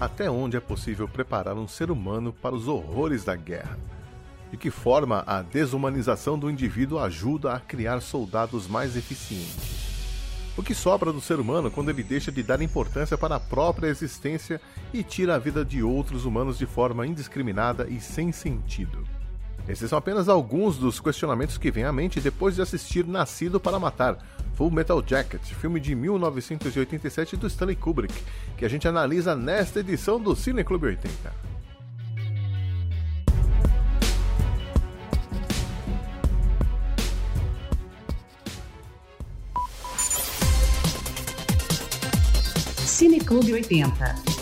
até onde é possível preparar um ser humano para os horrores da guerra. De que forma a desumanização do indivíduo ajuda a criar soldados mais eficientes. O que sobra do ser humano quando ele deixa de dar importância para a própria existência e tira a vida de outros humanos de forma indiscriminada e sem sentido. Esses são apenas alguns dos questionamentos que vêm à mente depois de assistir Nascido para Matar, Full Metal Jacket, filme de 1987 do Stanley Kubrick, que a gente analisa nesta edição do Cine Clube 80. Cine Clube 80.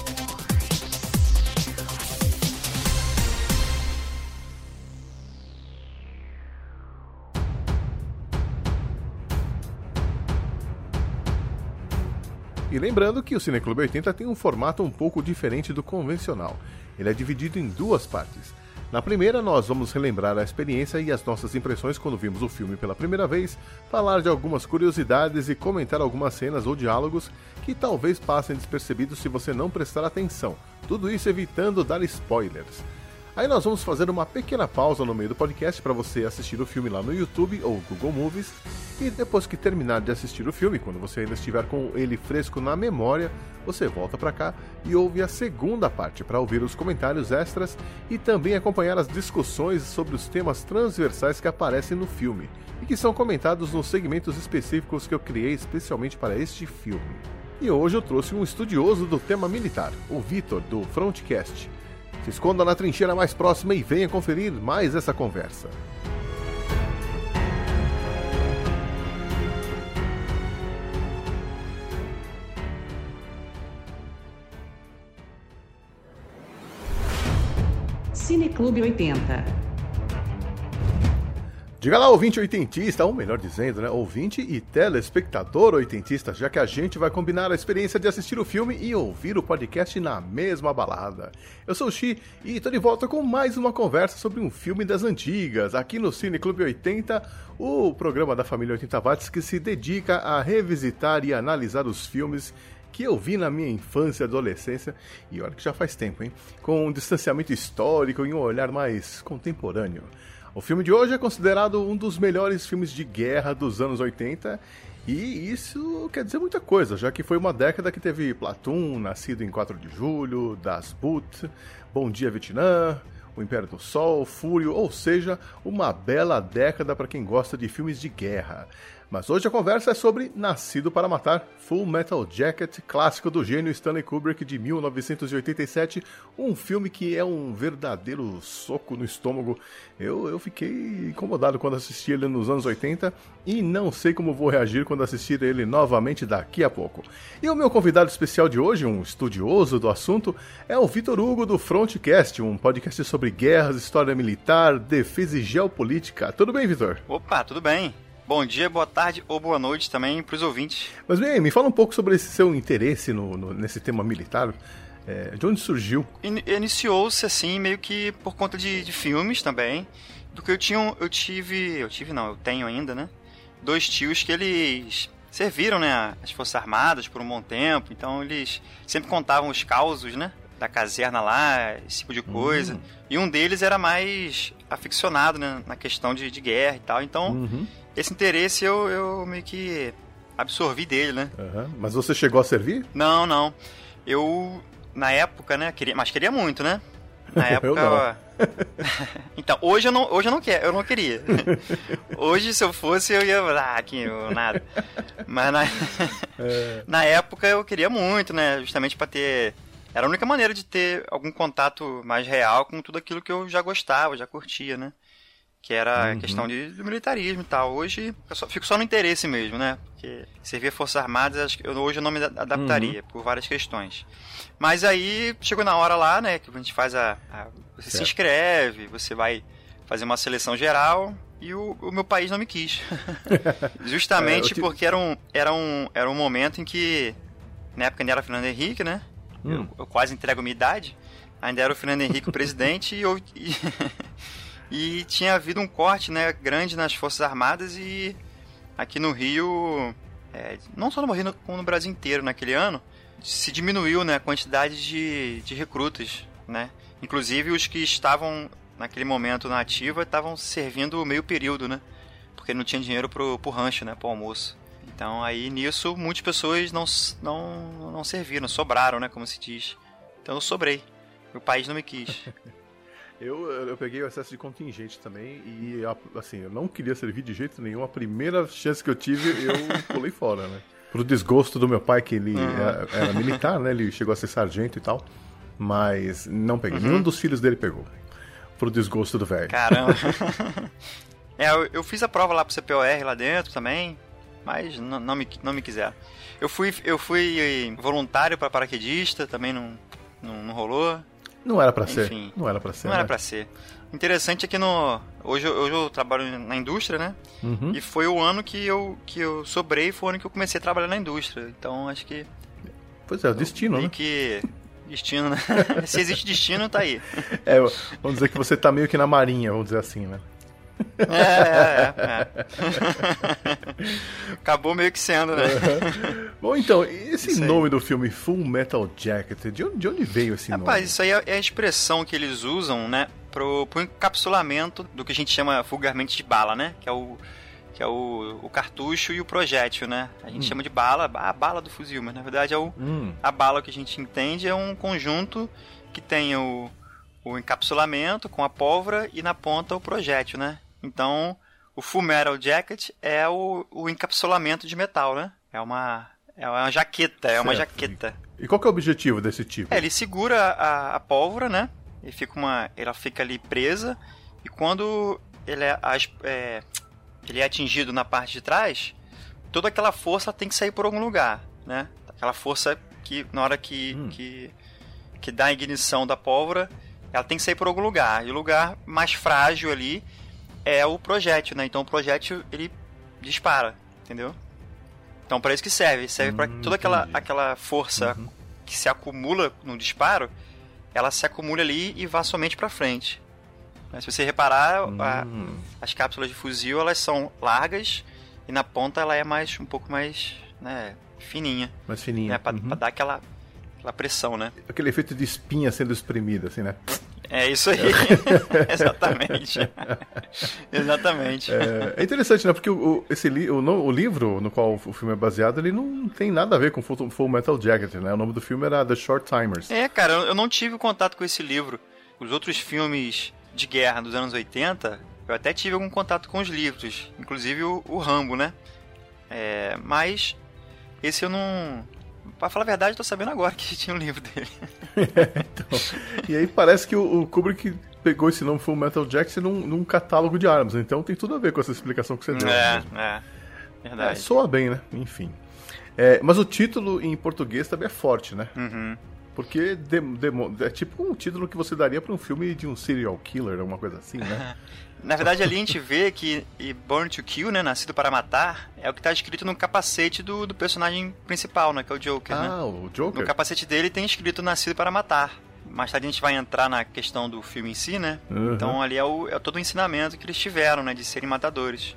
E lembrando que o Cineclube 80 tem um formato um pouco diferente do convencional. Ele é dividido em duas partes. Na primeira, nós vamos relembrar a experiência e as nossas impressões quando vimos o filme pela primeira vez, falar de algumas curiosidades e comentar algumas cenas ou diálogos que talvez passem despercebidos se você não prestar atenção. Tudo isso evitando dar spoilers. Aí nós vamos fazer uma pequena pausa no meio do podcast para você assistir o filme lá no YouTube ou Google Movies. E depois que terminar de assistir o filme, quando você ainda estiver com ele fresco na memória, você volta para cá e ouve a segunda parte para ouvir os comentários extras e também acompanhar as discussões sobre os temas transversais que aparecem no filme e que são comentados nos segmentos específicos que eu criei especialmente para este filme. E hoje eu trouxe um estudioso do tema militar, o Vitor, do Frontcast. Se esconda na trincheira mais próxima e venha conferir mais essa conversa. Cineclube 80 Diga lá, ouvinte oitentista, ou melhor dizendo, né, ouvinte e telespectador oitentista, já que a gente vai combinar a experiência de assistir o filme e ouvir o podcast na mesma balada. Eu sou o Xi e estou de volta com mais uma conversa sobre um filme das antigas, aqui no Cine Clube 80, o programa da família 80 Watts que se dedica a revisitar e analisar os filmes que eu vi na minha infância e adolescência, e olha que já faz tempo, hein? Com um distanciamento histórico e um olhar mais contemporâneo. O filme de hoje é considerado um dos melhores filmes de guerra dos anos 80 e isso quer dizer muita coisa, já que foi uma década que teve Platoon, Nascido em 4 de Julho, Das Boot, Bom Dia Vietnã, O Império do Sol, Fúrio, ou seja, uma bela década para quem gosta de filmes de guerra. Mas hoje a conversa é sobre Nascido para Matar, Full Metal Jacket, clássico do gênio Stanley Kubrick de 1987, um filme que é um verdadeiro soco no estômago. Eu, eu fiquei incomodado quando assisti ele nos anos 80 e não sei como vou reagir quando assistir ele novamente daqui a pouco. E o meu convidado especial de hoje, um estudioso do assunto, é o Vitor Hugo do Frontcast, um podcast sobre guerras, história militar, defesa e geopolítica. Tudo bem, Vitor? Opa, tudo bem. Bom dia, boa tarde ou boa noite também para os ouvintes. Mas bem, me fala um pouco sobre esse seu interesse no, no nesse tema militar. É, de onde surgiu? In, Iniciou-se assim, meio que por conta de, de filmes também. Do que eu tinha, eu tive, eu tive não, eu tenho ainda, né? Dois tios que eles serviram, né, as Forças Armadas por um bom tempo, então eles sempre contavam os causos, né, da caserna lá, esse tipo de coisa. Uhum. E um deles era mais aficionado, né, na questão de, de guerra e tal, então uhum esse interesse eu, eu meio que absorvi dele, né? Uhum. Mas você chegou a servir? Não, não. Eu, na época, né, queria, mas queria muito, né? Na época. então, hoje eu não, hoje eu não quero, eu não queria. Hoje, se eu fosse, eu ia. Ah, aqui, nada. Mas na, é. na época eu queria muito, né? Justamente para ter. Era a única maneira de ter algum contato mais real com tudo aquilo que eu já gostava, já curtia, né? Que era uhum. questão de, de, militarismo e tal. Hoje eu só, fico só no interesse mesmo, né? Porque servir Forças Armadas, acho que eu, hoje eu não me adaptaria uhum. por várias questões. Mas aí chegou na hora lá, né? Que a gente faz a. a você certo. se inscreve, você vai fazer uma seleção geral e o, o meu país não me quis. Justamente é, te... porque era um, era, um, era um momento em que, na época ainda era Fernando Henrique, né? Hum. Eu, eu, quase entrego minha idade. Ainda era o Fernando Henrique o presidente e eu. E e tinha havido um corte né, grande nas Forças Armadas e aqui no Rio, é, não só no Rio, como no Brasil inteiro naquele ano, se diminuiu né, a quantidade de, de recrutas, né? Inclusive os que estavam naquele momento na ativa estavam servindo meio período, né? Porque não tinha dinheiro pro, pro rancho, né? Pro almoço. Então aí nisso muitas pessoas não, não, não serviram, sobraram, né? Como se diz. Então eu sobrei. O país não me quis. Eu, eu peguei o excesso de contingente também e, assim, eu não queria servir de jeito nenhum. A primeira chance que eu tive, eu pulei fora, né? Pro desgosto do meu pai, que ele uhum. era, era, militar, né? Ele chegou a ser sargento e tal. Mas não peguei. Uhum. Nenhum dos filhos dele pegou. Pro desgosto do velho. Caramba. é, eu, eu, fiz a prova lá pro CPOR lá dentro também, mas não, não, me, não me quiseram. Eu fui, eu fui voluntário para paraquedista, também não, não, não rolou. Não era para ser. Não era para ser. Não né? era para ser. Interessante é que no hoje, hoje eu trabalho na indústria, né? Uhum. E foi o ano que eu que eu sobrei, foi o ano que eu comecei a trabalhar na indústria. Então acho que Pois é, o destino, né? que destino, né? Se existe destino, tá aí. É, vamos dizer que você tá meio que na marinha, vamos dizer assim, né? É, é, é. Acabou meio que sendo, né? Uhum. Bom, então, esse nome do filme Full Metal Jacket, de onde, de onde veio esse Rapaz, nome? Rapaz, isso aí é, é a expressão que eles usam, né? Pro, pro encapsulamento do que a gente chama vulgarmente de bala, né? Que é o, que é o, o cartucho e o projétil, né? A gente hum. chama de bala, a bala do fuzil, mas na verdade é o, hum. a bala que a gente entende é um conjunto que tem o, o encapsulamento com a pólvora e na ponta o projétil, né? Então, o Full Metal Jacket é o, o encapsulamento de metal, né? É uma, é uma jaqueta, é certo. uma jaqueta. E qual é o objetivo desse tipo? É, ele segura a, a pólvora, né? E fica uma, ela fica ali presa. E quando ele é, é, ele é atingido na parte de trás, toda aquela força tem que sair por algum lugar, né? Aquela força que na hora que, hum. que, que dá a ignição da pólvora, ela tem que sair por algum lugar. E o lugar mais frágil ali é o projétil, né? Então o projétil ele dispara, entendeu? Então para isso que serve, serve hum, para toda aquela, aquela força uhum. que se acumula no disparo, ela se acumula ali e vá somente para frente. Mas se você reparar, hum. a, as cápsulas de fuzil elas são largas e na ponta ela é mais um pouco mais né, fininha. Mais fininha. Né, para uhum. dar aquela, aquela pressão, né? Aquele efeito de espinha sendo espremida, assim, né? É isso aí. Exatamente. Exatamente. É, é, interessante, né? Porque o, esse li, o, o, livro no qual o filme é baseado, ele não tem nada a ver com Full, Full Metal Jacket, né? O nome do filme era The Short Timers. É, cara, eu não tive contato com esse livro. Os outros filmes de guerra dos anos 80, eu até tive algum contato com os livros. Inclusive o, o Rambo, né? É, mas esse eu não, Pra falar a verdade, eu tô sabendo agora que tinha um livro dele. é, então, e aí parece que o, o, Kubrick pegou esse nome Full Metal Jackson num, num catálogo de armas, então tem tudo a ver com essa explicação que você deu. É, é. Verdade. É, soa bem, né? Enfim. É, mas o título em português também é forte, né? Uhum. Porque de, de, é tipo um título que você daria para um filme de um serial killer, alguma coisa assim, né? Na verdade, ali a gente vê que Born to Kill, né, Nascido para Matar, é o que está escrito no capacete do, do personagem principal, né, que é o Joker, ah, né? Ah, o Joker? No capacete dele tem escrito Nascido para Matar. Mais tarde a gente vai entrar na questão do filme em si, né? Uhum. Então ali é, o, é todo o ensinamento que eles tiveram, né, de serem matadores.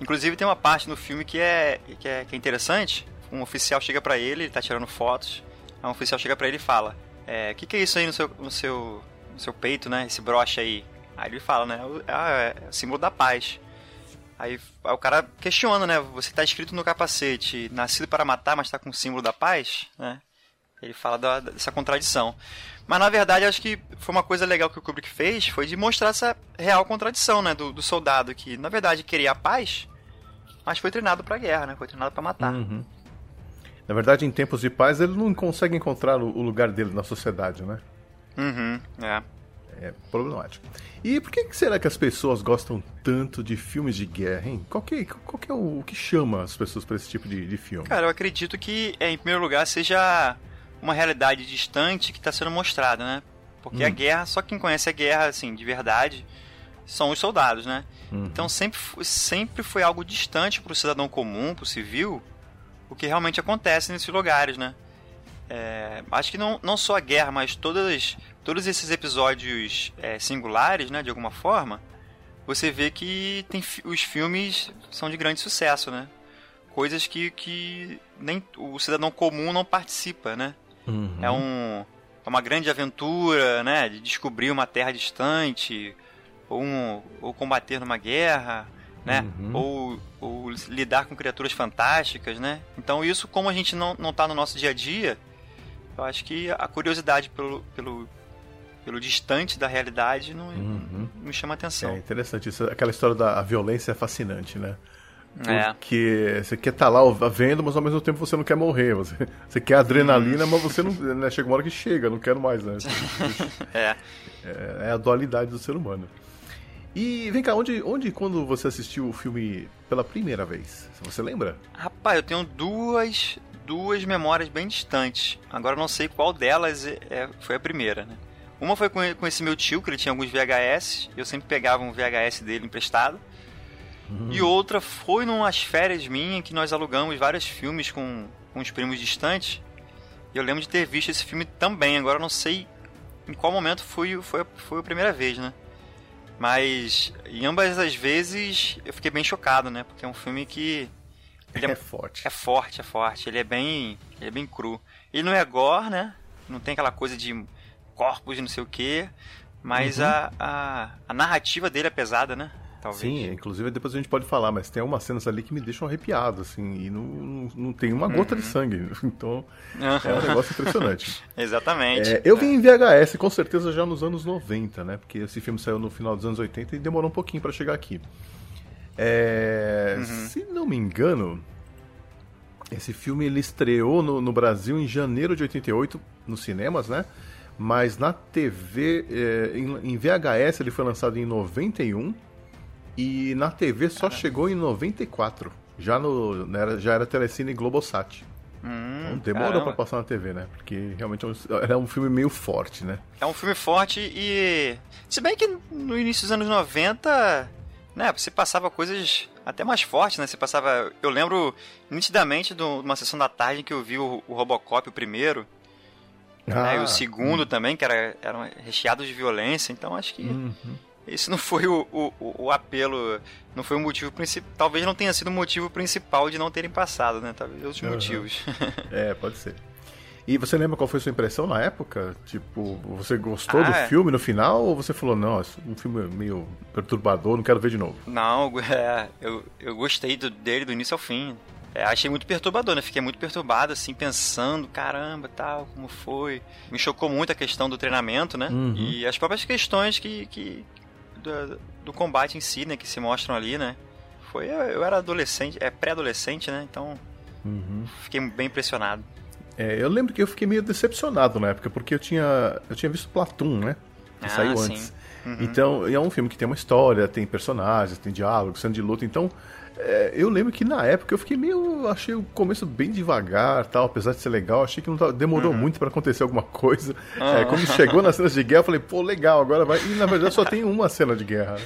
Inclusive tem uma parte no filme que é, que é, que é interessante. Um oficial chega para ele, ele tá tirando fotos. Um oficial chega para ele e fala: é, o que, que é isso aí no seu, no seu, no seu peito, né? Esse broche aí. Aí ele fala, né? Ah, é, é símbolo da paz. Aí, aí, o cara questiona, né? Você tá escrito no capacete, nascido para matar, mas tá com o símbolo da paz, né? Ele fala da, dessa contradição. Mas na verdade, acho que foi uma coisa legal que o Kubrick fez, foi de mostrar essa real contradição, né? Do, do soldado que, na verdade, queria a paz, mas foi treinado para guerra, né? Foi treinado para matar. Uhum. Na verdade, em tempos de paz, ele não consegue encontrar o lugar dele na sociedade, né? Uhum, é é problemático. E por que será que as pessoas gostam tanto de filmes de guerra, hein? Qual que, qual que é o, o, que chama as pessoas para esse tipo de, de filme? Cara, eu acredito que, em primeiro lugar, seja uma realidade distante que está sendo mostrada, né? Porque hum. a guerra, só quem conhece a guerra, assim, de verdade, são os soldados, né? Uhum. Então sempre, sempre foi algo distante para o cidadão comum, para o civil, o que realmente acontece nesses lugares, né? É, acho que não, não só a guerra, mas todas todos esses episódios é, singulares, né, de alguma forma, você vê que tem, os filmes são de grande sucesso, né? coisas que, que nem o cidadão comum não participa, né? Uhum. É um é uma grande aventura, né? De descobrir uma terra distante, ou, um, ou combater numa guerra, né? Uhum. Ou, ou lidar com criaturas fantásticas, né? Então isso, como a gente não, não tá no nosso dia a dia, eu acho que a curiosidade pelo, pelo, pelo distante da realidade não, Uhum. não me chama atenção. É interessante isso. Aquela história da violência é fascinante, né? É. Porque você quer estar lá vendo, mas ao mesmo tempo você não quer morrer. Você, você quer adrenalina, mas você não. Né, chega uma hora que chega, não quero mais, né? É. É, é a dualidade do ser humano. E vem cá, onde, onde quando você assistiu o filme pela primeira vez? Você lembra? Rapaz, eu tenho duas, duas memórias bem distantes. Agora eu não sei qual delas é, é- foi a primeira, né? Uma foi com, com esse meu tio, que ele tinha alguns VHS. Eu sempre pegava um VHS dele emprestado. E outra foi numas férias minhas que nós alugamos vários filmes com, com os primos distantes. E eu lembro de ter visto esse filme também. Agora eu não sei em qual momento foi, foi, foi a primeira vez, né? Mas em ambas as vezes eu fiquei bem chocado, né? Porque é um filme que ele É é, forte. é forte, é forte. Ele é bem, ele é bem cru. Ele não é gore, né? Não tem aquela coisa de corpos e não sei o quê. Mas Uhum. a, a, a narrativa dele é pesada, né? Talvez. Sim, inclusive depois a gente pode falar, mas tem algumas cenas ali que me deixam arrepiado, assim, e não, não, não tem uma gota de sangue. Então é um negócio impressionante. Exatamente. É, eu vi em VHS, com certeza, já nos anos 90, né? Porque esse filme saiu no final dos anos 80 e demorou um pouquinho pra chegar aqui. É, Se não me engano, esse filme ele estreou no, no Brasil em janeiro de 88, nos cinemas, né? Mas na TV, é, em, em VHS, ele foi lançado em 91 e na TV só chegou em 94. Já, no, né, era- já era Telecine Globosat. Hum, Então demorou pra passar na TV, né? Porque realmente é um, é um filme meio forte, né? É um filme forte e. Se bem que no início dos anos 90, né, você passava coisas até mais fortes, né? Você passava. Eu lembro nitidamente de uma sessão da tarde em que eu vi o, o Robocop, o primeiro, né, e Ah, o segundo também, que era, eram recheados de violência, então acho que Uhum. esse não foi o, o, o- apelo, não foi o motivo principal. Talvez não tenha sido o motivo principal de não terem passado, né? Talvez outros Aham. motivos. É, pode ser. E você lembra qual foi a sua impressão na época? Tipo, você gostou do Ah, é. filme no final ou você falou, não, esse- um filme meio perturbador, não quero ver de novo? Não, é, eu, eu gostei do- dele do início ao fim. É, achei muito perturbador, né? Fiquei muito perturbado, assim, pensando, caramba, tal, como foi. Me chocou muito a questão do treinamento, né? Uhum. E as próprias questões que, que do, do combate em si, né? Que se mostram ali, né? Foi, eu, eu era adolescente, é pré-adolescente, né? Então Uhum. fiquei bem impressionado. É, eu lembro que eu fiquei meio decepcionado na época, porque eu tinha, eu tinha visto Platoon, né? Que Ah, saiu sim. antes. Uhum. Então, é um filme que tem uma história, tem personagens, tem diálogo, cena de luta. Então, é, eu lembro que na época eu fiquei meio. Achei o começo bem devagar tal, apesar de ser legal. Achei que não tava- demorou muito pra acontecer alguma coisa. É, Uhum. quando chegou nas cenas de guerra, eu falei, pô, legal, agora vai. E na verdade só tem uma cena de guerra.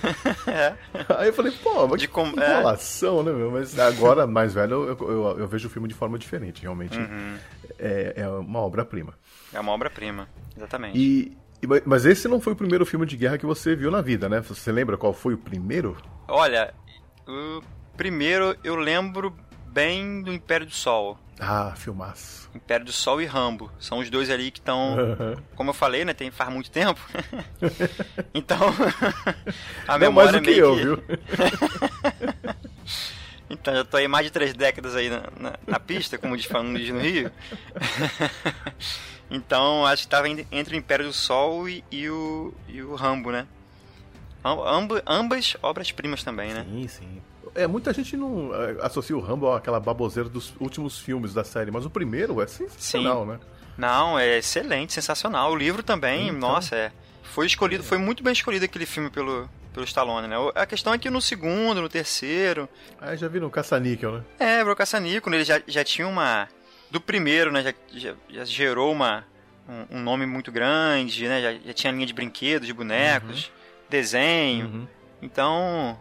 né? Aí eu falei, pô, mas De que com- é. enrolação, né, meu? Mas agora, mais velho, eu, eu, eu vejo o filme de forma diferente, realmente. Uhum. É, é uma obra-prima. É uma obra-prima, exatamente. E. e- Mas esse não foi o primeiro filme de guerra que você viu na vida, né? Você lembra qual foi o primeiro? Olha, o primeiro eu lembro bem do Império do Sol. Ah, filmaço. Império do Sol e Rambo. São os dois ali que estão. Como eu falei, né? Tem, faz muito tempo. então. a Não mais memória do que meio eu, que. viu? Então, já tô aí mais de três décadas aí na, na, na pista, como diz falando no Rio. então, acho que tava en- entre o Império do Sol e, e o, e o Rambo, né? Am- amb- ambas obras-primas também, né? Sim, sim. É, muita gente não é, associa o Rambo àquela baboseira dos últimos filmes da série, mas o primeiro é sensacional, né? Não, é excelente, sensacional. O livro também, Então. nossa, é. Foi escolhido, foi muito bem escolhido aquele filme pelo, pelo Stallone, né? O- A questão é que no segundo, no terceiro, Aí já viram Caça-Níquel, né? é, Bro Caçanico, né, ele já, já tinha uma. Do primeiro, né? Já, já, já gerou uma, um, um nome muito grande, né? Já, já tinha linha de brinquedos, de bonecos, desenho. Uhum. Então.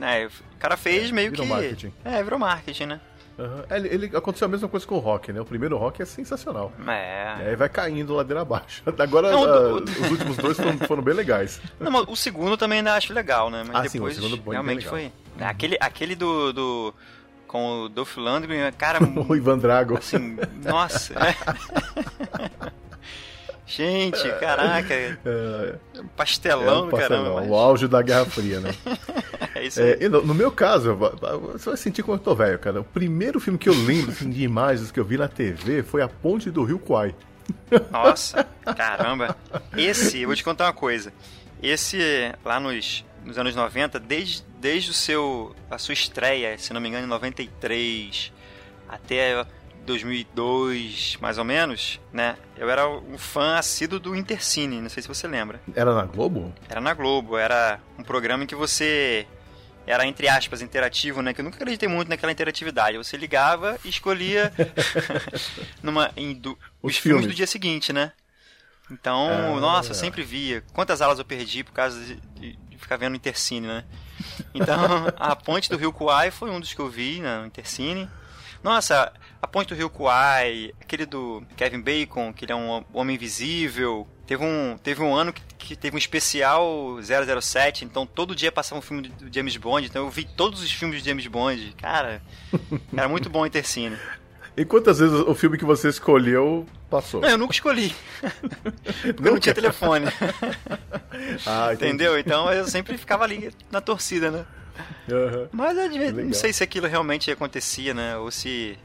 É, o cara fez meio virou que. marketing. É, virou marketing, né? Aham. Ele, ele- aconteceu a mesma coisa com o Rock, né? O primeiro Rock é sensacional. É. E aí vai caindo ladeira abaixo. Agora, Não, ah, o- os últimos dois foram, foram bem legais. Não, mas o segundo também ainda acho legal, né? Mas Ah, sim, o depois segundo realmente foi. Aquele, aquele do, do. com o Dolph Lundgren, cara... o Ivan Drago. Assim, nossa, né? Gente, caraca. É, pastelão, é um pastelão caramba. O auge da Guerra Fria, né? é isso aí. É, no, no, meu caso, você vai sentir como eu tô velho, cara. O primeiro filme que eu lembro assim, de imagens que eu vi na TV foi A Ponte do Rio Kwai. Nossa, caramba. Esse, eu vou te contar uma coisa. Esse, lá nos, nos anos 90, desde, desde o seu, a sua estreia, se não me engano, em 93, até 2002, mais ou menos, né? Eu era um fã assíduo do Intercine, não sei se você lembra. Era na Globo? Era na Globo, era um programa em que você era entre aspas interativo, né? Que eu nunca acreditei muito naquela interatividade. Você ligava e escolhia numa em, do, os, os filmes. filmes. do dia seguinte, né? Então, ah, nossa, eu sempre via. Quantas aulas eu perdi por causa de, de, de ficar vendo Intercine, né? Então, a Ponte do Rio Kuai foi um dos que eu vi né, no Intercine. Nossa, a Ponte do Rio Kuai, aquele do Kevin Bacon, que ele é um homem invisível. Teve um, teve um ano que, que teve um especial 007, então todo dia passava um filme do James Bond, então eu vi todos os filmes de James Bond. Cara, era muito bom o Intercine. E quantas vezes o filme que você escolheu passou? Não, eu nunca escolhi. Porque nunca? eu não tinha telefone. ah, Entendeu? Então eu sempre ficava ali na torcida, né? Uhum. Mas eu não sei se aquilo realmente acontecia, né? Ou se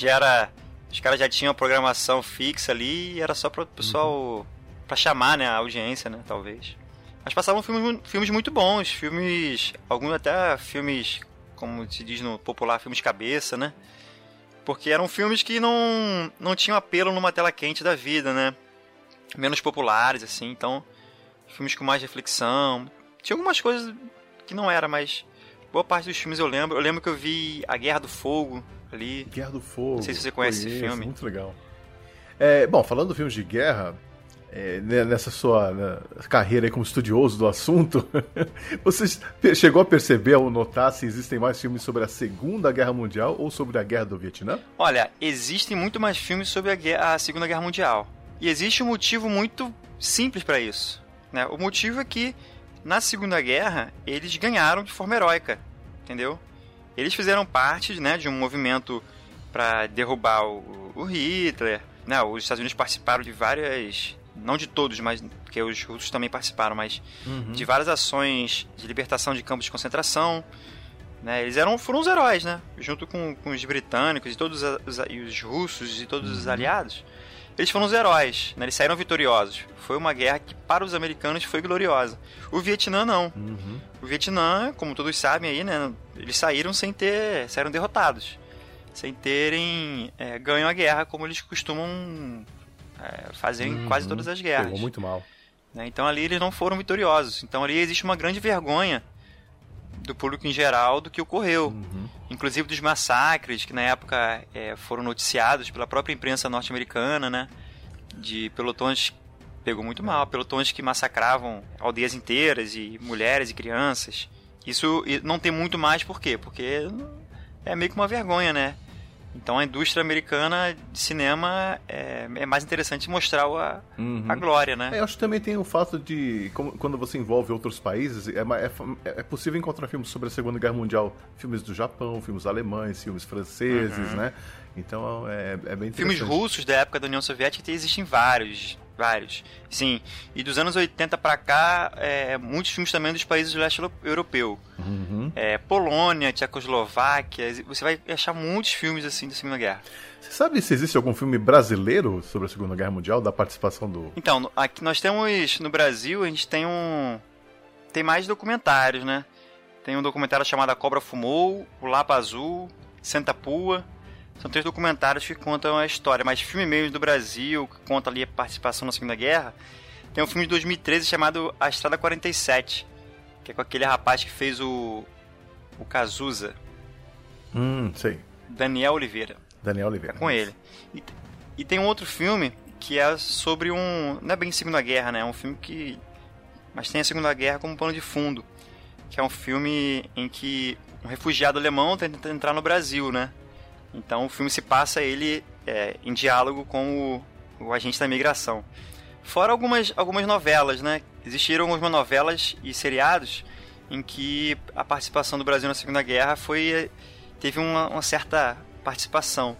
já era. Os caras já tinham a programação fixa ali e era só para o pessoal. Uhum. para chamar né, a audiência, né? Talvez. Mas passavam filmes, filmes muito bons, filmes. Alguns até filmes, como se diz no popular, filmes cabeça, né? Porque eram filmes que não, não tinham apelo numa tela quente da vida, né? Menos populares, assim, então. Filmes com mais reflexão. Tinha algumas coisas que não era, mas boa parte dos filmes eu lembro. Eu lembro que eu vi A Guerra do Fogo ali. Guerra do Fogo. Não sei se você conhece conheço, esse filme. Muito legal. É, bom, falando de filmes de guerra, é, né, nessa sua né, carreira como estudioso do assunto, você chegou a perceber ou notar se existem mais filmes sobre a Segunda Guerra Mundial ou sobre a Guerra do Vietnã? Olha, existem muito mais filmes sobre a, guerra, a Segunda Guerra Mundial. E existe um motivo muito simples para isso. Né? O motivo é que na Segunda Guerra eles ganharam de forma heróica, entendeu? Eles fizeram parte né, de um movimento para derrubar o, o Hitler. Né? Os Estados Unidos participaram de várias não de todos, mas porque os russos também participaram, mas uhum. de várias ações de libertação de campos de concentração. Né? Eles eram, foram os heróis, né? Junto com, com os britânicos e todos os, e os russos e todos uhum. os aliados. Eles foram os heróis, né? Eles saíram vitoriosos. Foi uma guerra que, para os americanos, foi gloriosa. O Vietnã, não. Uhum. O Vietnã, como todos sabem aí, né? Eles saíram sem ter... Saíram derrotados. Sem terem é, ganho a guerra, como eles costumam é, fazer em quase uhum. todas as guerras. Pegou muito mal. Né? Então ali eles não foram vitoriosos. Então ali existe uma grande vergonha do público em geral do que ocorreu. Uhum. Inclusive dos massacres que na época é, foram noticiados pela própria imprensa norte-americana, né? De pelotões pegou muito mal, pelotões que massacravam aldeias inteiras e mulheres e crianças. Isso não tem muito mais por quê? Porque é meio que uma vergonha, né? Então a indústria americana de cinema é, é mais interessante mostrar a, uhum. a glória, né? É, eu acho que também tem o fato de, como, quando você envolve outros países, é, é, é, possível encontrar filmes sobre a Segunda Guerra Mundial, filmes do Japão, filmes alemães, filmes franceses, uhum. né? Então é, é bem interessante. Filmes russos da época da União Soviética existem vários vários. Sim, e dos anos 80 para cá, é, muitos filmes também dos países do leste europeu. Uhum. É, Polônia, Tchecoslováquia, você vai achar muitos filmes assim da Segunda Guerra. Você sabe se existe algum filme brasileiro sobre a Segunda Guerra Mundial, da participação do... Então, aqui nós temos, no Brasil, a gente tem um... tem mais documentários, né? Tem um documentário chamado A Cobra Fumou, O Lapa Azul, Santa Pua, são três documentários que contam a história, mas filme mesmo do Brasil, que conta ali a participação na Segunda Guerra, tem um filme de 2013 chamado A Estrada 47, que é com aquele rapaz que fez o o Cazuza. Hum, sei. Daniel Oliveira. Daniel Oliveira. É com ele. E, e, tem um outro filme que é sobre um, não é bem Segunda Guerra, né? É um filme que mas tem a Segunda Guerra como pano de fundo, que é um filme em que um refugiado alemão tenta entrar no Brasil, né? Então o filme se passa ele é, em diálogo com o, o, agente da imigração. Fora algumas, algumas novelas, né? Existiram algumas novelas e seriados em que a participação do Brasil na Segunda Guerra foi teve uma, uma certa participação.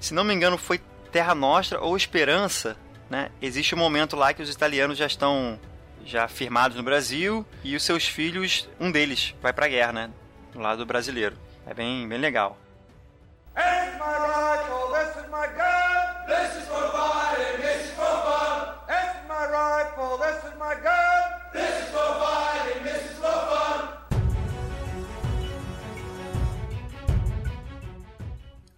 Se não me engano, foi Terra Nostra ou Esperança, né? Existe um momento lá que os italianos já estão já firmados no Brasil e os seus filhos, um deles vai pra guerra, né? Do lado brasileiro. É bem, bem legal. This is my rifle, this is my gun, this is for fighting, this is for fun. This is my rifle, this is my gun, this is for fighting, this is for fun.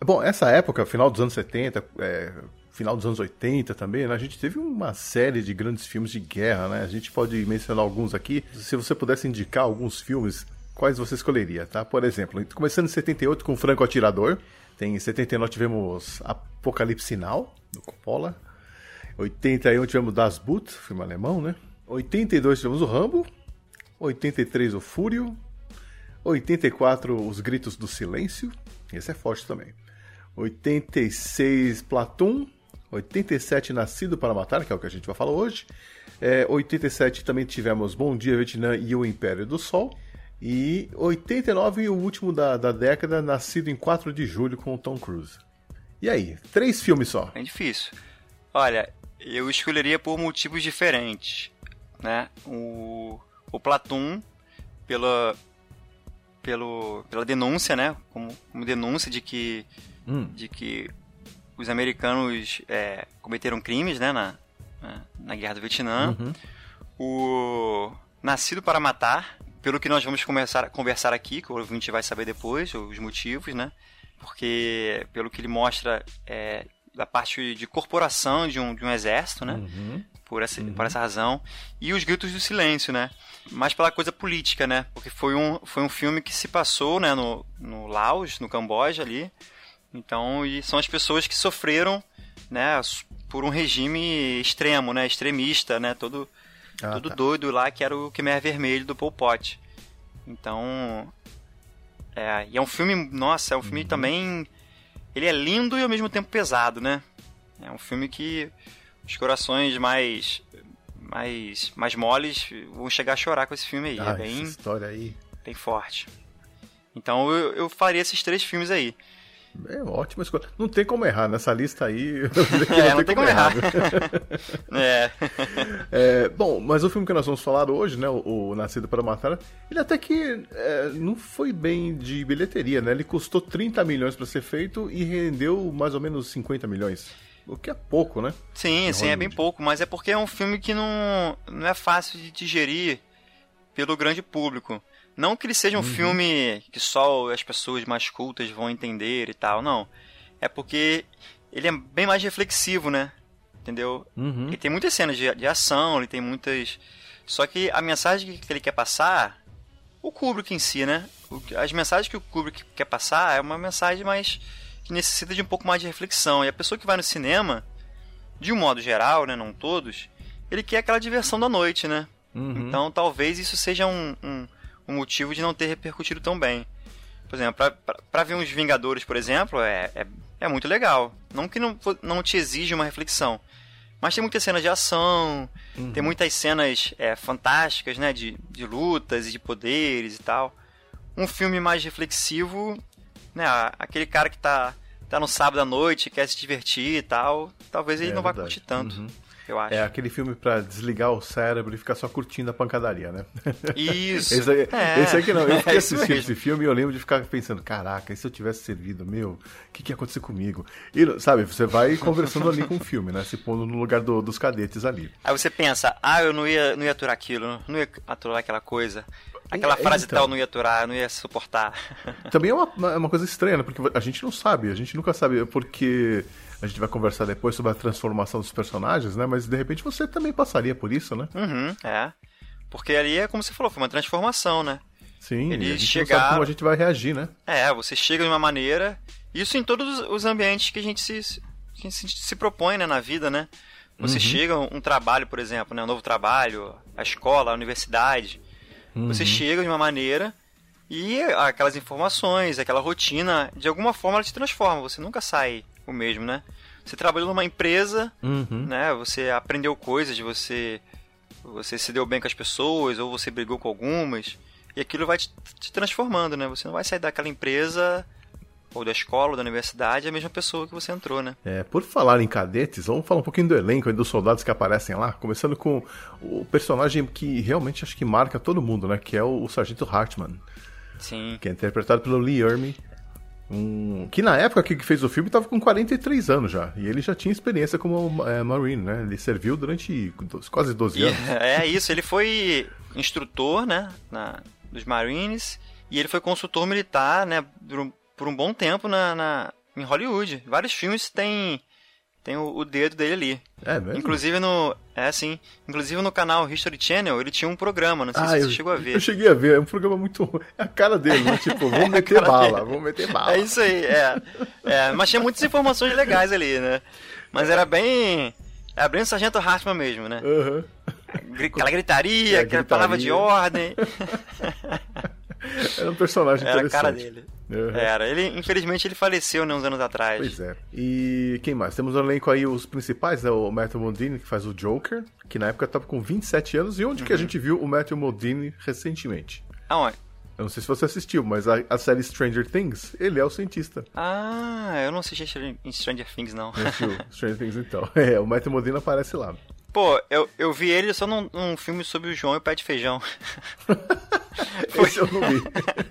Bom, essa época, final dos anos 70, é, final dos anos 80 também, né, a gente teve uma série de grandes filmes de guerra, né? A gente pode mencionar alguns aqui. Se você pudesse indicar alguns filmes, quais você escolheria, tá? Por exemplo, começando em 78 com Franco Atirador. Tem em 79 tivemos Apocalipse Sinal, do Coppola. 81 tivemos Das Boot, filme alemão, né? 82 tivemos o Rambo. 83 o Fúrio. 84 Os Gritos do Silêncio. Esse é forte também. 86 Platum. 87 Nascido para Matar, que é o que a gente vai falar hoje. É, 87 também tivemos Bom Dia Vietnã e O Império do Sol. E 89, o último da, da década, nascido em 4 de julho com o Tom Cruise. E aí, três filmes só. É difícil. Olha, eu escolheria por motivos diferentes. Né? O, o Platum, pela, pelo, pela denúncia, né? Como, como denúncia de que, hum. de que os americanos é, cometeram crimes né? na, na, na Guerra do Vietnã. Uhum. O Nascido para Matar, pelo que nós vamos começar a conversar aqui, que o ouvinte vai saber depois, os motivos, né? Porque, pelo que ele mostra, é, da parte de corporação de um, de um exército, né? Uhum. Por, essa, uhum. por essa razão. E os gritos do silêncio, né? Mais pela coisa política, né? Porque foi um, foi um filme que se passou né, no, no Laos, no Camboja ali. Então, e são as pessoas que sofreram né, por um regime extremo, né? Extremista, né? Todo ah, tudo tá. doido lá, que era o Khmer Vermelho do Pol Pot. Então. É, e é um filme, nossa, é um filme uhum. também. Ele é lindo e ao mesmo tempo pesado, né? É um filme que os corações mais. mais, mais moles vão chegar a chorar com esse filme aí. É ah, é bem. Essa história aí. Bem forte. Então eu, eu faria esses três filmes aí. É ótima escolha. Não tem como errar nessa lista aí. Não, é, não tem, como, errar. é. é. Bom, mas o filme que nós vamos falar hoje, né, o, o Nascido para Matar, ele até que é, não foi bem de bilheteria, né? Ele custou 30 milhões para ser feito e rendeu mais ou menos 50 milhões. O que é pouco, né? Sim, sim, é bem pouco, mas é porque é um filme que não, não é fácil de digerir pelo grande público. Não que ele seja um uhum. filme que só as pessoas mais cultas vão entender e tal, não. É porque ele é bem mais reflexivo, né? Entendeu? Uhum. Ele tem muitas cenas de, de, ação, ele tem muitas. Só que a mensagem que ele quer passar, o Kubrick em si, né? as mensagens que o Kubrick quer passar é uma mensagem mais. que necessita de um pouco mais de reflexão. E a pessoa que vai no cinema, de um modo geral, né? Não todos, ele quer aquela diversão da noite, né? Uhum. Então talvez isso seja um, um o motivo de não ter repercutido tão bem. Por exemplo, para ver uns Vingadores, por exemplo, é, é, é, muito legal. Não que não, não te exige uma reflexão. Mas tem muitas cenas de ação, uhum. tem muitas cenas é, fantásticas, né? De, de lutas e de poderes e tal. Um filme mais reflexivo, né? Aquele cara que tá, tá no sábado à noite, quer se divertir e tal, talvez ele é, não vá curtir tanto. Uhum eu acho. É aquele filme para desligar o cérebro e ficar só curtindo a pancadaria, né? Isso. esse, aí, é. esse aqui não. Eu fiquei é assistindo esse filme e eu lembro de ficar pensando, caraca, e se eu tivesse servido, meu, o que, que ia acontecer comigo? E, sabe, você vai conversando ali com o filme, né? Se pondo no lugar do, dos cadetes ali. Aí você pensa, ah, eu não ia, não ia aturar aquilo, não ia aturar aquela coisa. Aquela é, frase então, tal não ia aturar, não ia suportar. Também é uma, é uma coisa estranha, né? Porque a gente não sabe, a gente nunca sabe, porque a gente vai conversar depois sobre a transformação dos personagens, né? Mas de repente você também passaria por isso, né? Uhum, é. Porque ali é como você falou, foi uma transformação, né? Sim, Eles a gente chegaram... como a gente vai reagir, né? É, você chega de uma maneira. Isso em todos os ambientes que a gente se, que a gente se propõe né, na vida, né? Você uhum. chega um trabalho, por exemplo, né, um novo trabalho, a escola, a universidade. Uhum. Você chega de uma maneira e aquelas informações, aquela rotina, de alguma forma ela te transforma. Você nunca sai mesmo, né? Você trabalhou numa empresa, uhum. né? Você aprendeu coisas, você você se deu bem com as pessoas ou você brigou com algumas e aquilo vai te, te transformando, né? Você não vai sair daquela empresa ou da escola, ou da universidade, é a mesma pessoa que você entrou, né? É, por falar em cadetes, vamos falar um pouquinho do elenco e dos soldados que aparecem lá, começando com o personagem que realmente acho que marca todo mundo, né? Que é o, o Sargento Hartman. Sim. Que é interpretado pelo Lee Ermey. Um, que na época que fez o filme estava com 43 anos já. E ele já tinha experiência como é, Marine, né? Ele serviu durante quase 12 anos. É isso, ele foi instrutor, né? Na, dos Marines. E ele foi consultor militar, né? Por um, por um bom tempo na, na, em Hollywood. Vários filmes têm tem o, o, dedo dele ali. É mesmo? Inclusive no. É, sim. Inclusive no canal History Channel, ele tinha um programa, não sei ah, se eu, você chegou a ver. Eu cheguei a ver, é um programa muito. É a cara dele, né? Tipo, vamos é meter bala, dele. vamos meter bala. É isso aí, é. é. Mas tinha muitas informações legais ali, né? Mas era bem. Era bem o Sargento Hartman mesmo, né? Uhum. Aquela gritaria, é, aquela gritaria. palavra de ordem. Era um personagem Era interessante. a cara dele. Uhum. Era. Ele, infelizmente, ele faleceu né, uns anos atrás. Pois é. E quem mais? Temos no elenco aí os principais, né? O Matthew Modine, que faz o Joker, que na época estava com 27 anos. E onde uhum. que a uhum. gente viu o Matthew Modine recentemente? Aonde? Eu não sei se você assistiu, mas a, a, série Stranger Things, ele é o cientista. Ah, eu não assisti Stranger Things, não. Stranger Things, então. É, o Matthew Modine aparece lá. Pô, eu, eu vi ele só num, num filme sobre o João e o pé de feijão. Foi... Esse eu não vi.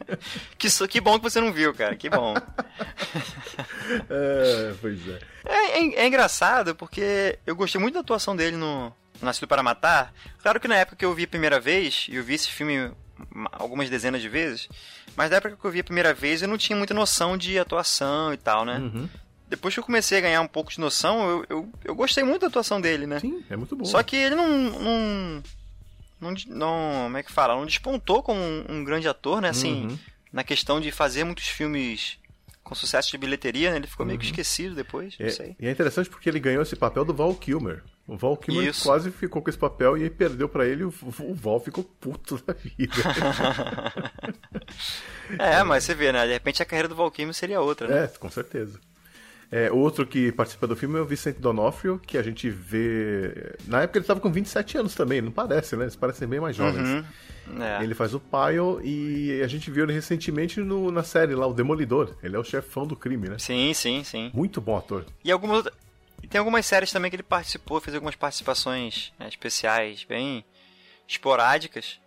que, que bom que você não viu, cara. Que bom. é, pois é. É, é. é, engraçado porque eu gostei muito da atuação dele no Nascido para Matar. Claro que na época que eu vi a primeira vez, e eu vi esse filme algumas dezenas de vezes, mas na época que eu vi a primeira vez eu não tinha muita noção de atuação e tal, né? Uhum depois que eu comecei a ganhar um pouco de noção, eu, eu, eu gostei muito da atuação dele, né? Sim, é muito bom. Só que ele não. não, não, não como é que fala? Não despontou como um, um grande ator, né? Assim, uhum. na questão de fazer muitos filmes com sucesso de bilheteria, né? Ele ficou uhum. meio que uhum. esquecido depois, é, sei. E é interessante porque ele ganhou esse papel do Val Kilmer. O Val Kilmer Isso. quase ficou com esse papel e aí perdeu para ele o, o Val ficou puto da vida. é, mas você vê, né? De repente a carreira do Val Kilmer seria outra, né? É, com certeza. É, outro que participa do filme é o Vicente Donofrio, que a gente vê. Na época ele estava com 27 anos também, não parece, né? Eles parecem bem mais jovens. Uhum. É. Ele faz o Pyle e a gente viu ele recentemente no, na série lá, O Demolidor. Ele é o chefão do crime, né? Sim, sim, sim. Muito bom ator. E algumas. tem algumas séries também que ele participou, fez algumas participações né, especiais, bem esporádicas.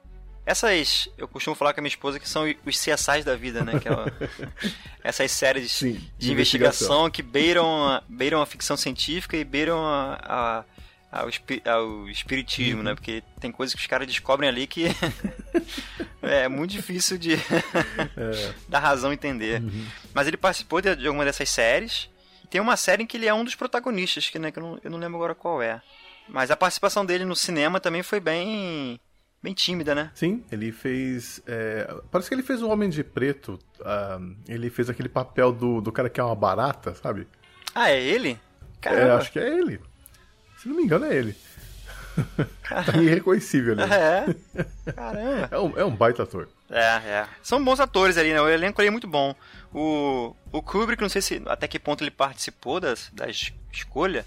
Essas, eu costumo falar com a minha esposa que são os CSIs da vida, né? É essas séries Sim, de, de investigação, investigação, que beiram a, beiram a ficção científica e beiram a, a, ao, ao espiritismo, uhum. né? Porque tem coisas que os caras descobrem ali que é muito difícil de é. dar razão entender. Uhum. Mas ele participou de, de alguma dessas séries. Tem uma série em que ele é um dos protagonistas, que, né, que eu, não, eu não lembro agora qual é. Mas a participação dele no cinema também foi bem bem tímida, né? Sim, ele fez. É, parece que ele fez o Homem de Preto. Uh, ele fez aquele papel do, do cara que é uma barata, sabe? Ah, é ele? Caramba. É, acho que é ele. Se não me engano, é ele. tá irreconhecível, né? É. Caramba. É um, é um baita ator. É, é. São bons atores ali, né? O elenco ali é muito bom. O, o Kubrick, não sei se até que ponto ele participou das, da escolha,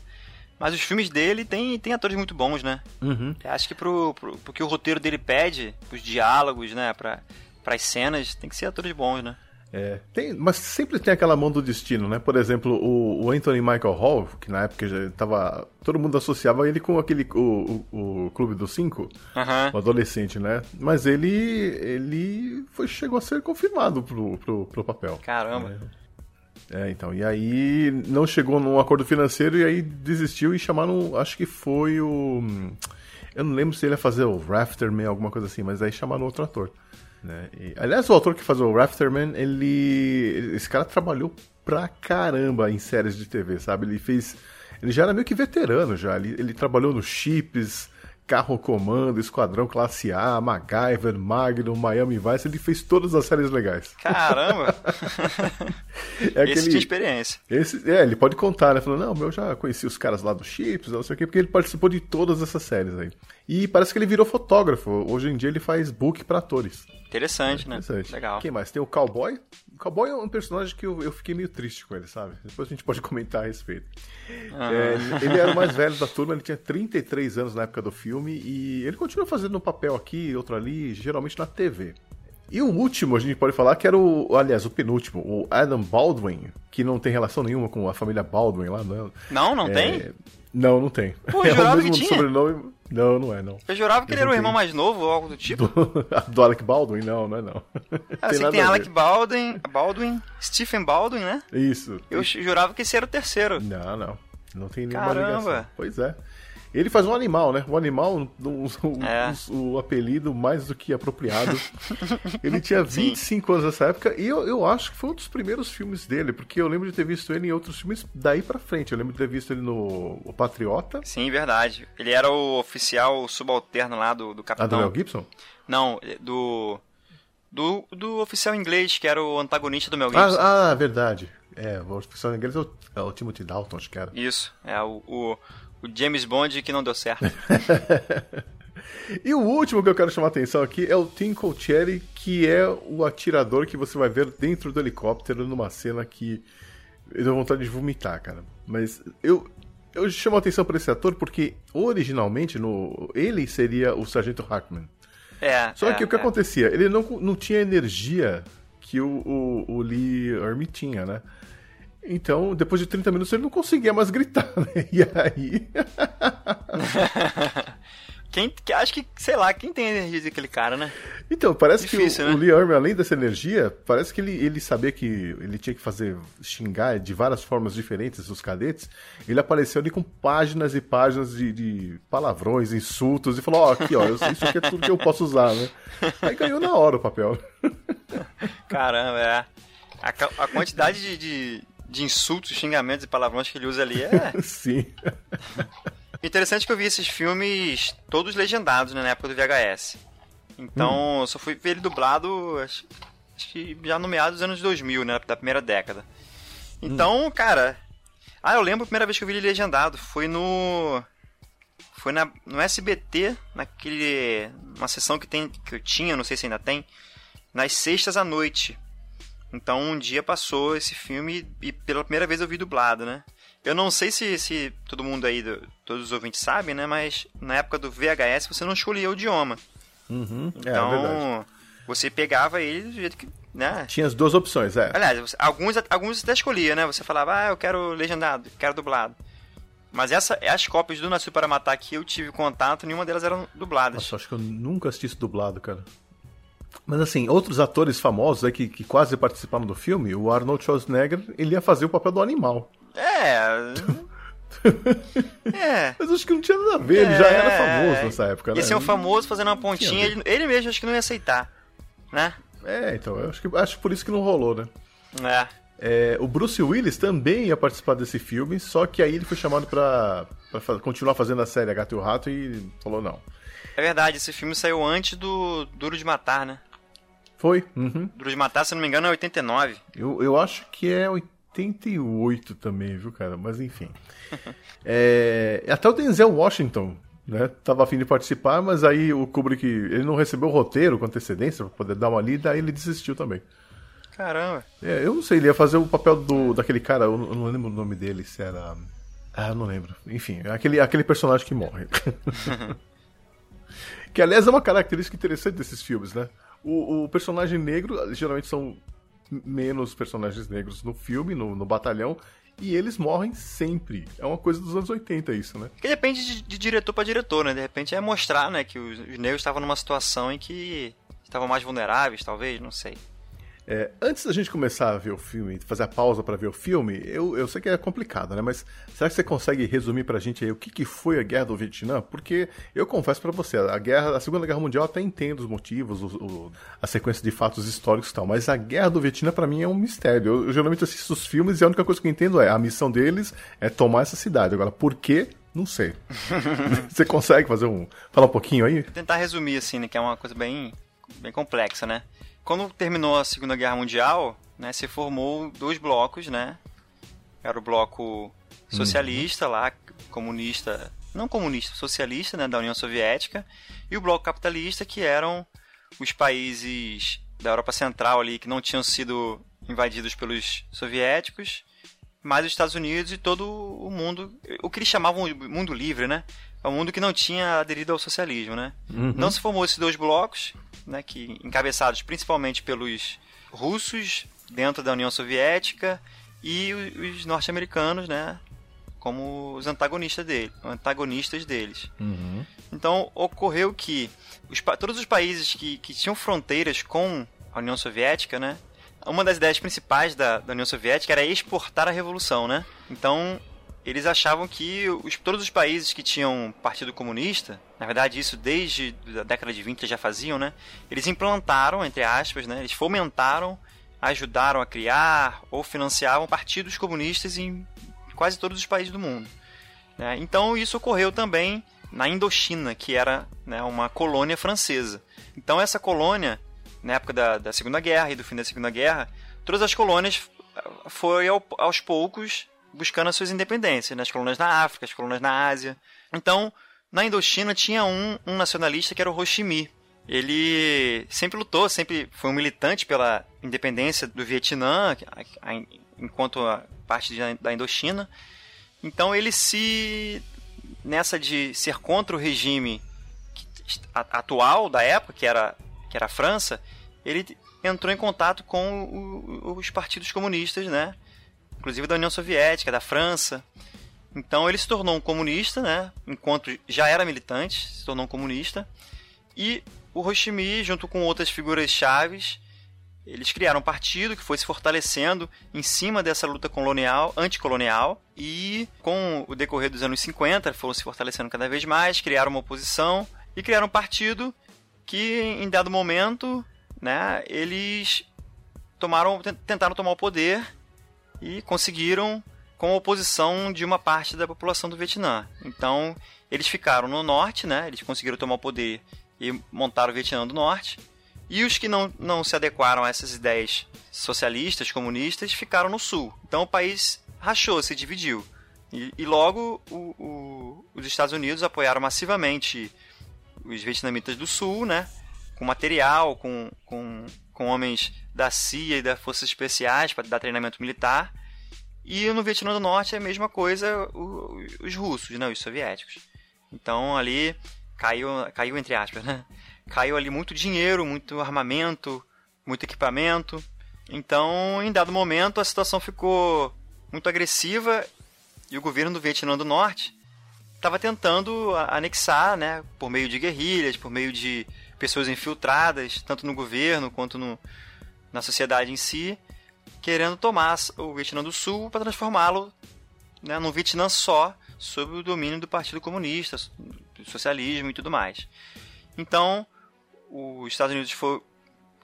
mas os filmes dele tem, tem atores muito bons, né? Uhum. Acho que pro, pro, pro que o roteiro dele pede, os diálogos, né? Pra, pras cenas, tem que ser atores bons, né? É, tem, mas sempre tem aquela mão do destino, né? Por exemplo, o, o Anthony Michael Hall, que na época já tava. Todo mundo associava ele com aquele. O, o, o Clube dos Cinco, uhum. o adolescente, né? Mas ele. ele foi, chegou a ser confirmado pro, pro, pro papel. Caramba. Né? É, então. E aí não chegou num acordo financeiro e aí desistiu e chamaram. Acho que foi o. Eu não lembro se ele ia fazer o Rafterman, alguma coisa assim, mas aí chamaram outro ator. Né? E, aliás, o autor que faz o Rafterman, ele. Esse cara trabalhou pra caramba em séries de TV, sabe? Ele fez. Ele já era meio que veterano já. Ele, ele trabalhou no Chips, Carro Comando, Esquadrão Classe A, MacGyver, Magnum, Miami Vice, ele fez todas as séries legais. Caramba! é aquele, esse tinha experiência. Esse, é, ele pode contar, né? Falando, não, eu já conheci os caras lá do Chips, não sei o quê, porque ele participou de todas essas séries aí. E parece que ele virou fotógrafo. Hoje em dia ele faz book para atores. Interessante, é, né? Interessante. Legal. Quem mais? Tem o Cowboy. O Cowboy é um personagem que eu, eu fiquei meio triste com ele, sabe? Depois a gente pode comentar a respeito. Ah. É, ele era o mais velho da turma, ele tinha 33 anos na época do filme e ele continua fazendo um papel aqui, outro ali, geralmente na TV. E o último, a gente pode falar que era o, aliás, o penúltimo, o Adam Baldwin, que não tem relação nenhuma com a família Baldwin lá, não. Não, não É, tem? Não, não tem. Pô, é o mesmo que tinha. sobrenome. Não, não é, não. Eu jurava que ele era o irmão tem. mais novo ou algo do tipo. Do, do Alec Baldwin? Não, não é não. Ah, tem a Alec. Baldwin, Baldwin, Stephen Baldwin, né? Isso. Eu jurava que esse era o terceiro. Não, não. Não tem nenhuma Caramba. ligação. Pois é. Ele faz um animal, né? Um animal, um- um- É. um- o apelido mais do que apropriado. Ele tinha 25 anos nessa época e eu, eu acho que foi um dos primeiros filmes dele, porque eu lembro de ter visto ele em outros filmes daí pra frente. Eu lembro de ter visto ele no O Patriota, Sim, verdade. Ele era o oficial subalterno lá do, do a do capitão. Mel Gibson. Não, do, do. Do oficial inglês, que era o antagonista do Mel Gibson. Ah, ah, verdade. É, o oficial inglês é o, é o Timothy Dalton, acho que era. Isso, é o, o, o James Bond que não deu certo. E o último que eu quero chamar a atenção aqui é o Tim Colchieri, que é o atirador que você vai ver dentro do helicóptero numa cena que eu dou vontade de vomitar, cara. Mas eu, eu chamo a atenção para esse ator porque originalmente no, ele seria o Sargento Hackman. É. Só é, que o que é. acontecia? Ele não, não tinha a energia que o, o, o Lee Ermey tinha, né? Então, depois de 30 minutos, ele não conseguia mais gritar, né? E aí. Quem, que- acho que, sei lá, quem tem a energia daquele cara, né? Então, parece Difícil, que o, né? o Lee além dessa energia, parece que ele, ele sabia que ele tinha que fazer xingar de várias formas diferentes os cadetes. Ele apareceu ali com páginas e páginas de, de palavrões, insultos, e falou: Ó, aqui, ó, isso aqui é tudo que eu posso usar, né? Aí ganhou na hora o papel. Caramba, é. A, a quantidade de, de, de insultos, xingamentos e palavrões que ele usa ali é. Sim. Interessante que eu vi esses filmes todos legendados né, na época do VHS. Então, eu só fui ver ele dublado, acho, acho que já no meados dos anos 2000, né, da primeira década. Então, cara... Ah, eu lembro a primeira vez que eu vi ele legendado, foi no... Foi na, no SBT, naquele... Uma sessão que, tem, que eu tinha, não sei se ainda tem, nas sextas à noite. Então, um dia passou esse filme e pela primeira vez eu vi dublado, né? Eu não sei se, se todo mundo aí, do- todos os ouvintes sabem, né? Mas na época do VHS você não escolhia o idioma. Uhum. É, é Então, verdade. você pegava ele do jeito que, né? Tinha as duas opções, é. Aliás, alguns, alguns até escolhia, né? Você falava, ah, eu quero legendado, quero dublado. Mas essa, as cópias do Nascido para Matar que eu tive contato, nenhuma delas eram dubladas. Nossa, acho que eu nunca assisti isso dublado, cara. Mas assim, outros atores famosos aí que, que quase participaram do filme, o Arnold Schwarzenegger, ele ia fazer o papel do animal. É. é. Mas acho que não tinha nada a ver, ele já era É, famoso é. nessa época, né? Esse é um famoso fazendo uma pontinha, ele, ele mesmo acho que não ia aceitar, né? É, então, eu acho que acho por isso que não rolou, né? É. É, o Bruce Willis também ia participar desse filme, só que aí ele foi chamado pra, pra continuar fazendo a série Gato e o Rato e falou não. É verdade, esse filme saiu antes do Duro de Matar, né? Foi? Uhum. Duro de Matar, se não me engano, é 89. Eu, eu acho que é 88 também, viu, cara? Mas enfim. É, até o Denzel Washington, né? Tava afim de participar, mas aí o Kubrick, ele não recebeu o roteiro com antecedência pra poder dar uma lida, aí ele desistiu também. Caramba. É, eu não sei, ele ia fazer o papel do, daquele cara, eu não eu não lembro o nome dele, se era... Ah, eu não lembro. Enfim, é aquele, aquele personagem que morre. que, aliás, é uma característica interessante desses filmes, né? O, o personagem negro, geralmente são menos personagens negros no filme, no, no batalhão, e eles morrem sempre. É uma coisa dos anos 80 isso, né? Porque depende de, de diretor pra diretor, né? De repente é mostrar, né, que os, os negros estavam numa situação em que estavam mais vulneráveis, talvez, não sei. É, antes da gente começar a ver o filme, fazer a pausa pra ver o filme, eu, eu sei que é complicado, né? Mas será que você consegue resumir pra gente aí o que, que foi a Guerra do Vietnã? Porque eu confesso pra você, a guerra, a Segunda Guerra Mundial eu até entendo os motivos, o, o- a sequência de fatos históricos e tal, mas a Guerra do Vietnã pra mim é um mistério. Eu, eu geralmente assisto os filmes e a única coisa que eu entendo é a missão deles é tomar essa cidade. Agora, por quê? Não sei. você consegue fazer um, falar um pouquinho aí? Vou tentar resumir, assim, né, que é uma coisa bem, bem complexa, né? Quando terminou a Segunda Guerra Mundial, né, se formou dois blocos, né? Era o bloco socialista lá, comunista, não comunista, socialista, né, da União Soviética, e o bloco capitalista, que eram os países da Europa Central ali que não tinham sido invadidos pelos soviéticos, mais os Estados Unidos e todo o mundo, o que eles chamavam de mundo livre, né? É um mundo que não tinha aderido ao socialismo, né? Uhum. Então se formou esses dois blocos, né, que encabeçados principalmente pelos russos dentro da União Soviética e os norte-americanos, né, como os antagonistas dele, antagonistas deles. Uhum. Então ocorreu que os, todos os países que, que tinham fronteiras com a União Soviética, né, uma das ideias principais da, da União Soviética era exportar a revolução, né? Então eles achavam que os, todos os países que tinham partido comunista, na verdade isso desde a década de 20 já faziam, né? Eles implantaram, entre aspas, né? Eles fomentaram, ajudaram a criar ou financiavam partidos comunistas em quase todos os países do mundo. Né? Então isso ocorreu também na Indochina, que era né, uma colônia francesa. Então essa colônia, na época da, da Segunda Guerra e do fim da Segunda Guerra, todas as colônias foi ao, aos poucos buscando as suas independências, né? as colônias na África, as colônias na Ásia. Então, na Indochina tinha um, um nacionalista que era o Ho Chi Minh. Ele sempre lutou, sempre foi um militante pela independência do Vietnã, enquanto parte da Indochina. Então ele se nessa de ser contra o regime atual da época, que era que era a França, ele entrou em contato com os partidos comunistas, né? Inclusive da União Soviética, da França. Então ele se tornou um comunista, né? Enquanto já era militante, se tornou um comunista. E o Ho junto com outras figuras chaves, eles criaram um partido que foi se fortalecendo em cima dessa luta colonial, anticolonial, e com o decorrer dos anos 50 foram se fortalecendo cada vez mais, criaram uma oposição e criaram um partido que em dado momento, né, eles tomaram tentaram tomar o poder e conseguiram com a oposição de uma parte da população do Vietnã. Então, eles ficaram no norte, né? Eles conseguiram tomar o poder e montar o Vietnã do Norte. E os que não, não se adequaram a essas ideias socialistas, comunistas, ficaram no sul. Então o país rachou, se dividiu. E, e logo o, o, os Estados Unidos apoiaram massivamente os vietnamitas do sul, né? Com material, com, com, com homens da CIA e das Forças Especiais para dar treinamento militar. E no Vietnã do Norte é a mesma coisa o, os russos, né, os soviéticos. Então ali caiu, caiu entre aspas, né? Caiu ali muito dinheiro, muito armamento, muito equipamento. Então, em dado momento, a situação ficou muito agressiva e o governo do Vietnã do Norte estava tentando anexar, né, por meio de guerrilhas, por meio de pessoas infiltradas, tanto no governo quanto no, na sociedade em si, querendo tomar o Vietnã do Sul para transformá-lo né, num Vietnã só, sob o domínio do Partido Comunista, do socialismo e tudo mais. Então, os Estados Unidos foi,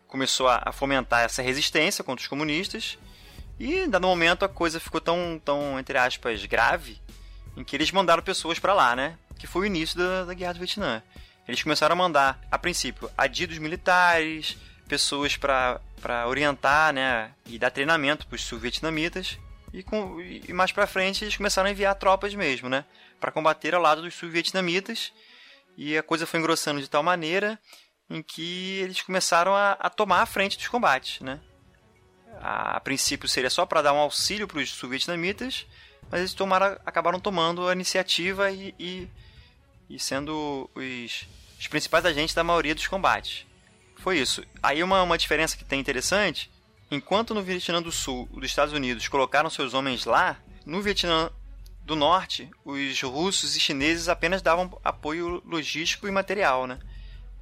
começou a, fomentar essa resistência contra os comunistas e, dado momento, a coisa ficou tão, tão entre aspas, grave, em que eles mandaram pessoas para lá, né? Que foi o início da, da Guerra do Vietnã. Eles começaram a mandar, a princípio, adidos militares, pessoas para orientar né, e dar treinamento para os sul-vietnamitas. E, com, e mais para frente eles começaram a enviar tropas mesmo, né? Para combater ao lado dos sul-vietnamitas. E a coisa foi engrossando de tal maneira em que eles começaram a, a tomar a frente dos combates, né? A, a princípio seria só para dar um auxílio para os sul-vietnamitas, mas eles tomaram, acabaram tomando a iniciativa e, e, e sendo os, os principais agentes da maioria dos combates. Foi isso. Aí uma, uma diferença que tem interessante, enquanto no Vietnã do Sul, os Estados Unidos colocaram seus homens lá, no Vietnã do Norte, os russos e chineses apenas davam apoio logístico e material, né?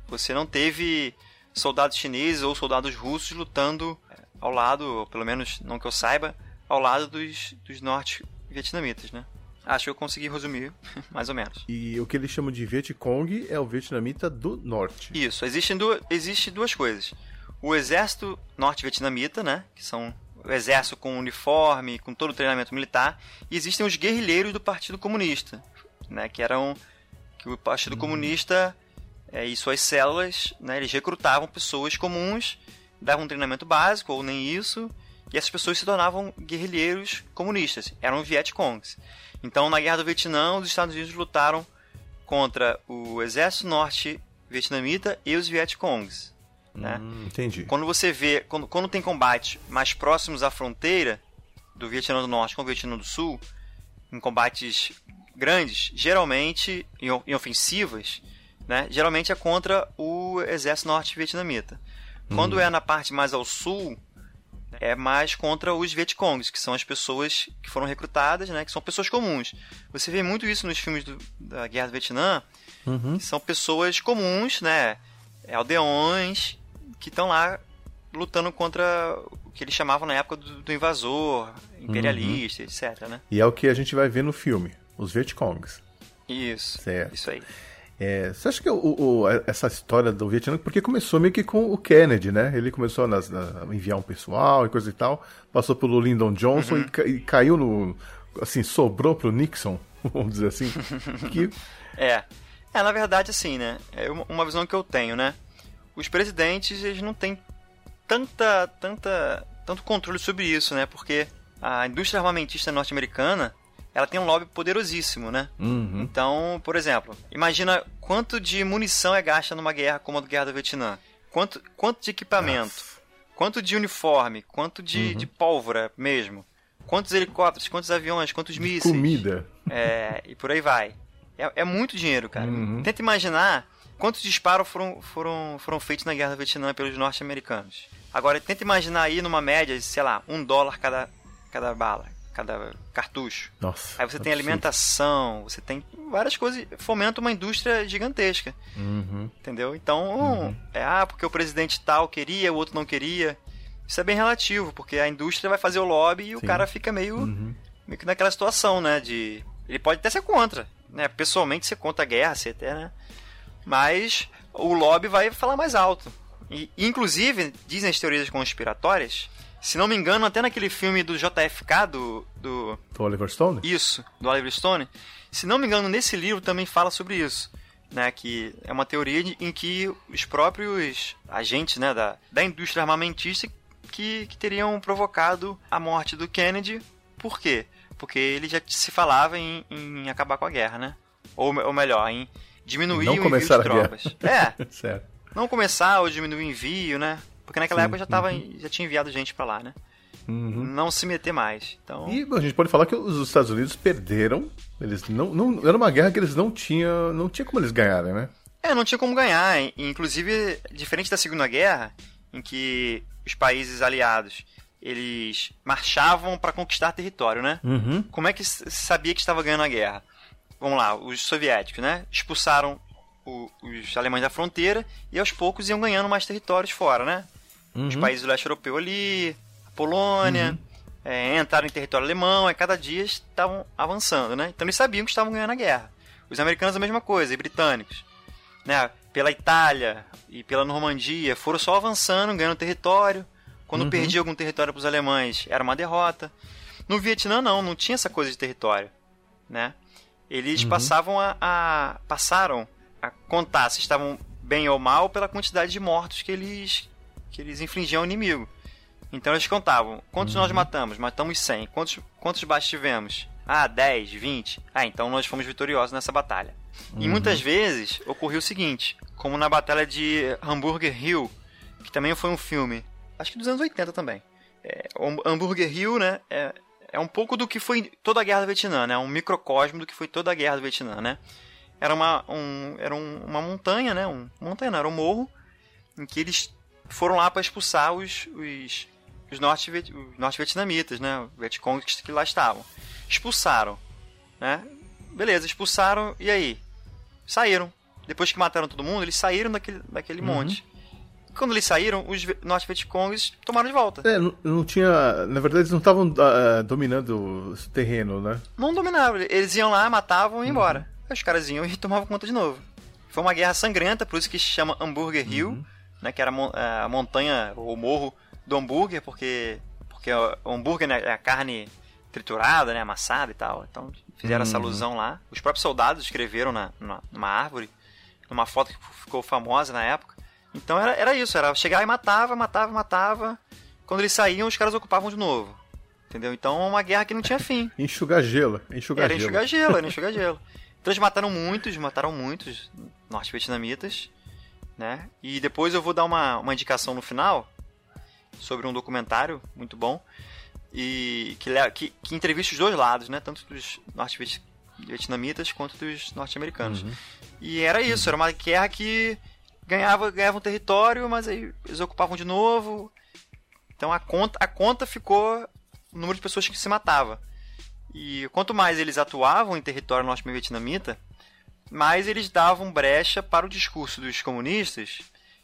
Você não teve soldados chineses ou soldados russos lutando é, ao lado, ou pelo menos não que eu saiba, ao lado dos, dos norte-vietnamitas, né? Acho que eu consegui resumir, mais ou menos. E o que eles chamam de Vietcong é o vietnamita do norte. Isso, existem duas, existe duas coisas. O exército norte-vietnamita, né, que são o exército com uniforme, com todo o treinamento militar, e existem os guerrilheiros do Partido Comunista, né, que eram que o Partido hum. Comunista é, e suas células, né, eles recrutavam pessoas comuns, davam um treinamento básico ou nem isso, e essas pessoas se tornavam guerrilheiros comunistas, eram Vietcongs. Então, na Guerra do Vietnã, os Estados Unidos lutaram contra o exército norte-vietnamita e os Vietcongs. Né? Hum, entendi. Quando você vê, quando, quando tem combate mais próximos à fronteira do Vietnã do Norte com o Vietnã do Sul, em combates grandes, geralmente, em, em ofensivas, né, geralmente é contra o exército norte-vietnamita. Quando Uhum. é na parte mais ao sul, é mais contra os Vietcongs, que são as pessoas que foram recrutadas, né, que são pessoas comuns. Você vê muito isso nos filmes do- da Guerra do Vietnã, Uhum. que são pessoas comuns, né, aldeões, que estão lá lutando contra o que eles chamavam na época do, do invasor, imperialista, etc, né? E é o que a gente vai ver no filme, os Vietcongs. Isso, Certo. isso aí. É, você acha que o, o- essa história do Vietnã, porque começou meio que com o Kennedy, né? Ele começou a nas- na- enviar um pessoal e coisa e tal, passou pelo Lyndon Johnson Uhum. e, ca- e caiu no. Assim, sobrou pro Nixon, vamos dizer assim. que É. É, na verdade, assim, né? É uma- uma visão que eu tenho, né? Os presidentes, eles não têm tanta, tanta, tanto controle sobre isso, né? Porque a indústria armamentista norte-americana, ela tem um lobby poderosíssimo, né? Uhum. Então, por exemplo, imagina quanto de munição é gasta numa guerra como a Guerra do Vietnã. Quanto, quanto de equipamento, quanto de uniforme, quanto de, de pólvora mesmo. Quantos helicópteros, quantos aviões, quantos mísseis. comida. É, e por aí vai. É, é muito dinheiro, cara. Uhum. Tenta imaginar quantos disparos foram, foram, foram feitos na Guerra do Vietnã pelos norte-americanos. Agora, tenta imaginar aí numa média de, sei lá, um dólar cada, cada bala, cada cartucho. Nossa. Aí você tem absurdo. alimentação, você tem várias coisas. Fomenta uma indústria gigantesca, Uhum. entendeu? Então, é ah, porque o presidente tal queria, o outro não queria. Isso é bem relativo, porque a indústria vai fazer o lobby e o Sim. cara fica meio Uhum. meio que naquela situação, né? De. Ele pode até ser contra, né? Pessoalmente ser contra a guerra, ser até, né? Mas o lobby vai falar mais alto. E, inclusive, dizem as teorias conspiratórias, se não me engano, até naquele filme do JFK, do. do Do Oliver Stone? isso, do Oliver Stone, se não me engano, nesse livro também fala sobre isso. Né, que é uma teoria em que os próprios agentes né, da, da indústria armamentista que, que teriam provocado a morte do Kennedy. Por quê? Porque ele já se falava em, em acabar com a guerra, né? Ou, ou melhor, em diminuir Não o envio de tropas. É, Certo. não começar ou diminuir o envio, né? Porque naquela Sim, época já, tava, já tinha enviado gente pra lá, né? Uhum. Não se meter mais. Então, E bom, a gente pode falar que os Estados Unidos perderam. Eles não, não era uma guerra que eles não tinham, não tinha como eles ganharem, né? É, não tinha como ganhar. Inclusive, diferente da Segunda Guerra, em que os países aliados eles marchavam para conquistar território, né? Uhum. Como é que se sabia que estava ganhando a guerra? Vamos lá, os soviéticos, né? Expulsaram o- os alemães da fronteira e aos poucos iam ganhando mais territórios fora, né? Os países do leste europeu ali, a Polônia, é, entraram em território alemão, e cada dia estavam avançando, né? Então eles sabiam que estavam ganhando a guerra. Os americanos a mesma coisa, e britânicos. Né? Pela Itália e pela Normandia, foram só avançando, ganhando território. Quando perdia algum território para os alemães, era uma derrota. No Vietnã não, não tinha essa coisa de território, né? Eles passavam a, a- passaram a contar se estavam bem ou mal pela quantidade de mortos que eles que eles infligiam ao inimigo. Então eles contavam, quantos nós matamos? Matamos 100. Quantos quantos baixos tivemos? Ah, 10, 20. Ah, então nós fomos vitoriosos nessa batalha. E muitas vezes ocorreu o seguinte, como na batalha de Hamburger Hill, que também foi um filme, acho que dos anos 80 também. É, o Hamburger Hill, né, é, é um pouco do que foi toda a Guerra do Vietnã, né, um microcosmo do que foi toda a Guerra do Vietnã, né. Era uma, um, era um- uma montanha, né, um, montanha não, era um morro, em que eles foram lá para expulsar os, os, os norte- norte-vietnamitas, né, os Vietcongs que lá estavam. Expulsaram, né, beleza, expulsaram, e aí? Saíram. Depois que mataram todo mundo, eles saíram daquele, daquele monte. Quando eles saíram, os norte-vietcongs tomaram de volta. É, não, não tinha. Na verdade, eles não estavam ah, dominando esse terreno, né? Não dominavam. Eles iam lá, matavam e iam embora. Aí os caras iam e tomavam conta de novo. Foi uma guerra sangrenta, por isso que se chama Hambúrguer Hill, né, que era a mon- a montanha, ou morro do hambúrguer, porque, porque o hambúrguer né, é a carne triturada, né, amassada e tal. Então fizeram essa alusão lá. Os próprios soldados escreveram na, numa, numa árvore, numa foto que ficou famosa na época. Então era, era isso, era chegar e matava, matava, matava. Quando eles saíam, os caras ocupavam de novo. Entendeu? Então uma guerra que não tinha fim. Enxugar gelo. Enxugar Era gelo. enxugar gelo, era enxugar gelo. Então eles mataram muitos, mataram muitos norte-vietnamitas, né? E depois eu vou dar uma, uma indicação no final sobre um documentário muito bom e que, que, que entrevista os dois lados, né? Tanto dos norte-viet- vietnamitas contra dos norte-americanos. Uhum. E era isso, era uma guerra que ganhava, ganhava um território, mas aí eles ocupavam de novo. Então a conta, a conta ficou o número de pessoas que se matava. E quanto mais eles atuavam em território norte-vietnamita, mais eles davam brecha para o discurso dos comunistas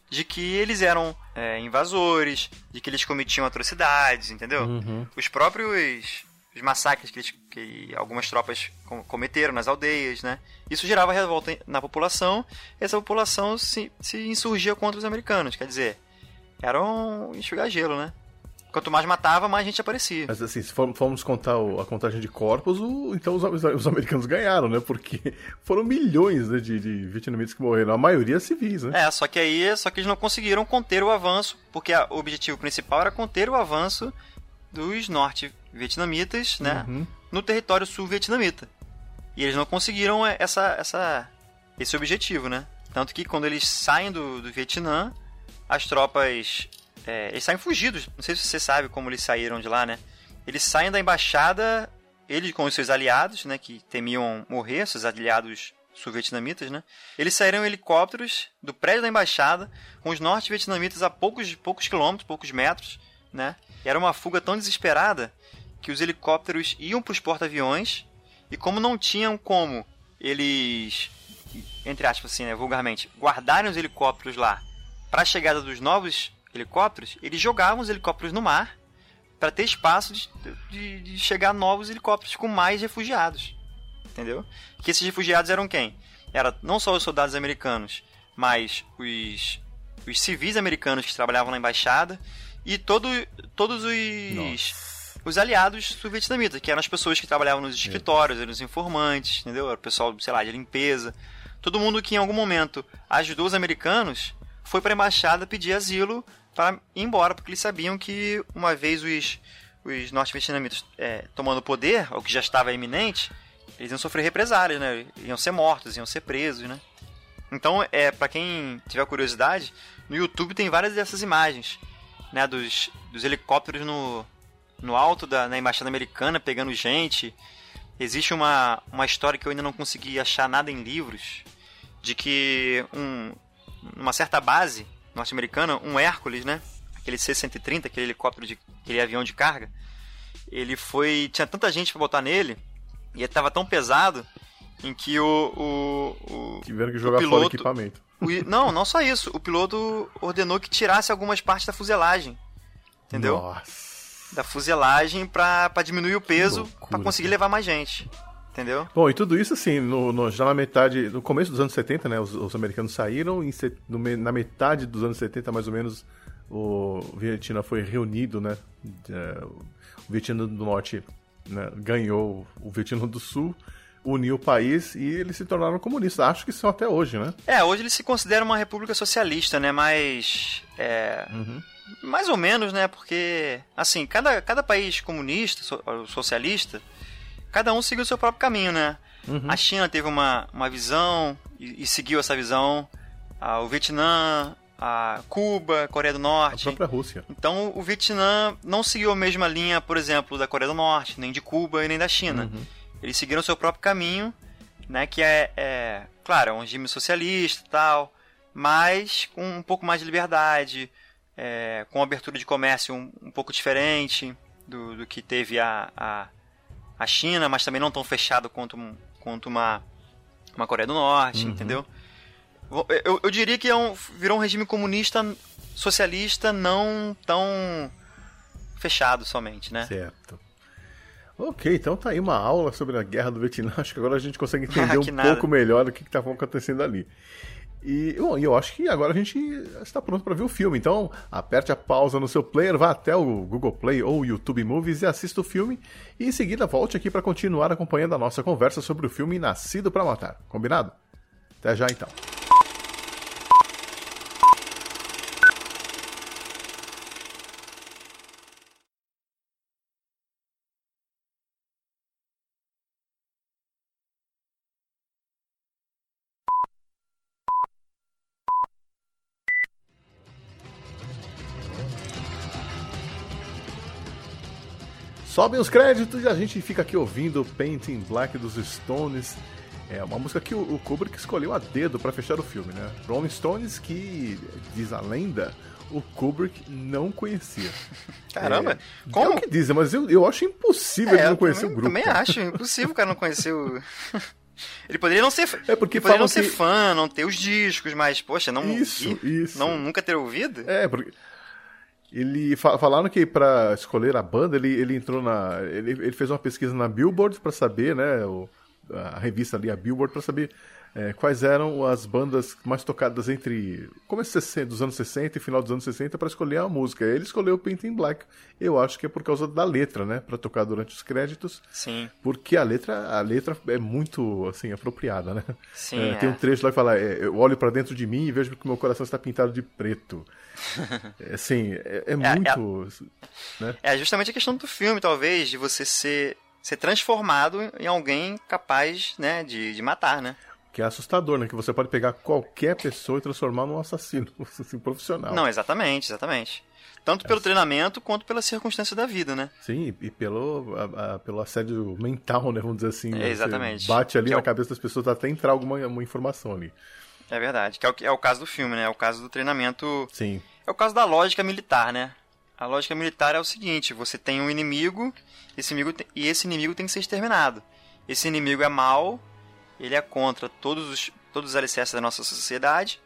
de que eles eram é, invasores, de que eles cometiam atrocidades, entendeu? Uhum. Os próprios os massacres que, eles, que algumas tropas cometeram nas aldeias, né? Isso gerava revolta na população, e essa população se, se insurgia contra os americanos, quer dizer, era um enxugar gelo, né? Quanto mais matava, mais gente aparecia. Mas assim, se formos contar a contagem de corpos, então os, os, americanos ganharam, né? Porque foram milhões né, de, de vietnamitas que morreram, a maioria civis, né? É, só que aí, só que eles não conseguiram conter o avanço, porque a, o objetivo principal era conter o avanço dos norte-vietnamitas, né? Uhum. No território sul-vietnamita. E eles não conseguiram essa, essa, esse objetivo, né? Tanto que quando eles saem do, do Vietnã, as tropas é, eles saem fugidos. Não sei se você sabe como eles saíram de lá, né? Eles saem da embaixada, eles com os seus aliados, né? Que temiam morrer, seus aliados sul-vietnamitas, né? Eles saíram em helicópteros do prédio da embaixada com os norte-vietnamitas a poucos, poucos quilômetros, poucos metros, né? Era uma fuga tão desesperada que os helicópteros iam para os porta-aviões e como não tinham como eles, entre aspas assim, né, vulgarmente, guardarem os helicópteros lá para a chegada dos novos helicópteros, eles jogavam os helicópteros no mar para ter espaço de, de, de, chegar novos helicópteros com mais refugiados. Entendeu? Que esses refugiados eram quem? Era não só os soldados americanos, mas os, os civis americanos que trabalhavam na embaixada e todo, todos os, os aliados sul-vietnamitas, que eram as pessoas que trabalhavam nos escritórios, eram os informantes, entendeu? Era o pessoal, sei lá, de limpeza. Todo mundo que em algum momento ajudou os americanos foi para a embaixada pedir asilo para ir embora, porque eles sabiam que uma vez os, os norte-vietnamitas é, tomando poder, o que já estava iminente, eles iam sofrer represálias, né? Iam ser mortos, iam ser presos, né? Então, é, para quem tiver curiosidade, no YouTube tem várias dessas imagens, né? Dos, dos helicópteros no, no alto da na embaixada americana pegando gente. Existe uma, uma história que eu ainda não consegui achar nada em livros, de que um, uma certa base norte-americana, um Hércules, né? Aquele C-130, aquele helicóptero, de, aquele avião de carga. Ele foi... Tinha tanta gente para botar nele, e ele tava tão pesado, em que o... o, o Tiveram que jogar piloto, fora o equipamento. O, não, não só isso. O piloto ordenou que tirasse algumas partes da fuselagem. Entendeu? Nossa. Da fuselagem para diminuir o peso para conseguir levar mais gente. Entendeu? Bom, e tudo isso assim, no, no, já na metade, no começo dos anos 70, né? Os, os americanos saíram, e no, na metade dos anos 70, mais ou menos, o Vietnã foi reunido, né? É, o Vietnã do Norte né, ganhou o Vietnã do Sul, uniu o país e eles se tornaram comunistas. Acho que são até hoje, né? É, hoje eles se consideram uma república socialista, né? Mas. É, uhum. Mais ou menos, né? Porque, assim, cada, cada país comunista, socialista cada um seguiu o seu próprio caminho, né? Uhum. A China teve uma, uma visão e, e seguiu essa visão. Ah, o Vietnã, a Cuba, a Coreia do Norte. A própria Rússia. Então o Vietnã não seguiu a mesma linha, por exemplo, da Coreia do Norte, nem de Cuba e nem da China. Uhum. Eles seguiram o seu próprio caminho, né? Que é, é, claro, é um regime socialista e tal, mas com um pouco mais de liberdade, é, com abertura de comércio um, um pouco diferente do, do que teve a, a a China, mas também não tão fechado quanto, quanto uma, uma Coreia do Norte, uhum. entendeu? Eu, eu diria que é um, virou um regime comunista socialista não tão fechado somente, né? Certo. Ok, então tá aí uma aula sobre a guerra do Vietnã. Acho que agora a gente consegue entender um nada. pouco melhor o que estava acontecendo ali. E bom, eu acho que agora a gente está pronto para ver o filme. Então, aperte a pausa no seu player, vá até o Google Play ou YouTube Movies e assista o filme. E em seguida volte aqui para continuar acompanhando a nossa conversa sobre o filme Nascido para Matar. Combinado? Até já então. Sobem os créditos e a gente fica aqui ouvindo Painting Black dos Stones. É uma música que o Kubrick escolheu a dedo para fechar o filme, né? Rolling Stones, que diz a lenda, o Kubrick não conhecia. Caramba! É, Como? É o que dizem, mas eu, eu acho impossível é, ele não conhecer também, o grupo. Também acho, impossível o cara não conhecer o. Ele poderia não ser, é porque poderia não ser que... fã, não ter os discos, mas, poxa, não isso, isso. não nunca ter ouvido? É, porque ele falaram que para escolher a banda, ele, ele entrou na ele, ele fez uma pesquisa na Billboard para saber, né, o, a revista ali, a Billboard, para saber é, quais eram as bandas mais tocadas entre começo dos anos 60 e final dos anos 60 para escolher a música. Ele escolheu Painting Black. Eu acho que é por causa da letra, né, para tocar durante os créditos. Sim. Porque a letra, a letra é muito assim apropriada, né? Sim. É, tem um trecho lá que fala: é, eu olho para dentro de mim e vejo que meu coração está pintado de preto. assim, é, é, é muito, né? É justamente a questão do filme, talvez, de você ser ser transformado em alguém capaz, né, de, de matar, né? Que é assustador, né? Que você pode pegar qualquer pessoa e transformar num assassino assim, profissional. Não, exatamente, exatamente. Tanto pelo é. treinamento quanto pela circunstância da vida, né? Sim, e pelo, a, a, pelo assédio mental, né? Vamos dizer assim. É, exatamente. bate ali que na é o... cabeça das pessoas até entrar alguma informação ali. É verdade. Que é o, é o caso do filme, né? É o caso do treinamento. Sim. É o caso da lógica militar, né? A lógica militar é o seguinte: você tem um inimigo, esse inimigo tem, e esse inimigo tem que ser exterminado. Esse inimigo é mau, ele é contra todos os, todos os alicerces da nossa sociedade,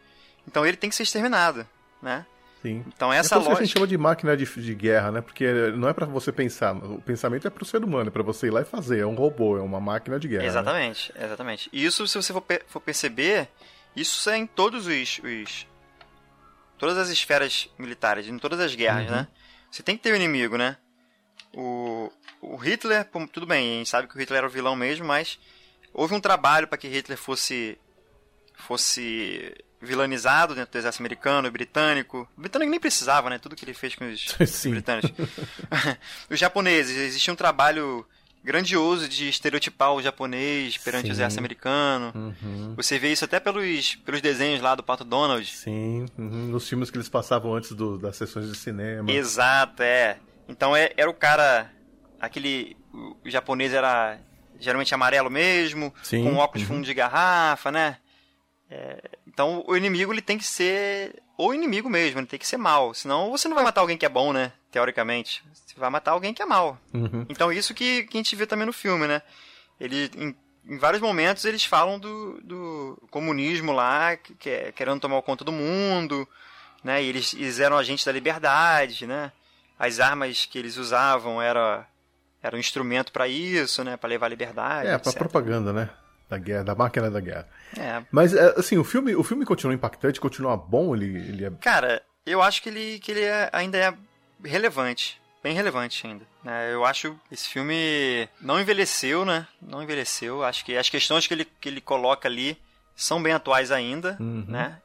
então ele tem que ser exterminado, né? Sim. Então essa é lógica... que a gente chama de máquina de, de guerra, né? Porque não é para você pensar, o pensamento é para o ser humano, é para você ir lá e fazer, é um robô, é uma máquina de guerra. Né? Exatamente, né? exatamente. E isso, se você for, for, perceber, isso é em todos os, os, todas as esferas militares, em todas as guerras, uhum. né? Você tem que ter um inimigo, né? O, o Hitler, tudo bem, a gente sabe que o Hitler era o vilão mesmo, mas houve um trabalho para que Hitler fosse fosse vilanizado dentro do exército americano e britânico. O britânico nem precisava, né? Tudo que ele fez com os Sim. britânicos. os japoneses, existia um trabalho grandioso de estereotipar o japonês perante Sim. o exército americano. Uhum. Você vê isso até pelos, pelos desenhos lá do Pato Donald. Sim, uhum. nos filmes que eles passavam antes do, das sessões de cinema. Exato, é. Então é, era o cara, aquele o japonês era geralmente amarelo mesmo, Sim. com óculos uhum. fundo de garrafa, né? É, então o inimigo ele tem que ser o inimigo mesmo, ele tem que ser mal, senão você não vai matar alguém que é bom, né? Teoricamente, você vai matar alguém que é mal. Uhum. Então isso que, que a gente vê também no filme, né? Ele em, em vários momentos eles falam do, do comunismo lá, que, que é, querendo tomar conta do mundo, né? E eles, eles eram agentes da liberdade, né? As armas que eles usavam era era um instrumento para isso, né? Para levar a liberdade. É, para propaganda, né? Da guerra, da máquina da guerra. É. Mas, é, assim, o filme, o filme continua impactante, continua bom, ele, ele é... Cara, eu acho que ele, que ele é, ainda é relevante. Bem relevante ainda. Né? Eu acho que esse filme não envelheceu, né? Não envelheceu. Acho que as questões que ele, que ele coloca ali são bem atuais ainda, uhum. né?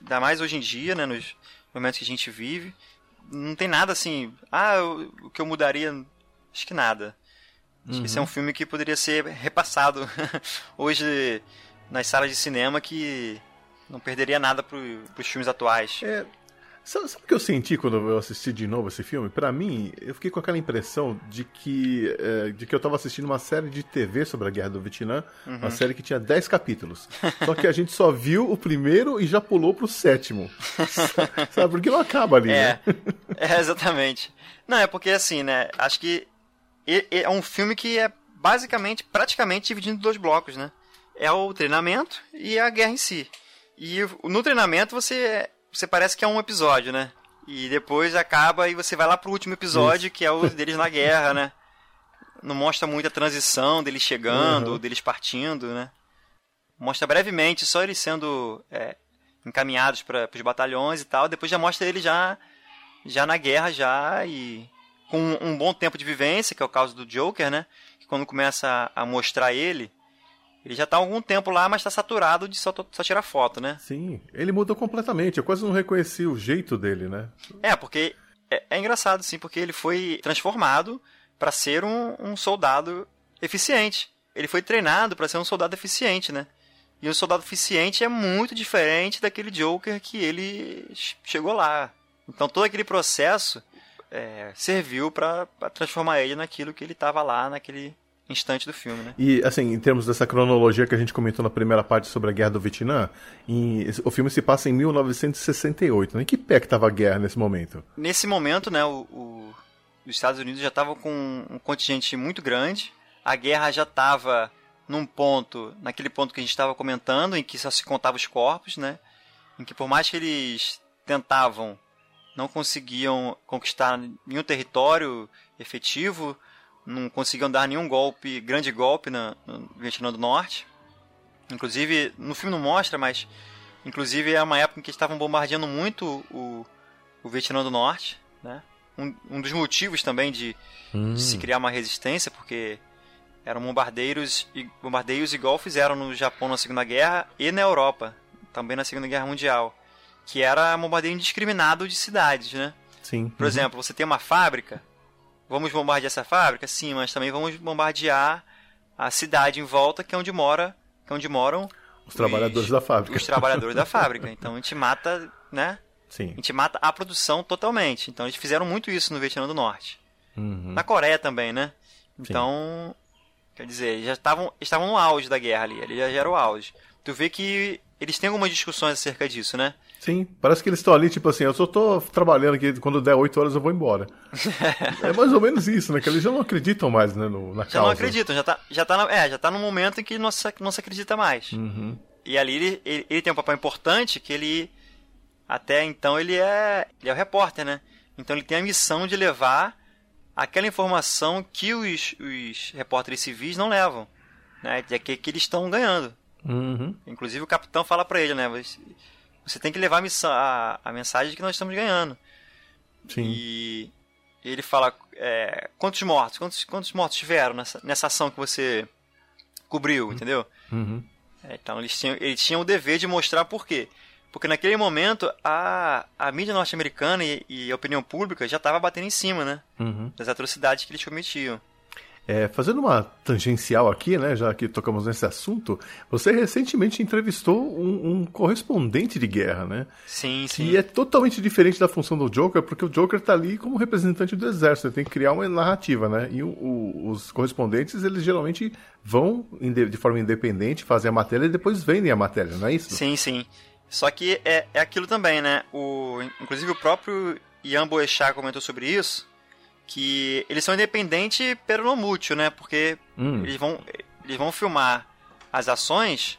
Ainda mais hoje em dia, né? Nos momentos que a gente vive. Não tem nada assim... Ah, o que eu mudaria Acho que nada. Acho uhum. que esse é um uhum. filme que poderia ser repassado hoje nas salas de cinema que não perderia nada para os filmes atuais. É, sabe, sabe o que eu senti quando eu assisti de novo esse filme? Para mim, eu fiquei com aquela impressão de que, é, de que eu estava assistindo uma série de TV sobre a Guerra do Vietnã, uhum. uma série que tinha 10 capítulos. só que a gente só viu o primeiro e já pulou pro sétimo. sabe? Porque não acaba ali, é, né? é, exatamente. Não, é porque assim, né? Acho que é um filme que é basicamente, praticamente dividido em dois blocos, né? É o treinamento e a guerra em si. E no treinamento você, você parece que é um episódio, né? E depois acaba e você vai lá pro último episódio, Isso. que é o deles na guerra, né? Não mostra muito a transição deles chegando, uhum. deles partindo, né? Mostra brevemente só eles sendo é, encaminhados para os batalhões e tal. Depois já mostra ele já, já na guerra já e com um bom tempo de vivência, que é o caso do Joker, né? Que quando começa a, mostrar ele, ele já está há algum tempo lá, mas está saturado de só, só, tirar foto, né? Sim, ele mudou completamente. Eu quase não reconheci o jeito dele, né? É, porque é, é engraçado, sim, porque ele foi transformado para ser um, um, soldado eficiente. Ele foi treinado para ser um soldado eficiente, né? E um soldado eficiente é muito diferente daquele Joker que ele chegou lá. Então todo aquele processo é, serviu para transformar ele naquilo que ele estava lá naquele instante do filme, né? E, assim, em termos dessa cronologia que a gente comentou na primeira parte sobre a Guerra do Vietnã, em, o filme se passa em 1968. Né? Em que pé que estava a guerra nesse momento? Nesse momento, né, o, o, os Estados Unidos já estavam com um contingente muito grande, a guerra já estava num ponto, naquele ponto que a gente estava comentando, em que só se contava os corpos, né? Em que por mais que eles tentavam, não conseguiam conquistar nenhum território efetivo, não conseguiam dar nenhum golpe, grande golpe na, no Vietnã do Norte. Inclusive, no filme não mostra, mas inclusive é uma época em que estavam bombardeando muito o, o Vietnã do Norte, né? Um, um dos motivos também de, hum. de, se criar uma resistência, porque eram bombardeiros e bombardeios igual fizeram no Japão na Segunda Guerra e na Europa, também na Segunda Guerra Mundial, que era bombardeio indiscriminado de cidades, né? Sim. Por uhum. exemplo, você tem uma fábrica, Vamos bombardear essa fábrica? Sim, mas também vamos bombardear a cidade em volta, que é onde mora, que é onde moram os trabalhadores os, da fábrica. Os trabalhadores da fábrica. Então a gente mata, né? Sim. A gente mata a produção totalmente. Então eles fizeram muito isso no Vietnã do Norte. Uhum. Na Coreia também, né? Então, Sim. quer dizer, eles já estavam, estavam no auge da guerra ali, ali já era o auge. Tu vê que eles têm algumas discussões acerca disso, né? Sim, parece que eles estão ali, tipo assim, eu só tô trabalhando aqui, quando der 8 horas eu vou embora. é mais ou menos isso, né? Que eles já não acreditam mais, né, no, na já causa. Já não acreditam, já tá, já tá, no, é, já tá no momento em que não se, não se acredita mais. Uhum. E ali ele, ele, ele, tem um papel importante que ele, até então, ele é, ele é o repórter, né? Então ele tem a missão de levar aquela informação que os, os repórteres civis não levam, né? De que, que eles estão ganhando. Uhum. Inclusive o capitão fala para ele, né? Você tem que levar a, missão, a, a mensagem de que nós estamos ganhando. Sim. E ele fala é, quantos mortos, quantos, quantos mortos tiveram nessa, nessa ação que você cobriu, uhum. entendeu? Uhum. É, então eles tinham, eles tinham o dever de mostrar por quê. Porque naquele momento a, a mídia norte-americana e, e, a opinião pública já estava batendo em cima, né? Uhum. Das atrocidades que eles cometiam. É, fazendo uma tangencial aqui, né, já que tocamos nesse assunto, você recentemente entrevistou um, um correspondente de guerra, né? Sim, sim. Que é totalmente diferente da função do Joker, porque o Joker está ali como representante do exército, ele tem que criar uma narrativa, né? E o, o, os correspondentes, eles geralmente vão de forma independente, fazem a matéria e depois vendem a matéria, não é isso? Sim, sim. Só que é, é aquilo também, né? O, inclusive o próprio Ian Boechat comentou sobre isso, que eles são independentes pero não mútuo, né? Porque hum. eles, vão, eles vão filmar as ações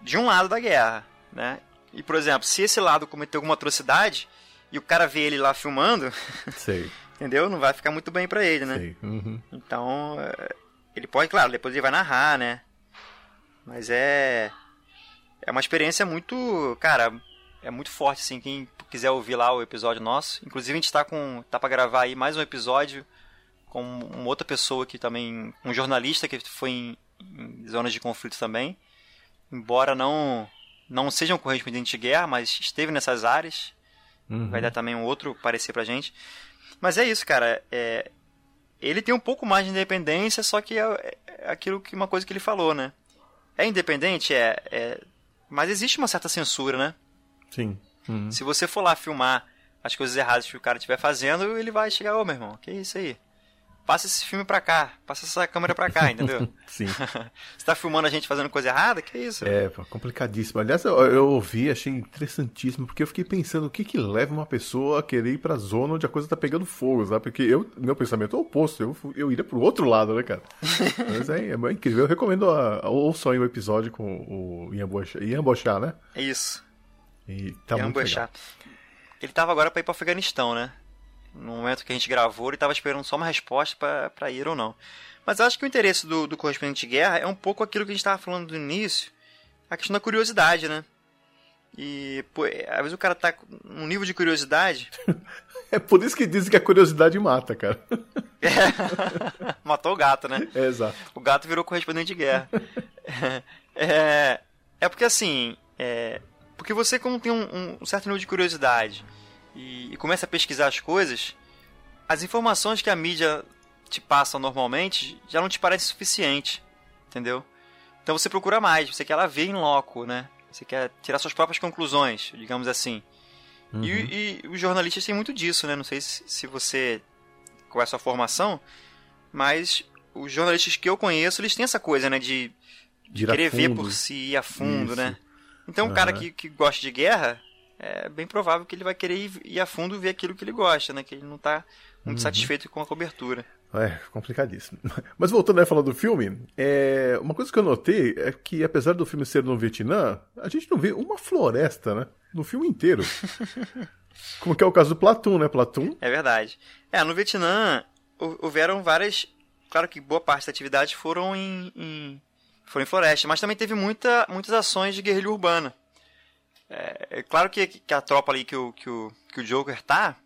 de um lado da guerra, né? E, por exemplo, se esse lado cometeu alguma atrocidade e o cara vê ele lá filmando, entendeu? Não vai ficar muito bem para ele, né? Uhum. Então, é, ele pode, claro, depois ele vai narrar, né? Mas é é uma experiência muito, cara, é muito forte, assim, quem quiser ouvir lá o episódio nosso. Inclusive a gente tá com. tá pra gravar aí mais um episódio com uma outra pessoa que também. um jornalista que foi em, em zonas de conflito também. Embora não. não seja um correspondente de guerra, mas esteve nessas áreas. Uhum. Vai dar também um outro parecer pra gente. Mas é isso, cara. É, ele tem um pouco mais de independência, só que é, é aquilo que uma coisa que ele falou, né? É independente, é, é, mas existe uma certa censura, né? Sim. Uhum. Se você for lá filmar as coisas erradas que o cara estiver fazendo, ele vai chegar, ô oh, meu irmão, que isso aí? Passa esse filme pra cá, passa essa câmera pra cá, entendeu? Sim. você tá filmando a gente fazendo coisa errada? Que isso? É, complicadíssimo. Aliás, eu, eu ouvi, achei interessantíssimo, porque eu fiquei pensando o que que leva uma pessoa a querer ir pra zona onde a coisa tá pegando fogo, sabe? Porque eu, meu pensamento é o oposto, eu, eu iria pro outro lado, né, cara? Mas é, é incrível. Eu recomendo a, a, ouçam aí o episódio com o Ian Bochá né? É isso. E tá muito legal. Ele tava agora pra ir pro Afeganistão, né? No momento que a gente gravou, ele tava esperando só uma resposta para ir ou não. Mas eu acho que o interesse do, do correspondente de guerra é um pouco aquilo que a gente tava falando no início, a questão da curiosidade, né? E, pô, às vezes o cara tá num nível de curiosidade. é por isso que dizem que a curiosidade mata, cara. É. Matou o gato, né? É, exato. O gato virou correspondente de guerra. é, é porque assim, é, porque você, como tem um, um certo nível de curiosidade e, e, começa a pesquisar as coisas, as informações que a mídia te passa normalmente já não te parecem suficiente, entendeu? Então você procura mais, você quer ela ver em loco, né? Você quer tirar suas próprias conclusões, digamos assim. Uhum. E, e, os jornalistas têm muito disso, né? Não sei se, se você. com essa formação, mas os jornalistas que eu conheço, eles têm essa coisa, né? De, de querer ver por si, ir a fundo, Isso. né? Então, um uhum. cara que, que gosta de guerra, é bem provável que ele vai querer ir, ir a fundo ver aquilo que ele gosta, né? Que ele não tá muito uhum. satisfeito com a cobertura. É, complicadíssimo. Mas voltando a falar do filme, é... uma coisa que eu notei é que, apesar do filme ser no Vietnã, a gente não vê uma floresta, né? No filme inteiro. Como que é o caso do Platoon, né? Platoon. É verdade. É, no Vietnã houveram várias. Claro que boa parte das atividades foram em, em foram em floresta, mas também teve muita, muitas ações de guerrilha urbana. É, é claro que, que, a tropa ali que o, que, o, que o Joker tá,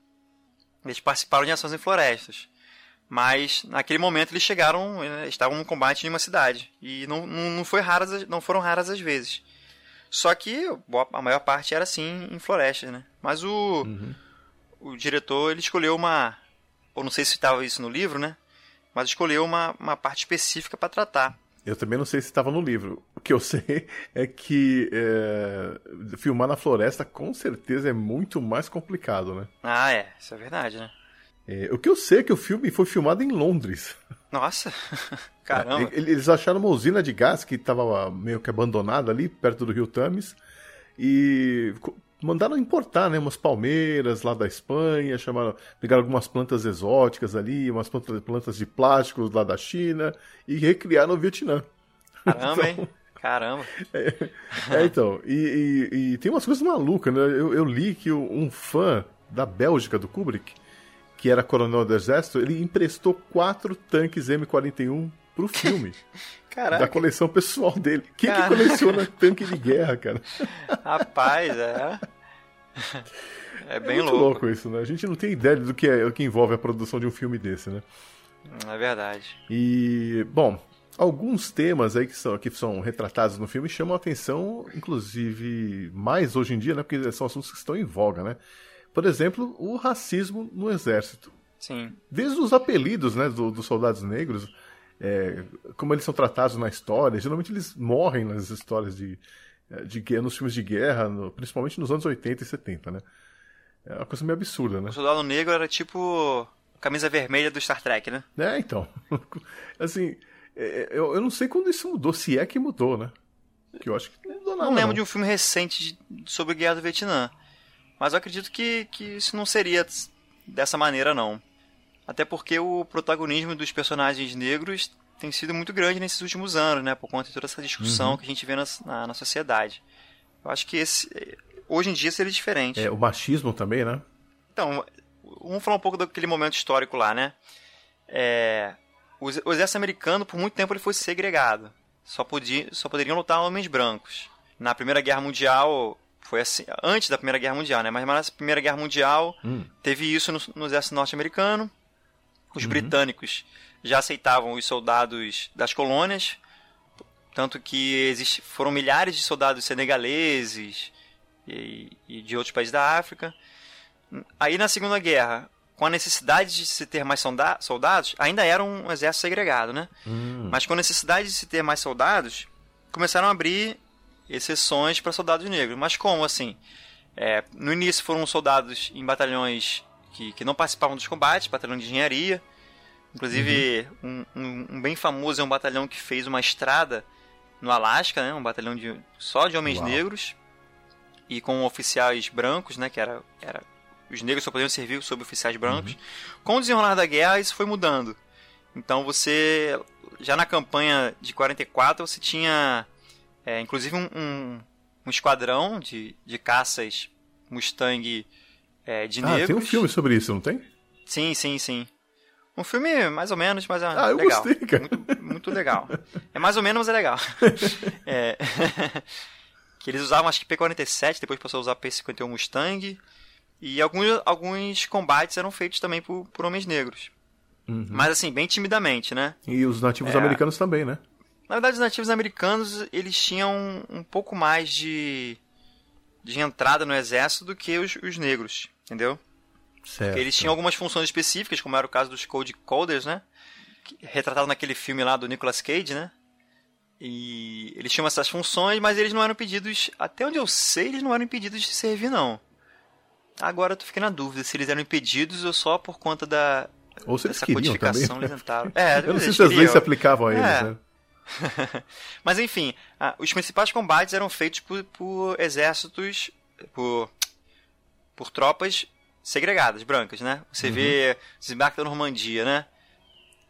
eles participaram de ações em florestas. Mas naquele momento eles chegaram, né, estavam no combate em uma cidade. E não, não, não, foi raras, não foram raras as vezes. Só que a maior parte era assim em florestas, né? Mas o, uhum. o diretor ele escolheu uma. Ou não sei se estava isso no livro, né? Mas escolheu uma, uma parte específica para tratar. Eu também não sei se estava no livro. O que eu sei é que é, filmar na floresta com certeza é muito mais complicado, né? Ah, é. Isso é verdade, né? É, o que eu sei é que o filme foi filmado em Londres. Nossa, caramba. Eles acharam uma usina de gás que estava meio que abandonada ali, perto do rio Thames, e mandaram importar né, umas palmeiras lá da Espanha, chamaram, pegaram algumas plantas exóticas ali, umas plantas, plantas de plástico lá da China, e recriaram o Vietnã. Caramba, então, hein? Caramba. É, é então, e, e, e, tem umas coisas malucas, né? Eu, eu li que um fã da Bélgica, do Kubrick, que era coronel do exército, ele emprestou quatro tanques M41 pro filme. Caraca. Da coleção pessoal dele. Quem Caraca. que coleciona tanque de guerra, cara? Rapaz, é. É bem é muito louco. louco isso, né? A gente não tem ideia do que, é, o que envolve a produção de um filme desse, né? É verdade. E, bom, alguns temas aí que são, que são retratados no filme chamam a atenção, inclusive, mais hoje em dia, né? Porque são assuntos que estão em voga, né? Por exemplo, o racismo no exército. Sim. Desde os apelidos né, do, dos soldados negros, é, como eles são tratados na história, geralmente eles morrem nas histórias de, de guerra, nos filmes de guerra, no, principalmente nos anos 80 e 70, né? É uma coisa meio absurda, né? O soldado negro era tipo camisa vermelha do Star Trek, né? É, então. assim, é, eu, eu não sei quando isso mudou, se é que mudou, né? Que eu acho que não mudou nada. Não lembro não. de um filme recente sobre a Guerra do Vietnã. Mas eu acredito que, que isso não seria dessa maneira, não. Até porque o protagonismo dos personagens negros tem sido muito grande nesses últimos anos, né? Por conta de toda essa discussão uhum. que a gente vê na, na, na, sociedade. Eu acho que esse, hoje em dia seria diferente. É, o machismo também, né? Então, vamos falar um pouco daquele momento histórico lá, né? É, o, o exército americano, por muito tempo, ele foi segregado. Só, podia, só poderiam lutar homens brancos. Na Primeira Guerra Mundial, foi assim, antes da Primeira Guerra Mundial, né? Mas na Primeira Guerra Mundial hum. teve isso no, no exército norte-americano. Os uhum. britânicos já aceitavam os soldados das colônias, tanto que existe, foram milhares de soldados senegaleses e, e de outros países da África. Aí na Segunda Guerra, com a necessidade de se ter mais soldados, ainda era um exército segregado, né? Hum. Mas com a necessidade de se ter mais soldados, começaram a abrir exceções para soldados negros. Mas como assim? É, no início foram soldados em batalhões que, que não participavam dos combates, batalhão de engenharia. Inclusive, uhum. um, um, um, bem famoso é um batalhão que fez uma estrada no Alasca, né? um batalhão de, só de homens Uau. negros e com oficiais brancos, né? que era, era os negros só podiam servir sob oficiais brancos. Uhum. Com o desenrolar da guerra, isso foi mudando. Então você, já na campanha de 44, você tinha é, inclusive um, um, um, esquadrão de, de caças Mustang é, de ah, negros. tem um filme sobre isso, não tem? Sim, sim, sim. Um filme mais ou menos, mas é ah, eu legal. Gostei, cara. Muito, muito legal. É mais ou menos, mas é legal. é, que eles usavam acho que P-47, depois passou a usar P-51 Mustang. E alguns, alguns combates eram feitos também por, por homens negros. Uhum. Mas assim, bem timidamente, né? E os nativos é... americanos também, né? Na verdade, os nativos americanos eles tinham um pouco mais de, de entrada no exército do que os, os negros, entendeu? Certo. Porque eles tinham algumas funções específicas, como era o caso dos Code Coders, né? Retratado naquele filme lá do Nicolas Cage, né? E eles tinham essas funções, mas eles não eram pedidos, até onde eu sei, eles não eram impedidos de servir, não. Agora eu fiquei na dúvida se eles eram impedidos ou só por conta da. Ou se eles queriam codificação também. eles tentaram. É, Eu não sei eles se as leis se aplicavam a eles, É. né? Mas enfim, ah, os principais combates eram feitos por, por exércitos, por, por tropas segregadas, brancas, né? Você vê desembarque da Normandia, né?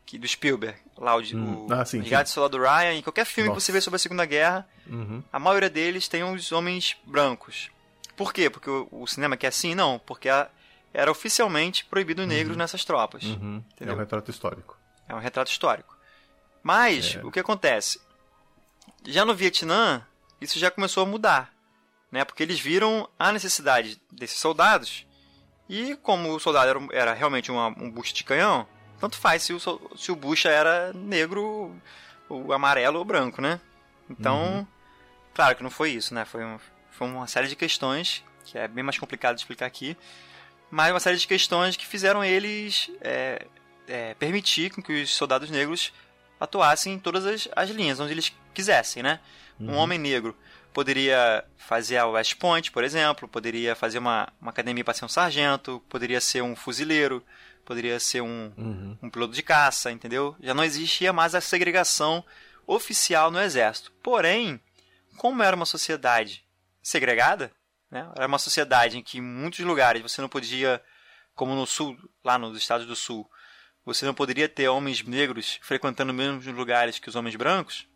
Que, do Spielberg, lá o, Hum. o Ah, sim, Resgate do Soldado Ryan, em qualquer filme que Nossa. você vê sobre a Segunda Guerra, Uhum. a maioria deles tem os homens brancos. Por quê? Porque o, o cinema quer assim? Não, porque a- era oficialmente proibido negros nessas tropas. Uhum. É um retrato histórico. É um retrato histórico. Mas, É. o que acontece? Já no Vietnã, isso já começou a mudar. Né? Porque eles viram a necessidade desses soldados. E como o soldado era, era realmente uma- um bucho de canhão, tanto faz se o, se o bucha era negro, o amarelo ou branco, né? Então, claro que não foi isso, né? Foi, um- foi uma série de questões, que é bem mais complicado de explicar aqui, mas uma série de questões que fizeram eles é, é, permitir que os soldados negros atuassem em todas as, as linhas, onde eles quisessem, né? Um homem negro poderia fazer a West Point, por exemplo, poderia fazer uma, uma academia para ser um sargento, poderia ser um fuzileiro, poderia ser um, Uhum. um piloto de caça, entendeu? Já não existia mais a segregação oficial no exército. Porém, como era uma sociedade segregada, né? era uma sociedade em que em muitos lugares você não podia, como no sul, lá nos estados do sul, você não poderia ter homens negros frequentando os mesmos lugares que os homens brancos,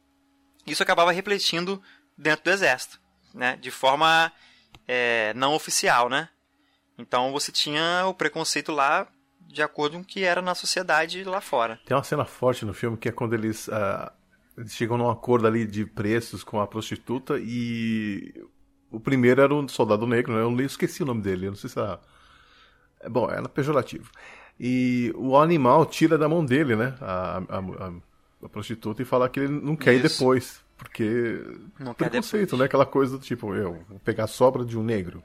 isso acabava refletindo dentro do exército, né? de forma é, não oficial, né? Então você tinha o preconceito lá de acordo com o que era na sociedade lá fora. Tem uma cena forte no filme que é quando eles, ah, eles chegam num acordo ali de preços com a prostituta e o primeiro era um soldado negro, né? Eu esqueci o nome dele, não sei se era... É, Bom, era pejorativo. E o animal tira da mão dele, né? A, a, a- a prostituta e fala que ele não quer ir Isso. depois. Porque. Não quer preconceito, depois. né? Aquela coisa do tipo, eu vou pegar a sobra de um negro.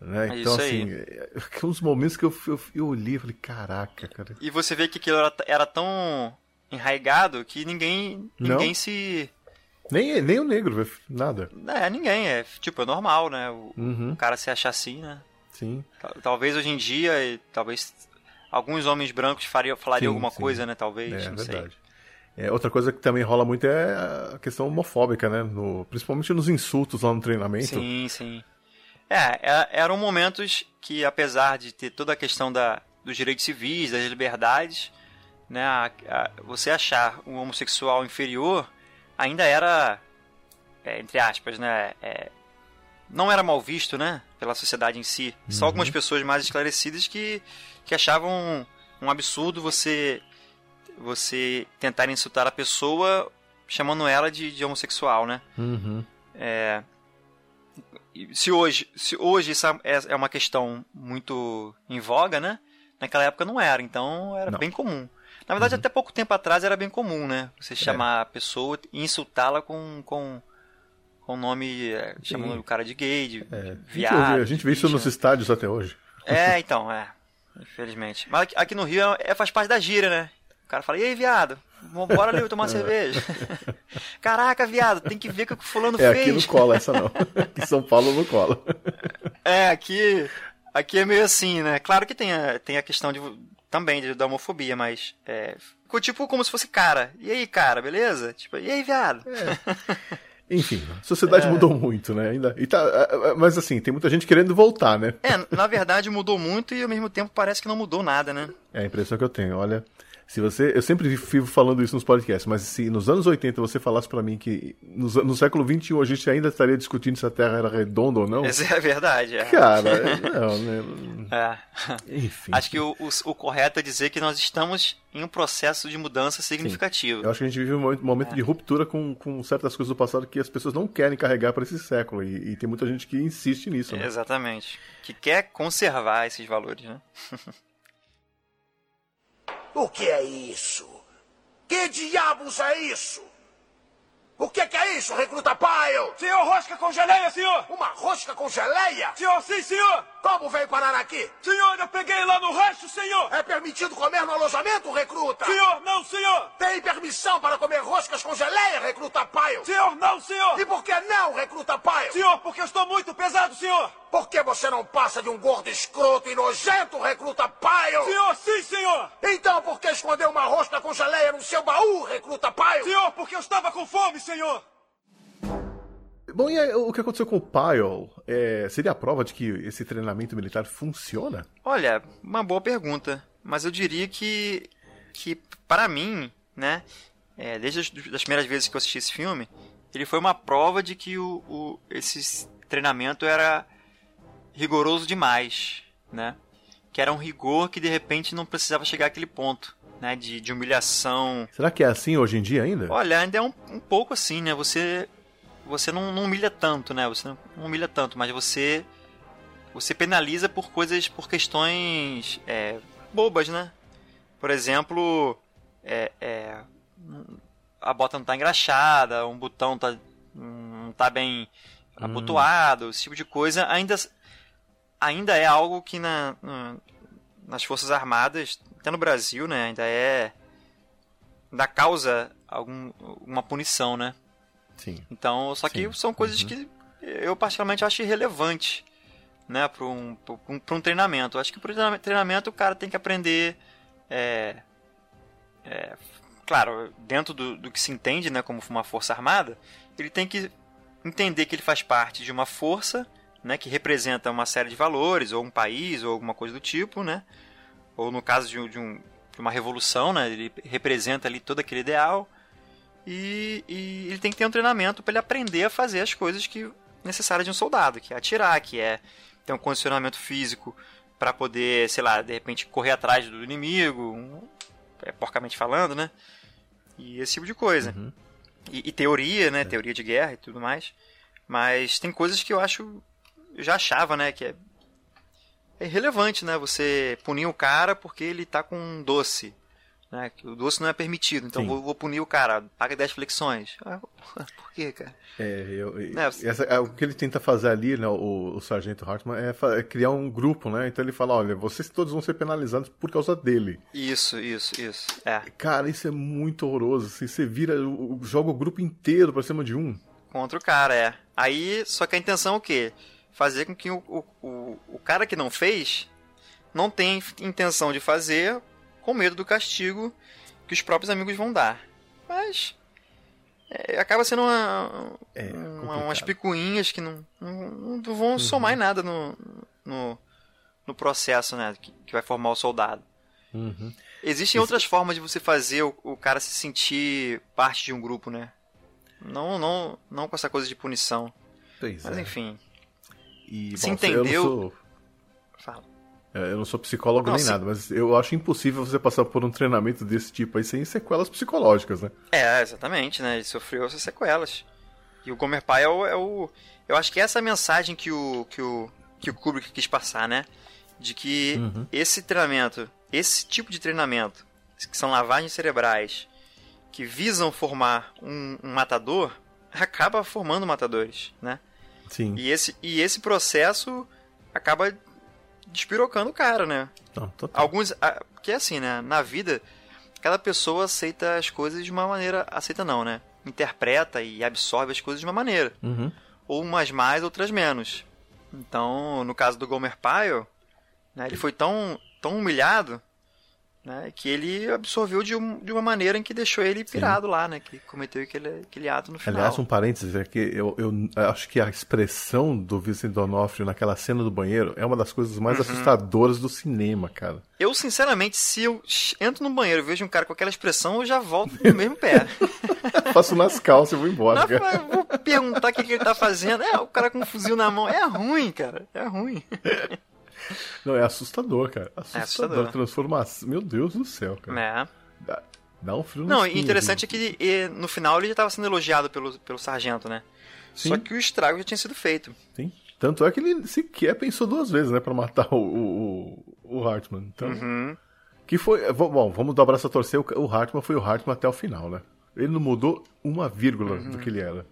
Né? É Então, assim, é- é uns momentos que eu, eu, eu olhei e falei, caraca, cara. E você vê que aquilo era, era tão enraigado que ninguém Não. ninguém se Nem, nem o negro, nada. é ninguém é tipo é normal né o, Uhum, o cara se achar assim né sim. Tal- talvez hoje em dia talvez alguns homens brancos fariam falariam Sim, alguma sim. coisa né talvez É não sei verdade. É, outra coisa que também rola muito é a questão homofóbica, né? No, principalmente nos insultos lá no treinamento. Sim, sim. É, é- eram momentos que, apesar de ter toda a questão da, dos direitos civis, das liberdades, né, a- a- você achar um homossexual inferior ainda era, é, entre aspas, né, é, não era mal visto, né, pela sociedade em si. Só algumas pessoas mais esclarecidas que, que achavam um absurdo você você tentar insultar a pessoa chamando ela de, de homossexual, né? Uhum. E se hoje, se hoje isso é é uma questão muito em voga, né? Naquela época não era, então era Não. bem comum. Na verdade, até pouco tempo atrás era bem comum, né? Você chamar a pessoa e insultá-la com com com nome é, chamando o cara de gay, de, É. de A gente viado. a gente vê isso nos estádios até hoje. É, então, é. Infelizmente. Mas aqui, no Rio é, é- faz parte da gíria, né? Cara fala, e aí, viado? Bora ali tomar uma cerveja. Caraca, viado, tem que ver o que o fulano É, fez. aqui não cola essa não. Em São Paulo não cola. É, aqui, aqui é meio assim, né? Claro que tem a, tem a questão de, também de, da homofobia, mas é, ficou tipo como se fosse cara. E aí, cara, beleza? Tipo, e aí, viado? Enfim, a sociedade mudou muito, né? Ainda, e tá, é, é, mas assim, tem muita gente querendo voltar, né? É, na verdade mudou muito e ao mesmo tempo parece que não mudou nada, né? É a impressão que eu tenho. Olha, se você. Eu sempre vivo falando isso nos podcasts, mas se nos anos 80 você falasse pra mim que no, no século XXI a gente ainda estaria discutindo se a Terra era redonda ou não. Essa é a verdade. É. Cara, não, né? É. Enfim. Acho que o, o, o correto é dizer que nós estamos em um processo de mudança significativo. Eu acho que a gente vive um momento, momento de ruptura com, com certas coisas do passado que as pessoas não querem carregar para esse século. E, e tem muita gente que insiste nisso. Né? Exatamente. Que quer conservar esses valores, né? O que é isso? Que diabos é isso? O que, que é isso, recruta Pyle? Senhor, rosca com geleia, senhor! Uma rosca com geleia? Senhor, sim, senhor! Como veio parar aqui? Senhor, eu peguei lá no rancho, senhor! É permitido comer no alojamento, recruta? Senhor, não, senhor! Tem permissão para comer roscas com geleia, recruta Pyle? Senhor, não, senhor! E por que não, recruta Pyle? Senhor, porque eu estou muito pesado, senhor! Por que você não passa de um gordo escroto e nojento, recruta Pyle? Senhor, sim, senhor! Então por que escondeu uma rosca com geleia no seu baú, recruta Pyle? Senhor, porque eu estava com fome, senhor! Bom, e aí, o que aconteceu com o Pyle? É, seria a prova de que esse treinamento militar funciona? Olha, uma boa pergunta. Mas eu diria que, que para mim, né, é, desde as das primeiras vezes que eu assisti esse filme, ele foi uma prova de que o, o, esse treinamento era rigoroso demais, né? Que era um rigor que de repente não precisava chegar àquele ponto, né? De, de humilhação. Será que é assim hoje em dia ainda? Olha, ainda é um, um pouco assim, né? Você você não, não, humilha tanto, né? Você não humilha tanto, mas você você penaliza por coisas, por questões é, bobas, né? Por exemplo, é, é, a bota não tá engraxada, um botão tá, não tá bem hum. abotoado, esse tipo de coisa, ainda, ainda é algo que na, na, nas Forças Armadas, até no Brasil, né, ainda é da causa algum, uma punição, né? Sim. Então, só que Sim. são coisas uhum. que eu particularmente acho irrelevante, né, para um, um, um treinamento. Eu acho que para treinamento o cara tem que aprender, é, é, claro, dentro do, do que se entende, né, como uma força armada, ele tem que entender que ele faz parte de uma força, né, que representa uma série de valores, ou um país, ou alguma coisa do tipo, né, ou no caso de, de, um, de uma revolução, né, ele representa ali todo aquele ideal, e, e ele tem que ter um treinamento para ele aprender a fazer as coisas que necessárias de um soldado, que é atirar, que é ter um condicionamento físico para poder, sei lá, de repente correr atrás do inimigo, um, é, porcamente falando, né? E esse tipo de coisa. Uhum. E, e, teoria, né? É. Teoria de guerra e tudo mais. Mas tem coisas que eu acho. Eu já achava, né? Que é, é irrelevante, né? Você punir o cara porque ele tá com um doce. Né? Que o doce não é permitido, então vou, vou, punir o cara, paga 10 flexões. Ah, por quê, cara? É, eu, né? essa, é, o que ele tenta fazer ali, né, o, o Sargento Hartman, é, é, criar um grupo, né? Então ele fala, olha, vocês todos vão ser penalizados por causa dele. Isso, isso, isso. É. Cara, isso é muito horroroso. Assim, você vira, joga o grupo inteiro pra cima de um. Contra o cara, é. Aí, só que a intenção é o quê? Fazer com que o, o, o, cara que não fez não tenha intenção de fazer com medo do castigo que os próprios amigos vão dar. Mas é, acaba sendo uma, é, uma, umas picuinhas que não, não, não vão uhum. somar em nada no, no, no processo né, que, que, vai formar o soldado. Uhum. Existem outras formas de você fazer o, o, cara se sentir parte de um grupo, né? Não, não, não com essa coisa de punição. Pois Mas é. enfim. E, se bom, entendeu. Eu não sou... Fala. É, eu não sou psicólogo não, nem se... nada, mas eu acho impossível você passar por um treinamento desse tipo aí sem sequelas psicológicas, né? É, exatamente, né? Ele sofreu essas sequelas. E o Gomer Pai é o, é o, Eu acho que essa é a mensagem que o, que o, que o Kubrick quis passar, né? De que uhum. esse treinamento, esse tipo de treinamento, que são lavagens cerebrais, que visam formar um, um matador, acaba formando matadores, né? Sim. E esse, e esse processo acaba despirocando o cara, né? Não, total. Alguns. Porque é assim, né? Na vida, cada pessoa aceita as coisas de uma maneira. Aceita não, né? Interpreta e absorve as coisas de uma maneira. Uhum. Ou umas mais, outras menos. Então, no caso do Gomer Pyle, né, ele foi tão, tão humilhado né, que ele absorveu de, um, de uma maneira em que deixou ele pirado Sim. lá, né? Que cometeu aquele, aquele ato no final. Aliás, um parênteses é que eu, eu acho que a expressão do Vincent D'Onofrio naquela cena do banheiro é uma das coisas mais Uhum. assustadoras do cinema, cara. Eu, sinceramente, se eu entro no banheiro e vejo um cara com aquela expressão, eu já volto no mesmo pé. Passo nas calças e vou embora, Não, cara. vou perguntar o que, que ele tá fazendo. É, o cara com um fuzil na mão. É ruim, cara. É ruim. Não, é assustador, cara. Assustador. assustador. Transformação. Meu Deus do céu, cara. É. Dá, um frio Não, e espinha, interessante é que no final ele já estava sendo elogiado pelo, pelo sargento, né? Sim. Só que o estrago já tinha sido feito. Sim. Tanto é que ele sequer pensou duas vezes, né, pra matar o, o, o Hartman. Então, Uhum. que foi. Bom, vamos dar o braço a torcer. O o Hartman foi o Hartman até o final, né? Ele não mudou uma vírgula Uhum. do que ele era.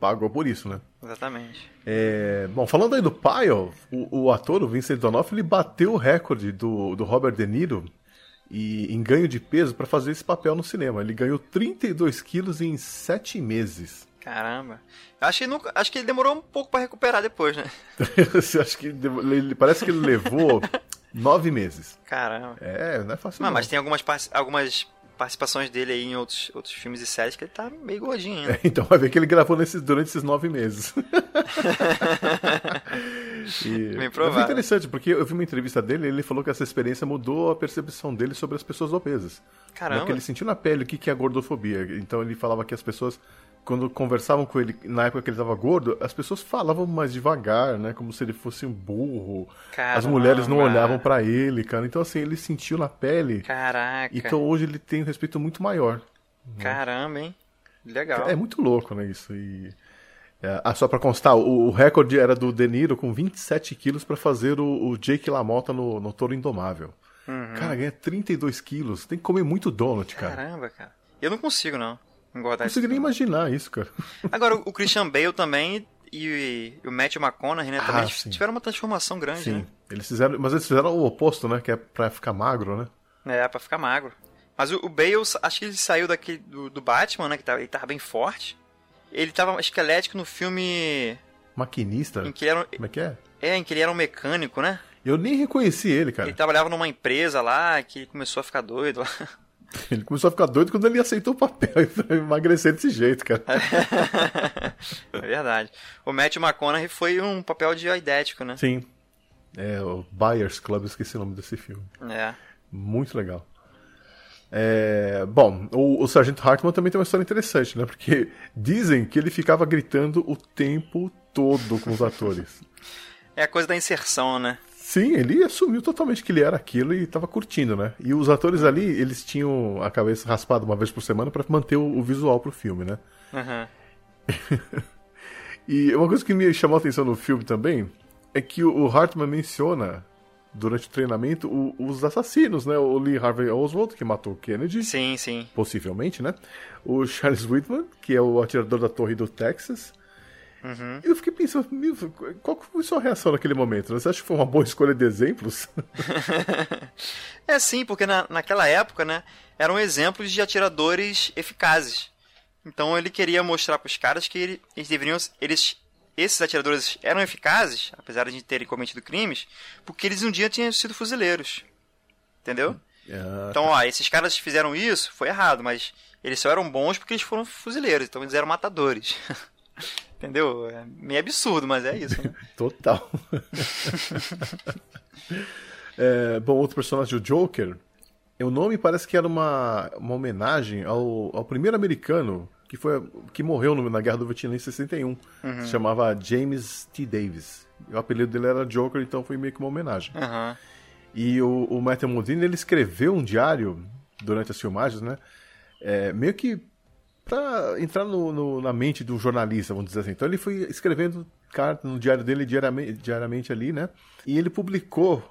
Pagou por isso, né? Exatamente. É, bom, falando aí do Pyle, o, o ator, o Vincent D'Onofrio, ele bateu o recorde do, do Robert De Niro e, em ganho de peso para fazer esse papel no cinema. Ele ganhou 32 quilos em 7 meses. Caramba. Acho que, nunca, acho que ele demorou um pouco pra recuperar depois, né? Acho que ele, parece que ele levou nove meses. Caramba. É, não é fácil. Mas, mas tem algumas, algumas participações dele aí em outros, outros filmes e séries que ele tá meio gordinho ainda. Então vai ver que ele gravou nesses, durante esses nove meses. e, Bem mas provável. é interessante, porque eu vi uma entrevista dele e ele falou que essa experiência mudou a percepção dele sobre as pessoas obesas. Caramba. Porque ele sentiu na pele o que que é a gordofobia. Então ele falava que as pessoas, quando conversavam com ele, na época que ele estava gordo, as pessoas falavam mais devagar, né? Como se ele fosse um burro. As Caramba. mulheres não olhavam pra ele, cara. Então assim, ele sentiu na pele. Caraca. Então hoje ele tem um respeito muito maior. Caramba, hein? Legal. É muito louco, né, isso. E, é, ah, só pra constar, o, recorde era do De Niro com 27 quilos pra fazer o, Jake LaMotta no, no Toro Indomável. Uhum. Cara, ganha 32 quilos. Tem que comer muito donut, cara. Caramba, cara. Eu não consigo, não. Engordar Não consigo nem imaginar isso, cara. Agora, o Christian Bale também e, e o Matthew McConaughey, né? Também Ah, tiveram uma transformação grande, Sim. né? Eles fizeram, mas eles fizeram o oposto, né? Que é pra ficar magro, né? É, pra ficar magro. Mas o, o Bale, acho que ele saiu daquele, do, do Batman, né? Que tava, ele tava bem forte. Ele tava esquelético no filme Maquinista. em que ele era, um- Como é que é? é, em que ele era um mecânico, né? Eu nem reconheci ele, cara. Ele trabalhava numa empresa lá, que ele começou a ficar doido lá. Ele começou a ficar doido quando ele aceitou o papel pra emagrecer desse jeito, cara. é verdade. O Matthew McConaughey foi um papel de aidético, né? Sim. É, o Buyers Club, esqueci o nome desse filme. É. Muito legal. É, bom, o, o Sargento Hartman também tem uma história interessante, né? Porque dizem que ele ficava gritando o tempo todo com os atores. É a coisa da inserção, né? Sim, ele assumiu totalmente que ele era aquilo e estava curtindo, né? E os atores ali, eles tinham a cabeça raspada uma vez por semana para manter o, visual pro filme, né? Aham. E uma coisa que me chamou a atenção no filme também é que o o Hartman menciona durante o treinamento o- os assassinos, né? O Lee Harvey Oswald, que matou o Kennedy. Sim, sim. possivelmente, né? O Charles Whitman, que é o atirador da torre do Texas. Uhum. E eu fiquei pensando, qual foi sua reação naquele momento? Você acha que foi uma boa escolha de exemplos? É sim, porque na, naquela época, né, eram exemplos de atiradores eficazes. Então ele queria mostrar para os caras que ele- eles deveriam, eles, esses atiradores eram eficazes, apesar de terem cometido crimes, porque eles um dia tinham sido fuzileiros. Entendeu? Ah, Então, ó, esses caras fizeram isso, foi errado, mas eles só eram bons porque eles foram fuzileiros, então eles eram matadores. Entendeu? É meio absurdo, mas é isso, né? Total. É, bom, outro personagem, o Joker, o nome parece que era uma, uma homenagem ao, ao primeiro americano que, foi, que morreu na Guerra do Vietnã em 61. Uhum. Se chamava James T. Davis. O apelido dele era Joker, então foi meio que uma homenagem. Aham. E o, o Matthew Modine, ele escreveu um diário durante as filmagens, né? É, meio que pra entrar no, no- na mente um jornalista, vamos dizer assim. Então ele foi escrevendo carta no diário dele diariamente, diariamente ali, né? E ele publicou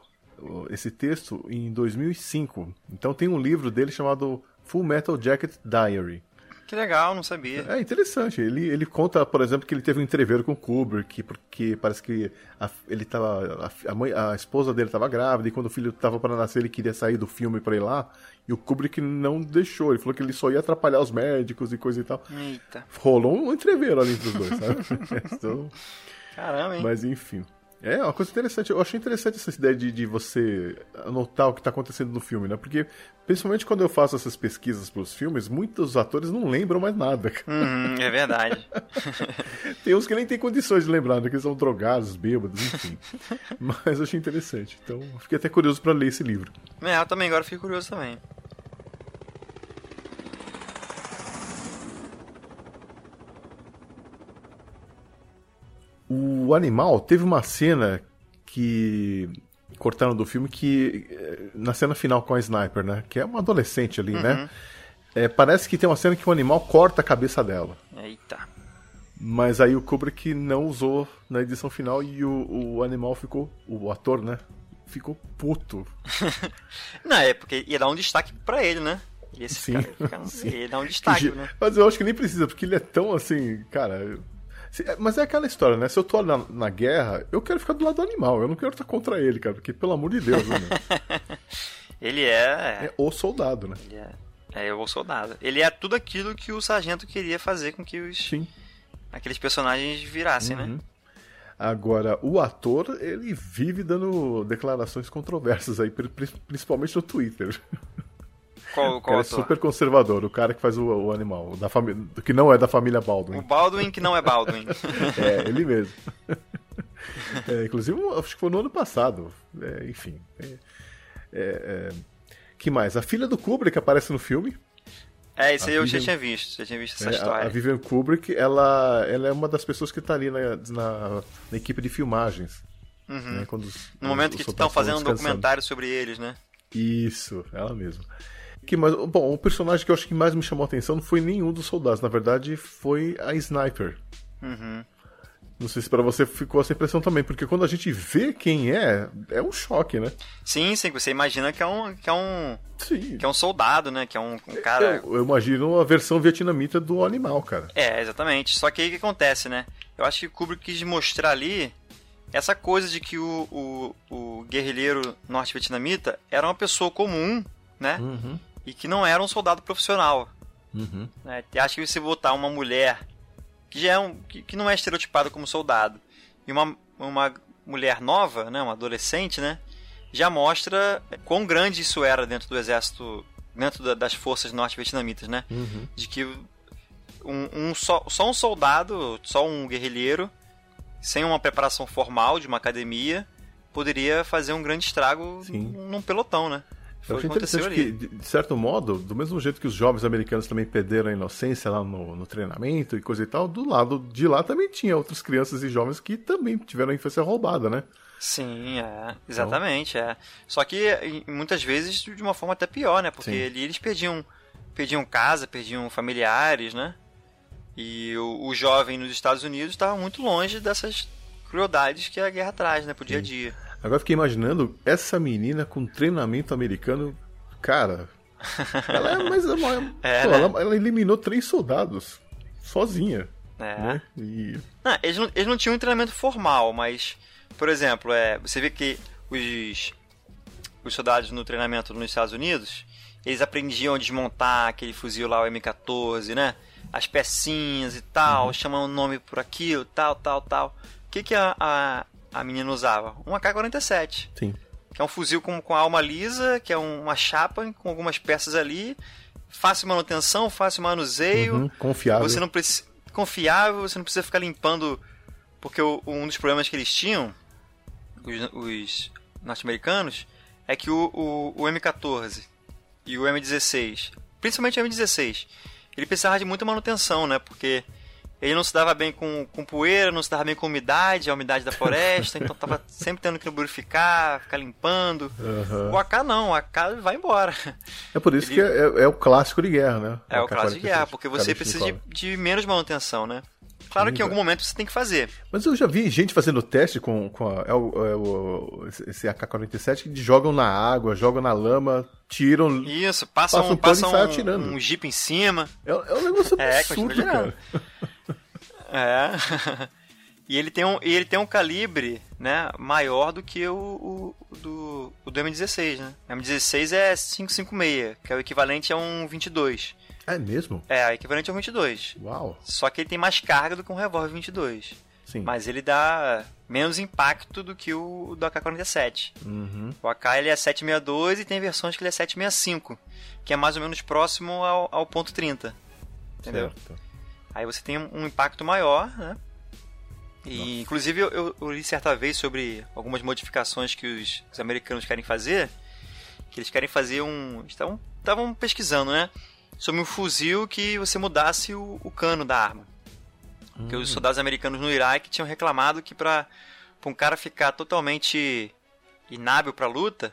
esse texto em 2005. Então tem um livro dele chamado Full Metal Jacket Diary. Que legal, não sabia. É interessante. Ele, ele conta, por exemplo, que ele teve um entreveiro com o Kubrick, porque parece que a, ele tava, a, mãe, a esposa dele estava grávida e quando o filho estava para nascer ele queria sair do filme para ir lá e o Kubrick não deixou. Ele falou que ele só ia atrapalhar os médicos e coisa e tal. Eita. Rolou um entreveiro ali entre os dois, sabe? Então, Caramba, hein? mas enfim. É uma coisa interessante. Eu achei interessante essa ideia de, de você anotar o que está acontecendo no filme, né? Porque, principalmente quando eu faço essas pesquisas para os filmes, muitos atores não lembram mais nada. Uhum, é verdade. Tem uns que nem tem condições de lembrar, né? Que eles são drogados, bêbados, enfim. Mas eu achei interessante. Então, fiquei até curioso para ler esse livro. é, eu também agora fico curioso também. O animal teve uma cena que cortaram do filme que eh, na cena final com a sniper, né? Que é uma adolescente ali, né? É, parece que tem uma cena que o animal corta a cabeça dela. Eita. Mas aí o Kubrick não usou na edição final e o, o animal ficou, o ator, né? Ficou puto. Não, é porque ia dar um destaque pra ele, né? Sim. ficar- ficar- Sim. ia dar um destaque, Que- né? Mas eu acho que nem precisa, porque ele é tão assim, cara. É- Mas é aquela história, né? Se eu tô na, na guerra, eu quero ficar do lado do animal, eu não quero estar contra ele, cara, porque pelo amor de Deus, né? Ele é. É o soldado, né? Ele é. É o soldado. Ele é tudo aquilo que o sargento queria fazer com que os, Sim. aqueles personagens virassem, né? Uhum. Agora, o ator, ele vive dando declarações controversas aí, pri- pri- principalmente no Twitter. Qual, qual é super conservador, o cara que faz o, o animal, da família, que não é da família O Baldwin. Baldwin que não é Baldwin. É, ele mesmo. É, inclusive, acho que foi no ano passado. É, enfim. É, é, é, que mais? A filha do Kubrick aparece no filme. É, isso aí eu já Vivian- tinha visto, já tinha visto essa É, a, a história. Vivian Kubrick, ela, ela é uma das pessoas que está ali na, na, na equipe de filmagens. né, quando os- Uhum. No momento os que estão fazendo um documentário sobre eles, né? Isso, ela mesma. Que mais, bom, o personagem que eu acho que mais me chamou a atenção não foi nenhum dos soldados, na verdade foi a Sniper. Uhum. Não sei se pra você ficou essa impressão também, porque quando a gente vê quem é, é um choque, né? Sim, sim, você imagina que é um, que é um, Sim. que é um soldado, né? Que é um, um cara... Eu, eu imagino a versão vietnamita do animal, cara. É, exatamente. Só que aí o que acontece, né? Eu acho que o Kubrick quis mostrar ali essa coisa de que o, o, o guerrilheiro norte-vietnamita era uma pessoa comum, né? Uhum. E que não era um soldado profissional. Uhum. Né? Acho que você botar uma mulher que já é um, que, que não é estereotipada como soldado e uma, uma mulher nova, né? Uma adolescente, né? Já mostra quão grande isso era dentro do exército, dentro da- das forças norte-vietnamitas, né? Uhum. de que um, um só, só um soldado, só um guerrilheiro, sem uma preparação formal de uma academia, poderia fazer um grande estrago Sim. num pelotão, né? Eu Foi o achei interessante que, de de certo modo, do mesmo jeito que os jovens americanos também perderam a inocência lá no, no treinamento e coisa e tal, do lado de lá também tinha outras crianças e jovens que também tiveram a infância roubada, né? Sim, é, exatamente, é. Só que muitas vezes de uma forma até pior, né? Porque Sim. ali eles perdiam, perdiam casa, perdiam familiares, né? E o, o jovem nos Estados Unidos estava muito longe dessas crueldades que a guerra traz, né? Pro dia a dia. Agora fiquei imaginando essa menina com treinamento americano, cara. Ela é mais. Uma, É, pô, né? ela, ela eliminou três soldados sozinha. É. Né? E. Não, eles, não, eles não tinham um treinamento formal, mas, por exemplo, é, você vê que os, os soldados no treinamento nos Estados Unidos, eles aprendiam a desmontar aquele fuzil lá, o M14, né? As pecinhas e tal, chamando o nome por aquilo, tal, tal, tal. O que, que a, a, a menina usava? Um AK-47, Sim. que é um fuzil com, com alma lisa, que é um- uma chapa com algumas peças ali, fácil manutenção, fácil manuseio. Uhum, confiável. Você não precisa. Confiável, você não precisa ficar limpando. Porque o- um dos problemas que eles tinham, os, os norte-americanos, é que o, o, o M14 e o M16, principalmente o M16, ele precisava de muita manutenção, né? Porque ele não se dava bem com, com poeira, não se dava bem com umidade, a umidade da floresta, então tava sempre tendo que lubrificar, ficar limpando. Aham. O AK não, o AK vai embora. É por isso ele- que é, é o clássico de guerra, né? É o clássico de AK-47, guerra, porque você precisa de, de menos manutenção, né? Claro que em algum momento você tem que fazer. Mas eu já vi gente fazendo teste com, com a- é o, é o- esse AK-47 que jogam na água, jogam na lama, tiram. Isso, passa, Passa um, pano passa sai um, atirando. um jeep em cima. É, é um negócio É, absurdo, continua cara. É. e ele tem um, ele tem um calibre, né, maior do que o, o, o do, o do M16, né? O M16 é 556, que é o equivalente a um 22. É mesmo? É, o equivalente a um 22. Uau. Só que ele tem mais carga do que um revólver 22. Sim. Mas ele dá menos impacto do que o do AK-47. Uhum. O AK ele é 762 e tem versões que ele é 765, que é mais ou menos próximo ao, ao ponto 30. Entendeu? Certo. Aí você tem um impacto maior, né? E inclusive eu, eu, eu li certa vez sobre algumas modificações que os, os americanos querem fazer, que eles querem fazer um, estavam estavam pesquisando, né? Sobre um fuzil que você mudasse o, o cano da arma. Porque os soldados americanos no Iraque tinham reclamado que para um cara ficar totalmente inábil para luta,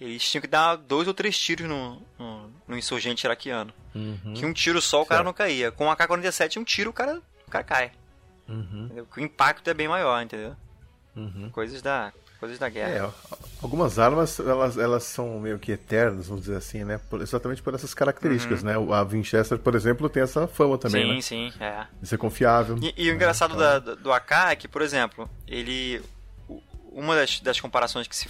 eles tinham que dar dois ou três tiros no, no, no insurgente iraquiano. Uhum. Que um tiro só o cara Certo. não caía. Com o AK-47, um tiro o cara, o cara cai. Uhum. O impacto é bem maior, entendeu? Uhum. Coisas da, coisas da guerra. É, algumas armas elas, elas são meio que eternas, vamos dizer assim, né? Por- exatamente por essas características, né? A Winchester, por exemplo, tem essa fama também, sim, né? sim, é. De ser confiável. E, e o engraçado da- da- do AK é que, por exemplo, ele. Uma das, das comparações que, se,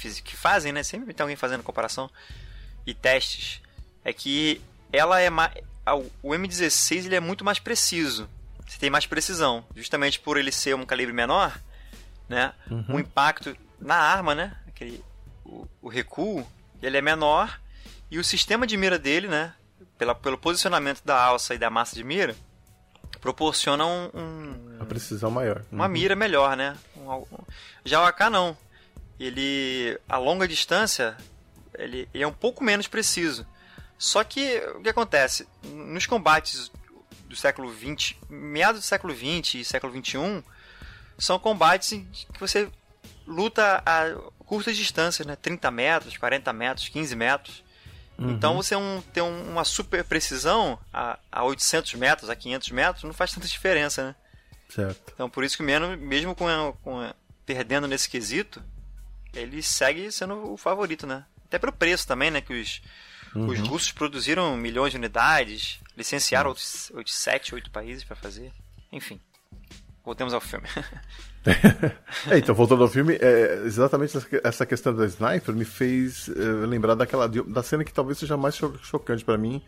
fiz- que fazem, né? Sempre tem alguém fazendo comparação e testes, é que ela é mais. O M16 ele é muito mais preciso. você tem mais precisão. Justamente por ele ser um calibre menor, né? Uhum. O impacto na arma, né? Aquele, o, o recuo, ele é menor e o sistema de mira dele, né? Pela, pelo posicionamento da alça e da massa de mira, proporciona um, um- A precisão maior. uma Uhum. mira melhor, né? Um- um- já o AK não. Ele, a longa distância, ele, ele é um pouco menos preciso. Só que o que acontece? Nos combates do século XX, meados do século XX e século XXI, são combates em que você luta a curtas distâncias, né? 30 metros, 40 metros, 15 metros. Então você um, ter um- uma super precisão a, a 800 metros, a 500 metros, não faz tanta diferença, né? Certo. Então por isso que mesmo, mesmo com, a- com a- perdendo nesse quesito, ele segue sendo o favorito, né? Até pelo preço também, né? Que os, os russos produziram milhões de unidades, licenciaram outros, outros 7, 8 países para fazer. Enfim, voltemos ao filme. É, então, voltando ao filme, é, exatamente essa- questão da sniper me fez é, lembrar daquela da cena que talvez seja mais cho- chocante pra mim,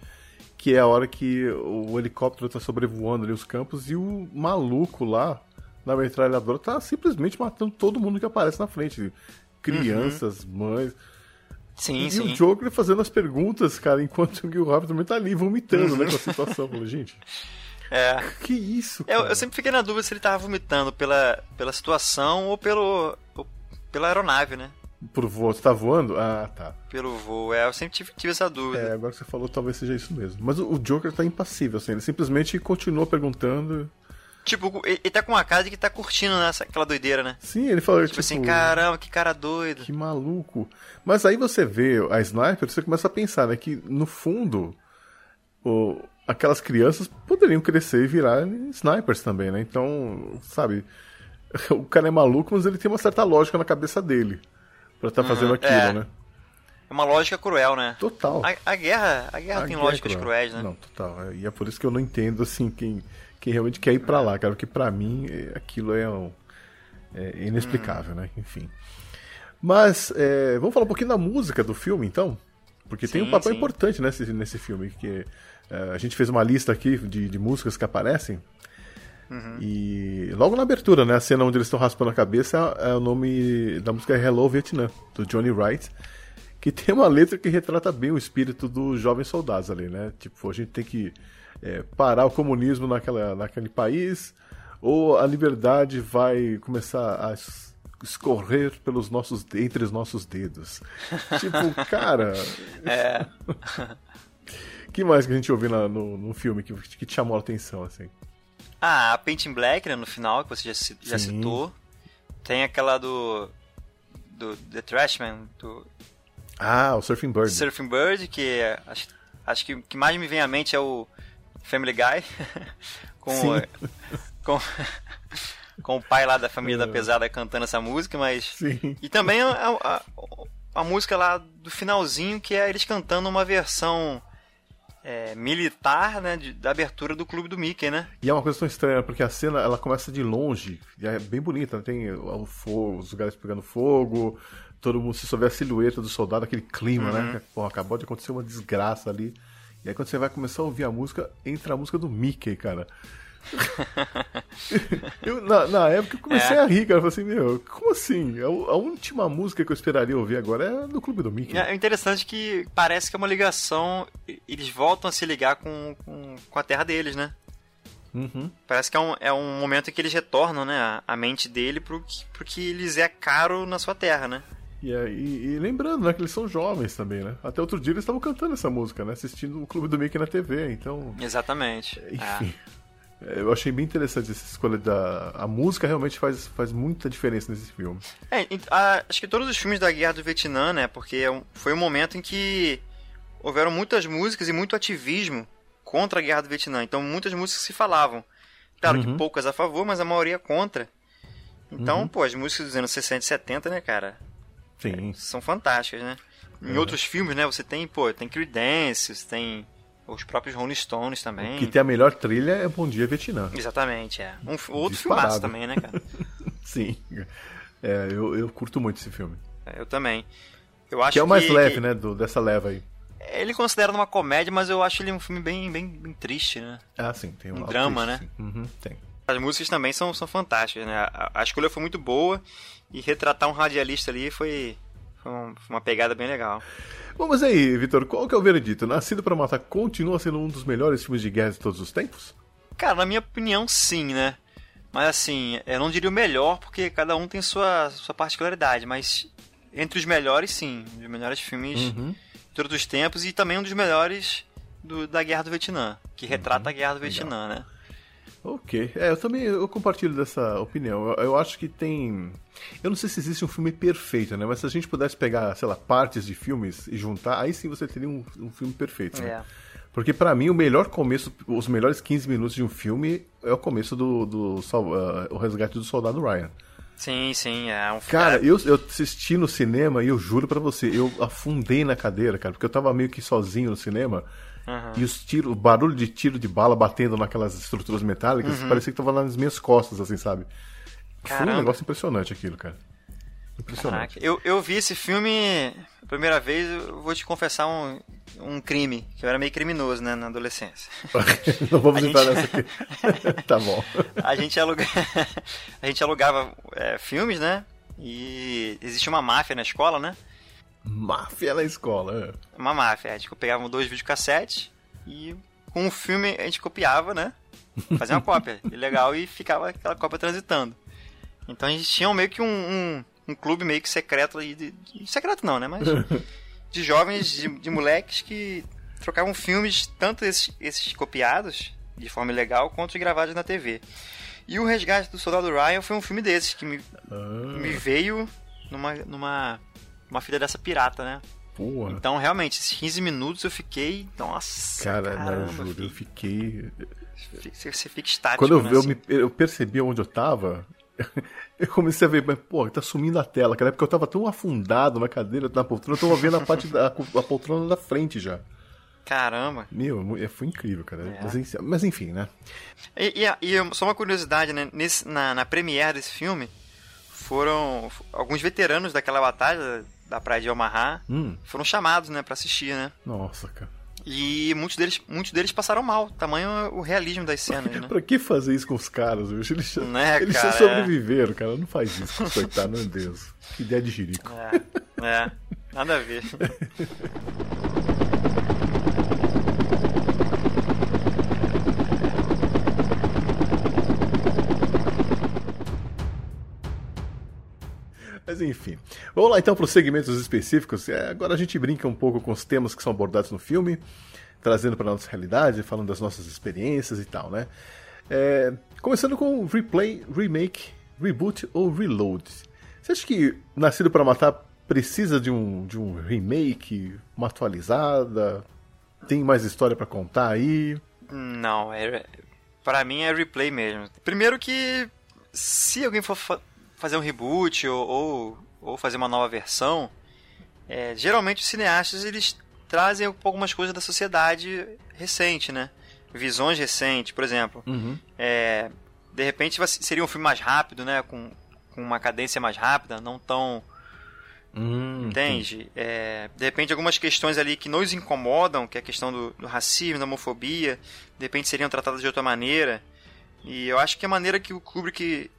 que é a hora que o helicóptero tá sobrevoando ali os campos e o maluco lá na metralhadora tá simplesmente matando todo mundo que aparece na frente. Crianças, mães. sim, e sim. o Joker fazendo as perguntas, cara, enquanto o Robert também tá ali vomitando, né, com a situação. Falei, gente, É. que isso, Eu, cara? eu sempre fiquei na dúvida se ele tava vomitando pela, pela situação ou pelo, ou pela aeronave, né? Por voo, você tá voando? Ah, tá. Pelo voo. É, eu sempre tive, tive essa dúvida. É, agora que você falou, talvez seja isso mesmo. Mas o o Joker tá impassível, assim, ele simplesmente continua perguntando. Tipo, ele tá com uma cara de que tá curtindo né, aquela doideira, né? Sim, ele fala, Tipo, assim, caramba, que cara doido. Que maluco. Mas aí você vê a sniper, você começa a pensar, né, que no fundo, o- aquelas crianças poderiam crescer e virar snipers também, né? Então, sabe, o cara é maluco, mas ele tem uma certa lógica na cabeça dele pra estar fazendo aquilo, é. né? É uma lógica cruel, né? Total. A, a guerra, a guerra A tem guerra é lógicas cruel. cruéis, né? Não, total. É, E é por isso que eu não entendo, assim, quem, quem realmente quer ir pra lá, cara. Porque pra mim, é, aquilo é, um- é inexplicável, né? Enfim. Mas, é, vamos falar um pouquinho da música do filme, então? Porque tem um Sim, papel sim. importante nesse, nesse filme. Que, é, a gente fez uma lista aqui de, de músicas que aparecem. Uhum. E logo na abertura, né? A cena onde eles estão raspando a cabeça é, é o nome da música é Hello Vietnam, do Johnny Wright. Que tem uma letra que retrata bem o espírito dos jovens soldados ali, né? Tipo, a gente tem que é, parar o comunismo naquela, naquele país, ou a liberdade vai começar a es- escorrer pelos nossos, entre os nossos dedos. tipo, cara. É. que mais que a gente ouviu na- no, no filme que, que te chamou a atenção, assim? Ah, a Painting Black, né, no final, que você já, já citou. Tem aquela do. do The Trashman, do Ah, o Surfing Bird. Surfing Bird, que é, acho, acho que o que mais me vem à mente é o Family Guy. com, Sim. com, com o pai lá da família da pesada cantando essa música, mas. Sim. E também a, a, a música lá do finalzinho, que é eles cantando uma versão é, militar, né, de- da abertura do Clube do Mickey, né? E é uma coisa tão estranha, porque a cena ela começa de longe, e é bem bonita, né? tem o fogo, os lugares pegando fogo, todo mundo se vê a silhueta do soldado, aquele clima, Uhum. né? Pô, acabou de acontecer uma desgraça ali. E aí quando você vai começar a ouvir a música, entra a música do Mickey, cara. eu, na, na época eu comecei É. a rir, cara. Eu falei assim, meu, como assim? A, a última música que eu esperaria ouvir agora é do Clube do Mickey. É interessante que parece que é uma ligação, eles voltam a se ligar com, com, com a terra deles, né? Uhum. Parece que é um, é um momento em que eles retornam, né, a, a mente dele pro pro que lhes é caro na sua terra, né? E, aí- e lembrando, né, que eles são jovens também, né? Até outro dia eles estavam cantando essa música, né? Assistindo o Clube do Mickey na TV, então... Exatamente. É. Enfim. É, Eu achei bem interessante essa escolha da... A música realmente faz, faz muita diferença nesse filme. É, a- acho que todos os filmes da Guerra do Vietnã, né? Porque é foi um momento em que houveram muitas músicas e muito ativismo contra a Guerra do Vietnã. Então muitas músicas se falavam. Claro Uhum. que poucas a favor, mas a maioria contra. Então, pô, as músicas dos anos 60 e 70, né, cara? Sim. São fantásticas, né? Em outros filmes, né, você tem, pô, tem Creedence, você tem os próprios Rolling Stones também. Que tem a melhor trilha é Bom Dia Vietnã. Exatamente, é. Um, outro filmaço também, né, cara? Sim. É, eu, eu curto muito esse filme. Eu também. Eu acho Que é o mais que- leve, que- né, do, dessa leva aí. Ele considera uma comédia, mas eu acho ele um filme bem, bem, bem triste, né? Ah, sim, tem um, Um drama, triste, né? Uhum, tem. As músicas também são, são fantásticas, né? A, a escolha foi muito boa e retratar um radialista ali foi, foi, um- uma pegada bem legal. Bom, mas aí, Vitor, qual que é o veredito? Nascido pra Matar continua sendo um dos melhores filmes de guerra de todos os tempos? Cara, na minha opinião, sim, né? Mas assim, eu não diria o melhor, porque cada um tem sua, sua particularidade, mas entre os melhores, sim. Os melhores filmes Uhum. de todos os tempos e também um dos melhores do- da Guerra do Vietnã, que retrata a Guerra do Uhum. Legal. Vietnã, né? Ok. É, eu também eu compartilho dessa opinião. Eu, eu acho que tem. Eu não sei se existe um filme perfeito, né? Mas se a gente pudesse pegar, sei lá, partes de filmes e juntar, aí sim você teria um, um filme perfeito, né? É. Porque pra mim o melhor começo, os melhores 15 minutos de um filme é o começo do, do Sol- ah, o resgate do soldado Ryan. Sim, sim, é um Cara, eu, eu assisti no cinema e eu juro pra você, eu afundei na cadeira, cara, porque eu tava meio que sozinho no cinema. Aham. E os tiros, o barulho de tiro de bala batendo naquelas estruturas metálicas, parecia que tava nas minhas costas, assim, sabe? Foi um Caramba. negócio impressionante aquilo, cara. Impressionante. Caraca, eu, eu vi esse filme a primeira vez, eu vou te confessar um, um crime, que eu era meio criminoso, né, na adolescência. Não vamos A entrar gente- nessa aqui. tá bom. A gente, aluga... a gente alugava é, filmes, né, e existia uma máfia na escola, né, Máfia na escola. é. uma máfia, a gente pegava dois videocassetes e com o filme a gente copiava, né, fazia uma cópia, legal, e ficava aquela cópia transitando. Então a gente tinha meio que um, um, um clube meio que secreto aí, de, de- secreto não, né, mas de jovens, de, de moleques que trocavam filmes, tanto esses, esses copiados de forma ilegal, quanto os gravados na TV. E o Resgate do Soldado Ryan foi um filme desses, que me, Ah, me veio numa, numa uma fita dessa pirata, né? porra. Então, realmente, esses 15 minutos eu fiquei. Nossa, Cara, caramba, não, eu juro, eu filho. fiquei. Você, fica estático, Quando eu, né? eu, assim. me- eu percebi onde eu tava, eu comecei a ver, mas, pô, tá sumindo a tela, cara, é porque eu tava tão afundado na cadeira, na poltrona, eu tava vendo a parte da a poltrona da frente já. Caramba. Meu, é- foi incrível, cara. É. Mas, enfim- mas enfim, né? E, e- e só uma curiosidade, né? Nesse, na, na premiere desse filme, foram alguns veteranos daquela batalha da praia de Omaha Hum, foram chamados, né, pra assistir, né? nossa, cara. E muitos deles, muitos deles passaram mal, tamanho o realismo das cenas, né? Pra que fazer isso com os caras, bicho? Eles, Né, eles cara, só sobreviveram, cara. Não faz isso, coitado, meu Deus. Que ideia de jirico. É, é, nada a ver. Mas enfim. Vamos lá então para os segmentos específicos. É, agora a gente brinca um pouco com os temas que são abordados no filme, trazendo para nossa realidade, falando das nossas experiências e tal, né? É, começando com replay, remake, reboot ou reload. Você acha que Nascido para Matar precisa de um, de um remake, uma atualizada? Tem mais história para contar aí? Não, é, pra mim é replay mesmo. Primeiro que se alguém for fazer um reboot ou, ou, ou fazer uma nova versão, é, geralmente os cineastas eles trazem algumas coisas da sociedade recente, né? Visões recentes, por exemplo. É, de repente seria um filme mais rápido, né? Com, com uma cadência mais rápida, não tão Hum, Entende? É, de repente, algumas questões ali que nos incomodam, que é a questão do, do racismo, da homofobia, de repente seriam tratadas de outra maneira. E eu acho que a maneira que o Kubrick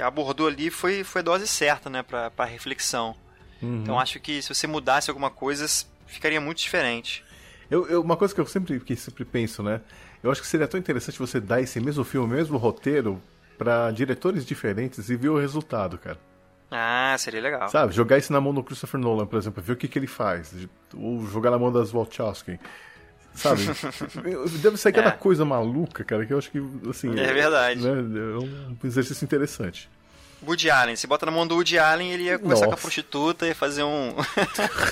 abordou ali foi, foi dose certa, né, pra, pra reflexão. Uhum. Então acho que se você mudasse alguma coisa, ficaria muito diferente. Eu, eu- uma coisa que eu sempre, que sempre penso, né? Eu acho que seria tão interessante você dar esse mesmo filme, o mesmo roteiro, pra diretores diferentes e ver o resultado, cara. Ah, seria legal. Sabe? Jogar isso na mão do Christopher Nolan, por exemplo, ver o que, que ele faz. Ou jogar na mão das Wachowski. Sabe? Deve sair cada É. coisa maluca, cara, que eu acho que, assim... É verdade. né, é um exercício interessante. Woody Allen, se bota na mão do Woody Allen, ele ia conversar com a Nossa. prostituta e fazer um,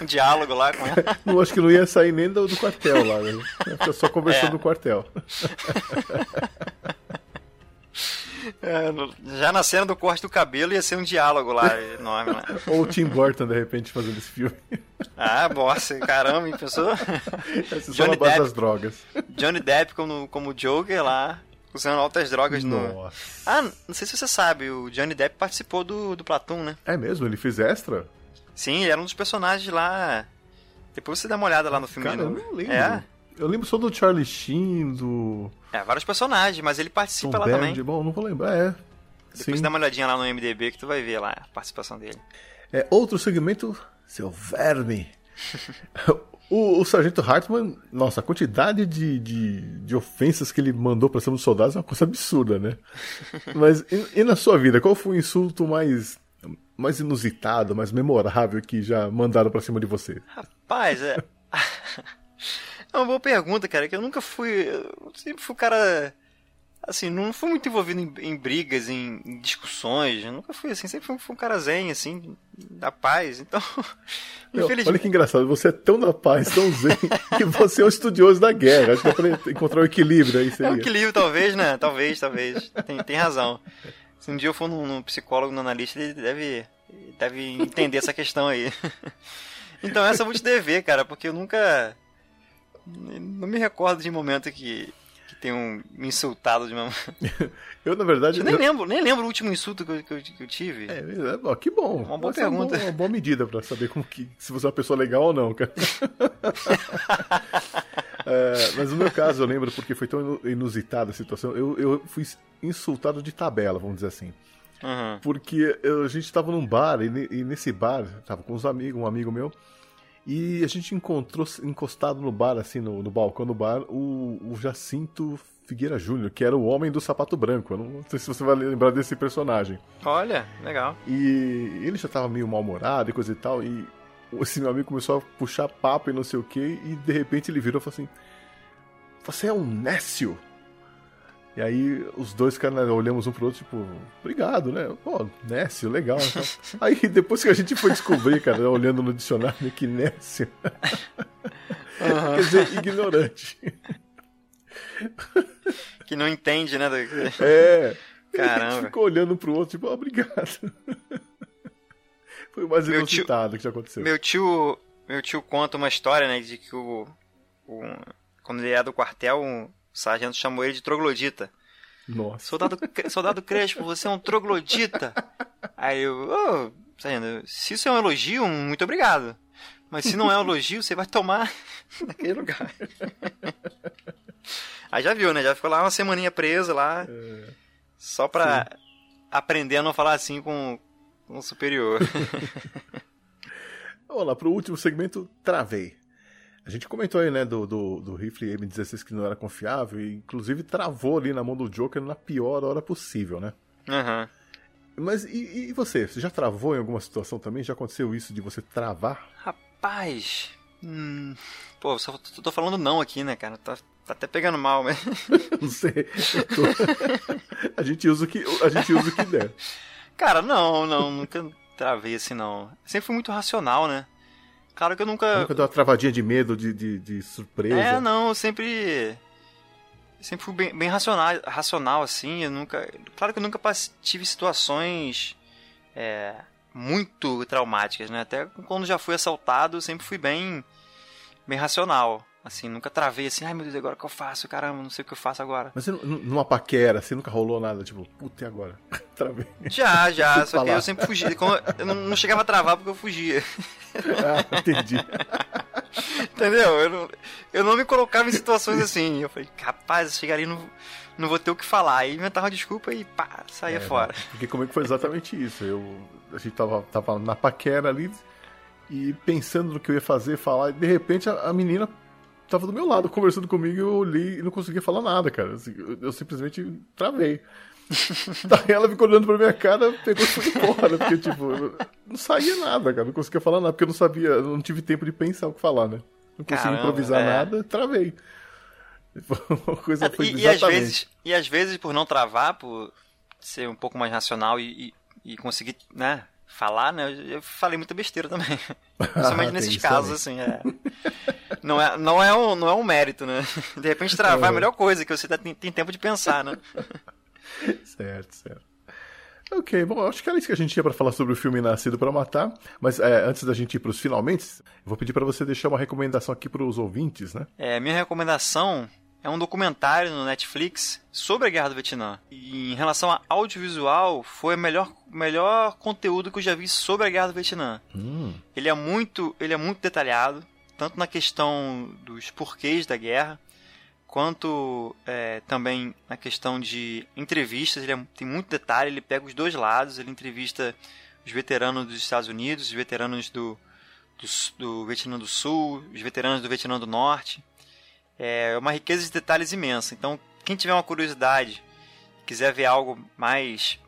um diálogo lá com ela. Não acho que não ia sair nem do, do quartel lá, né? Só conversando É. no quartel. É, no- já na cena do corte do cabelo ia ser um diálogo lá enorme. Lá. Ou o Tim Burton, de repente, fazendo esse filme. Ah, bossa, caramba, hein, pensou? Essa Johnny Depp. das drogas. Johnny Depp como, como Joker lá, usando altas drogas no. Nossa. Ah, não sei se você sabe, o Johnny Depp participou do, do Platoon, né? É mesmo? Ele fez extra? Sim, ele era um dos personagens lá Depois você dá uma olhada lá no filme. Cara, eu no... não lembro. É, Eu lembro só do Charlie Sheen, do é, vários personagens, mas ele Tom participa lá Berg. também. Bom, não vou lembrar, é. Depois Sim. dá uma olhadinha lá no MDB que tu vai ver lá a participação dele. É, outro segmento, seu verme. o, o Sargento Hartman, nossa, a quantidade de, de, de ofensas que ele mandou pra cima dos soldados é uma coisa absurda, né? Mas e, e na sua vida, qual foi o insulto mais, mais inusitado, mais memorável que já mandaram pra cima de você? Rapaz, é. É uma boa pergunta, cara, que eu nunca fui. Eu sempre fui um cara. Assim, não fui muito envolvido em, em brigas, em, em discussões. Eu nunca fui assim, sempre fui, fui um cara zen, assim, da paz. Então. Meu, olha que engraçado, você é tão da paz, tão zen, que você é um estudioso da guerra. Acho que dá pra encontrar um equilíbrio aí, É seria. um equilíbrio, talvez, né? Talvez, talvez. Tem, tem razão. Se um dia eu for num, num psicólogo, num analista, ele deve, deve entender essa questão aí. Então essa eu vou te dever, cara, porque eu nunca. Não me recordo de momento que, que tenham me insultado de uma. Eu, na verdade... Eu nem eu- lembro, nem lembro o último insulto que eu, que eu, que eu tive. É, é, ó, que bom. Uma boa Essa é uma pergunta. uma boa medida pra saber como que, se você é uma pessoa legal ou não, cara. É, mas no meu caso, eu lembro porque foi tão inu- inusitada a situação. Eu, eu fui insultado de tabela, vamos dizer assim. Uhum. Porque a gente estava num bar, e, e nesse bar, tava com uns amigos, um amigo meu, e a gente encontrou encostado no bar, assim, no, no balcão do bar, o, o Jacinto Figueira Júnior, que era o homem do sapato branco. Eu não sei se você vai lembrar desse personagem. Olha, legal. E ele já tava meio mal-humorado e coisa e tal, e esse meu amigo começou a puxar papo e não sei o que, e de repente ele virou e falou assim: Você é um Nécio? E aí os dois caras né, olhamos um pro outro, tipo, obrigado, né? Pô, Nécio, legal. Então. aí depois que a gente foi descobrir, cara, olhando no dicionário, que Nécio quer dizer ignorante. Que não entende, né? É. A Caramba. gente ficou olhando um pro outro, tipo, "Ah, obrigado. Foi o mais Meu tio- inusitado que já aconteceu. Meu tio, meu tio conta uma história, né, de que o, o- quando ele era do quartel, um sargento chamou ele de troglodita. Nossa. Soldado, soldado Crespo, você é um troglodita. Aí eu, ô, sargento, se isso é um elogio, muito obrigado. Mas se não é um elogio, você vai tomar naquele lugar. Aí já viu, né? Já ficou lá uma semaninha preso lá, só pra aprender a não falar assim com, com o superior. Vamos lá, pro último segmento, travei. A gente comentou aí, né, do, do, do rifle M16 que não era confiável e inclusive travou ali na mão do Joker na pior hora possível, né? Aham. Mas e, e você? Você já travou em alguma situação também? Já aconteceu isso de você travar? Rapaz. Hum, pô, só tô, tô falando não aqui, né, cara? Tá, tá até pegando mal, mas. Não sei. Tô- a, gente usa o que, a gente usa o que der. Cara, não, não, nunca travei assim, não. Sempre fui muito racional, né? Claro que eu nunca. Nunca deu uma travadinha de medo, de, de, de surpresa. É, não, eu sempre. Sempre fui bem, bem racional, racional, assim. Eu nunca. Claro que eu nunca tive situações. é, muito traumáticas, né? Até quando já fui assaltado, eu sempre fui bem. Bem racional. Assim, nunca travei assim, ai meu Deus, agora o que eu faço? Caramba, não sei o que eu faço agora. Mas você, nu- numa paquera, você nunca rolou nada, tipo, puta, e agora? Travei. Já, já, só que falar. eu sempre fugia. Como Eu não, não chegava a travar porque eu fugia. Ah, entendi. Entendeu? Eu não, eu não me colocava em situações assim. Eu falei, capaz, eu chegaria e não, vou ter o que falar. Aí inventava uma desculpa e pá, saía É, fora. Porque comigo foi exatamente isso. Eu, a gente tava, tava na paquera ali e pensando no que eu ia fazer, falar, e de repente a, a menina tava do meu lado conversando comigo e eu olhei e não conseguia falar nada, cara. Assim, Eu, eu simplesmente travei. Daí ela ficou olhando pra minha cara, pegou e foi embora, porque tipo, não saía nada, cara. Não conseguia falar nada, porque eu não sabia, eu não tive tempo de pensar o que falar, né? Não consegui Caramba, improvisar é. nada, travei. Uma coisa foi E, e às vezes, e às vezes, por não travar, por ser um pouco mais racional e, e, e conseguir, né, falar, né, eu, falei muita besteira também. Principalmente Tem nesses casos, assim, é. Não é, não, é um, não é um mérito, né? De repente travar é a Uhum. melhor coisa, que você tá- tem, tem tempo de pensar, né? Certo, certo. Ok, bom, acho que era isso que a gente tinha pra falar sobre o filme Nascido pra Matar. Mas é, antes da gente ir pros finalmente, eu vou pedir pra você deixar uma recomendação aqui pros ouvintes, né? É, minha recomendação é um documentário no Netflix sobre a Guerra do Vietnã. E em relação a audiovisual, foi o melhor, melhor conteúdo que eu já vi sobre a Guerra do Vietnã. Hum, Ele é muito, ele é muito detalhado, tanto na questão dos porquês da guerra, quanto é, também na questão de entrevistas. Ele é, tem muito detalhe, ele pega os dois lados, ele entrevista os veteranos dos Estados Unidos, os veteranos do, do, do Vietnã do Sul, os veteranos do Vietnã do Norte. É uma riqueza de detalhes imensa. Então, quem tiver uma curiosidade, quiser ver algo mais,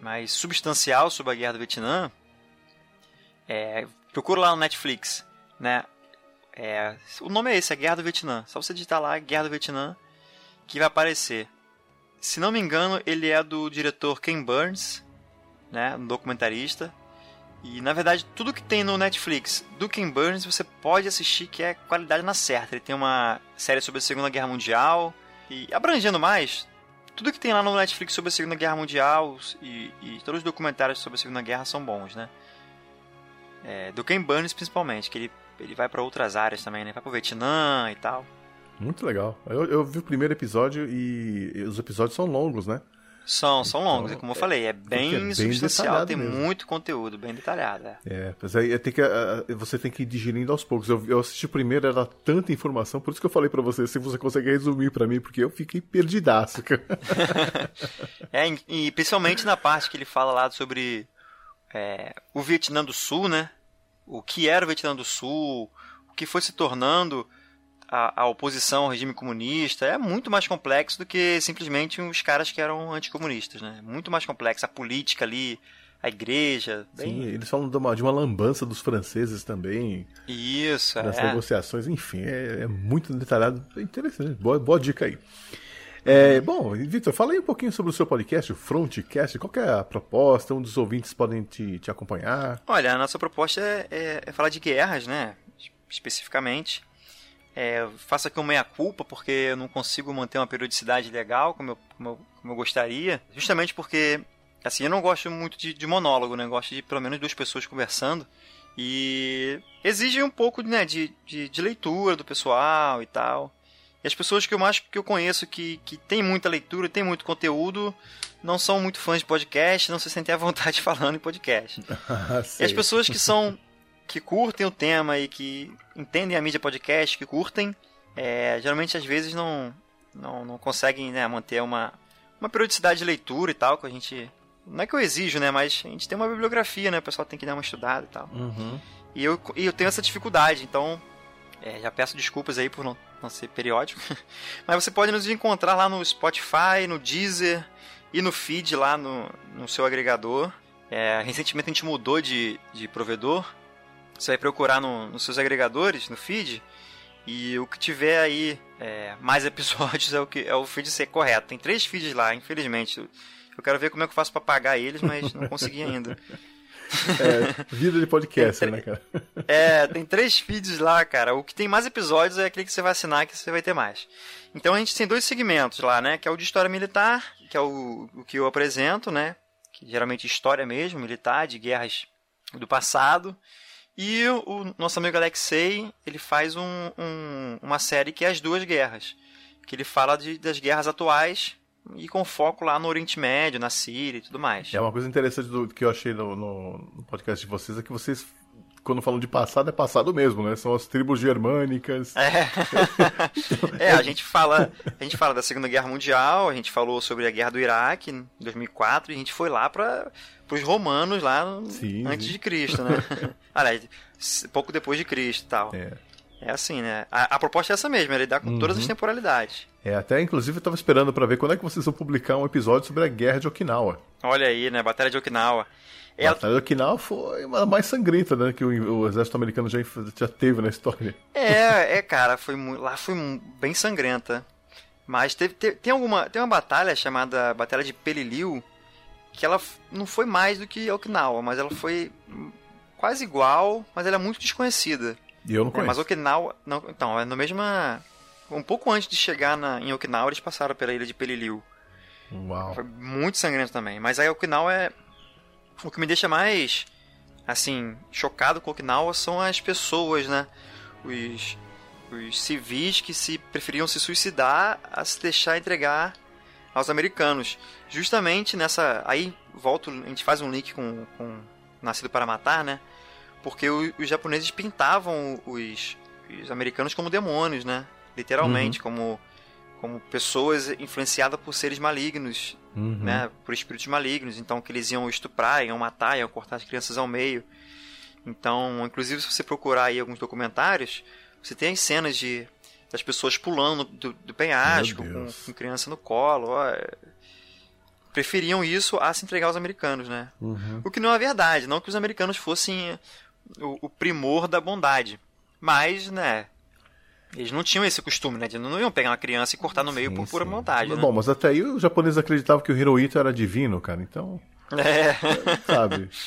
mais substancial sobre a Guerra do Vietnã, é, procura lá no Netflix, né? É, o nome é esse, é Guerra do Vietnã. Só você digitar lá Guerra do Vietnã que vai aparecer. Se não me engano, ele é do diretor Ken Burns, né, um documentarista. E na verdade, tudo que tem no Netflix do Ken Burns você pode assistir que é qualidade na certa. Ele tem uma série sobre a Segunda Guerra Mundial e abrangendo mais, tudo que tem lá no Netflix sobre a Segunda Guerra Mundial e, e todos os documentários sobre a Segunda Guerra são bons, né? É, do Ken Burns principalmente, que ele, ele vai para outras áreas também, né? Vai pro Vietnã e tal. Muito legal. Eu, eu vi o primeiro episódio e os episódios são longos, né? São, são então, longos, como eu falei, é bem, é bem substancial, tem mesmo. muito conteúdo, bem detalhado. É, é mas aí tem que, você tem que ir digerindo aos poucos. Eu, eu assisti primeiro, era tanta informação, por isso que eu falei para você, se você consegue resumir para mim, porque eu fiquei perdidaço. é, e principalmente na parte que ele fala lá sobre é, o Vietnã do Sul, né? O que era o Vietnã do Sul, o que foi se tornando a, a, oposição ao regime comunista é muito mais complexo do que simplesmente os caras que eram anticomunistas, né? Muito mais complexo. A política ali, a igreja. Bem... Sim, eles falam de uma, de uma lambança dos franceses também. Isso, das é. negociações, enfim, é, é, muito detalhado. É interessante. Boa, boa dica aí. É, bom, Vitor, fala aí um pouquinho sobre o seu podcast, o Frontcast. Qual é a proposta? Onde os ouvintes podem te, te acompanhar? Olha, a nossa proposta é, é, é falar de guerras, né? Especificamente. É, faço aqui uma meia-culpa porque eu não consigo manter uma periodicidade legal como eu, como eu, como eu gostaria. Justamente porque, assim, eu não gosto muito de, de, monólogo, né? Eu gosto de pelo menos duas pessoas conversando. E exige um pouco né, de, de, de leitura do pessoal e tal. E as pessoas que eu mais que eu conheço que, que tem muita leitura, tem muito conteúdo, não são muito fãs de podcast, não se sentem à vontade falando em podcast. e as pessoas que são que curtem o tema e que entendem a mídia podcast, que curtem, é, geralmente às vezes não, não, não conseguem né, manter uma, uma periodicidade de leitura e tal, que a gente. Não é que eu exijo, né? Mas a gente tem uma bibliografia, né? O pessoal tem que dar uma estudada e tal. Uhum. E, eu, e eu tenho essa dificuldade, então é, já peço desculpas aí por não, não ser periódico. Mas você pode nos encontrar lá no Spotify, no Deezer e no feed lá no, no seu agregador. É, recentemente a gente mudou de, de provedor. Você vai procurar no, nos seus agregadores, no feed, e o que tiver aí é, mais episódios é o que é o feed ser correto. Tem três feeds lá, infelizmente. Eu quero ver como é que eu faço para pagar eles, mas não consegui ainda. É, vida de podcast, né, cara? É, tem três feeds lá, cara. O que tem mais episódios é aquele que você vai assinar que você vai ter mais. Então a gente tem dois segmentos lá, né? Que é o de história militar, que é o, o que eu apresento, né? Que geralmente história mesmo, militar, de guerras do passado. E o nosso amigo Alexei, ele faz um, um, uma série que é As Duas Guerras. Que ele fala de, das guerras atuais e com foco lá no Oriente Médio, na Síria e tudo mais. É uma coisa interessante do, que eu achei no, no, no podcast de vocês é que vocês quando falam de passado, é passado mesmo, né? São as tribos germânicas. É. é, a gente fala, a gente fala da Segunda Guerra Mundial, a gente falou sobre a Guerra do Iraque em 2004 e a gente foi lá para os romanos lá sim, antes sim. de Cristo, né? Aliás, pouco depois de Cristo e tal. É. É assim, né? A, a, proposta é essa mesmo, é lidar com uhum. todas as temporalidades. É, até inclusive eu tava esperando para ver quando é que vocês vão publicar um episódio sobre a Guerra de Okinawa. Olha aí, né? Batalha de Okinawa. A Batalha Okinawa foi uma mais sangrenta, né? Que o, o, exército americano já, já teve na história. É, é, cara, foi lá foi bem sangrenta. Mas teve, teve, tem alguma. Tem uma batalha chamada Batalha de Peleliu, que ela não foi mais do que Okinawa, mas ela foi quase igual, mas ela é muito desconhecida. E eu não conheço. É, mas Okinawa. Não, então, é no mesma. Um pouco antes de chegar na, em Okinawa, eles passaram pela ilha de Peleliu. Uau. Foi muito sangrento também. Mas aí Okinawa é. O que me deixa mais. Assim, chocado com Okinawa são as pessoas, né? Os, os civis que se preferiam se suicidar a se deixar entregar aos americanos. Justamente nessa. Aí volto, a gente faz um link com, com Nascido para Matar, né? porque o, os japoneses pintavam os, os americanos como demônios, né? Literalmente, uhum. como, como pessoas influenciadas por seres malignos, uhum. né? Por espíritos malignos. Então, que eles iam estuprar, iam matar, iam cortar as crianças ao meio. Então, inclusive, se você procurar aí alguns documentários, você tem as cenas de das pessoas pulando do, do penhasco, com, com, criança no colo. Ó, é, preferiam isso a se entregar aos americanos, né? Uhum. O que não é verdade, não que os americanos fossem o, o primor da bondade. Mas, né, eles não tinham esse costume, né? De não iam pegar uma criança e cortar no meio sim, por pura vontade. Né? Bom, mas até aí os japoneses acreditavam que o Hirohito era divino, cara. Então. É. Sabe?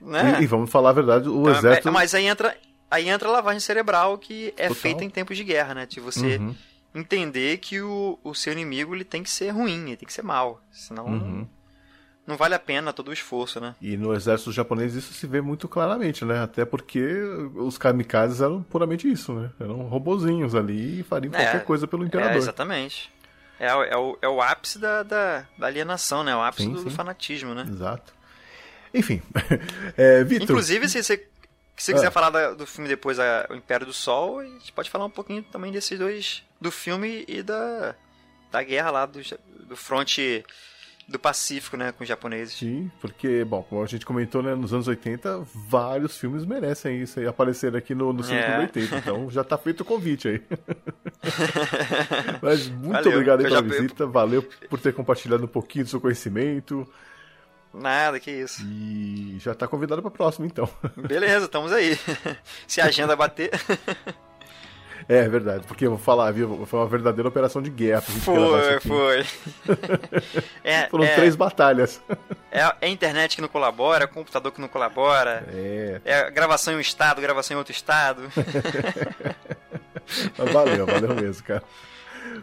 Né? E, e, vamos falar a verdade, o então, exército. É, mas aí entra, aí entra a lavagem cerebral que é Total. feita em tempos de guerra, né? De você uhum. entender que o, o seu inimigo ele tem que ser ruim, ele tem que ser mal. Senão. Uhum não vale a pena todo o esforço, né? E no exército japonês isso se vê muito claramente, né? Até porque os kamikazes eram puramente isso, né? Eram robozinhos ali e fariam é, qualquer coisa pelo imperador. É, exatamente. É, é, o, é o ápice da, da, da alienação, né? O ápice sim, do, sim. fanatismo, né? Exato. Enfim, é, Vitor... Inclusive, se você, se você quiser ah. falar da, do filme depois, a, O Império do Sol, a gente pode falar um pouquinho também desses dois... Do filme e da, da guerra lá, do, do fronte do Pacífico, né, com os japoneses. Sim, porque, bom, como a gente comentou, né, nos anos 80, vários filmes merecem isso aí, aparecer aqui no, no Cine é. 80, então já tá feito o convite aí. Mas muito valeu, obrigado aí pela já... visita, valeu por ter compartilhado um pouquinho do seu conhecimento. Nada, que isso. E já tá convidado pra próxima, então. Beleza, estamos aí. Se a agenda bater. É, é verdade, porque eu vou falar, viu? Foi uma verdadeira operação de guerra. Foi, foi. é, Foram é, três batalhas. É, é a internet que não colabora, é o computador que não colabora. É. É gravação em um estado, gravação em outro estado. Mas valeu, valeu mesmo, cara.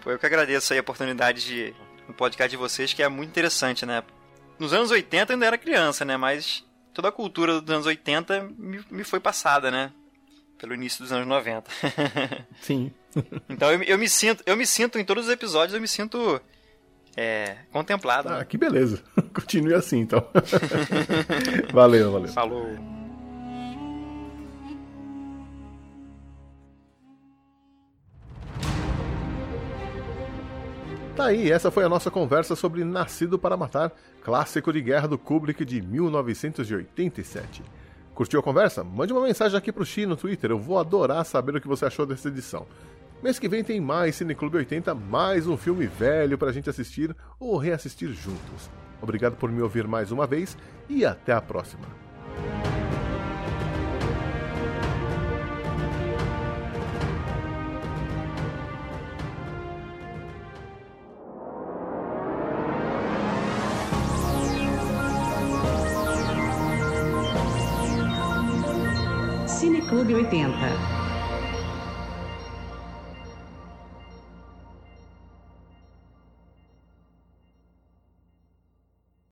Foi eu que agradeço aí a oportunidade de um podcast de vocês, que é muito interessante, né? Nos anos 80 eu ainda era criança, né? Mas toda a cultura dos anos 80 me, me foi passada, né? Pelo início dos anos 90. Sim. então eu, eu, me sinto, eu me sinto em todos os episódios, eu me sinto é, contemplado. Ah, né? que beleza. Continue assim, então. valeu, valeu. Falou. Tá aí, essa foi a nossa conversa sobre Nascido para Matar, clássico de guerra do Kubrick de 1987. Curtiu a conversa? Mande uma mensagem aqui pro Xi no Twitter, eu vou adorar saber o que você achou dessa edição. Mês que vem tem mais Cineclube 80, mais um filme velho pra gente assistir ou reassistir juntos. Obrigado por me ouvir mais uma vez e até a próxima. Clube 80.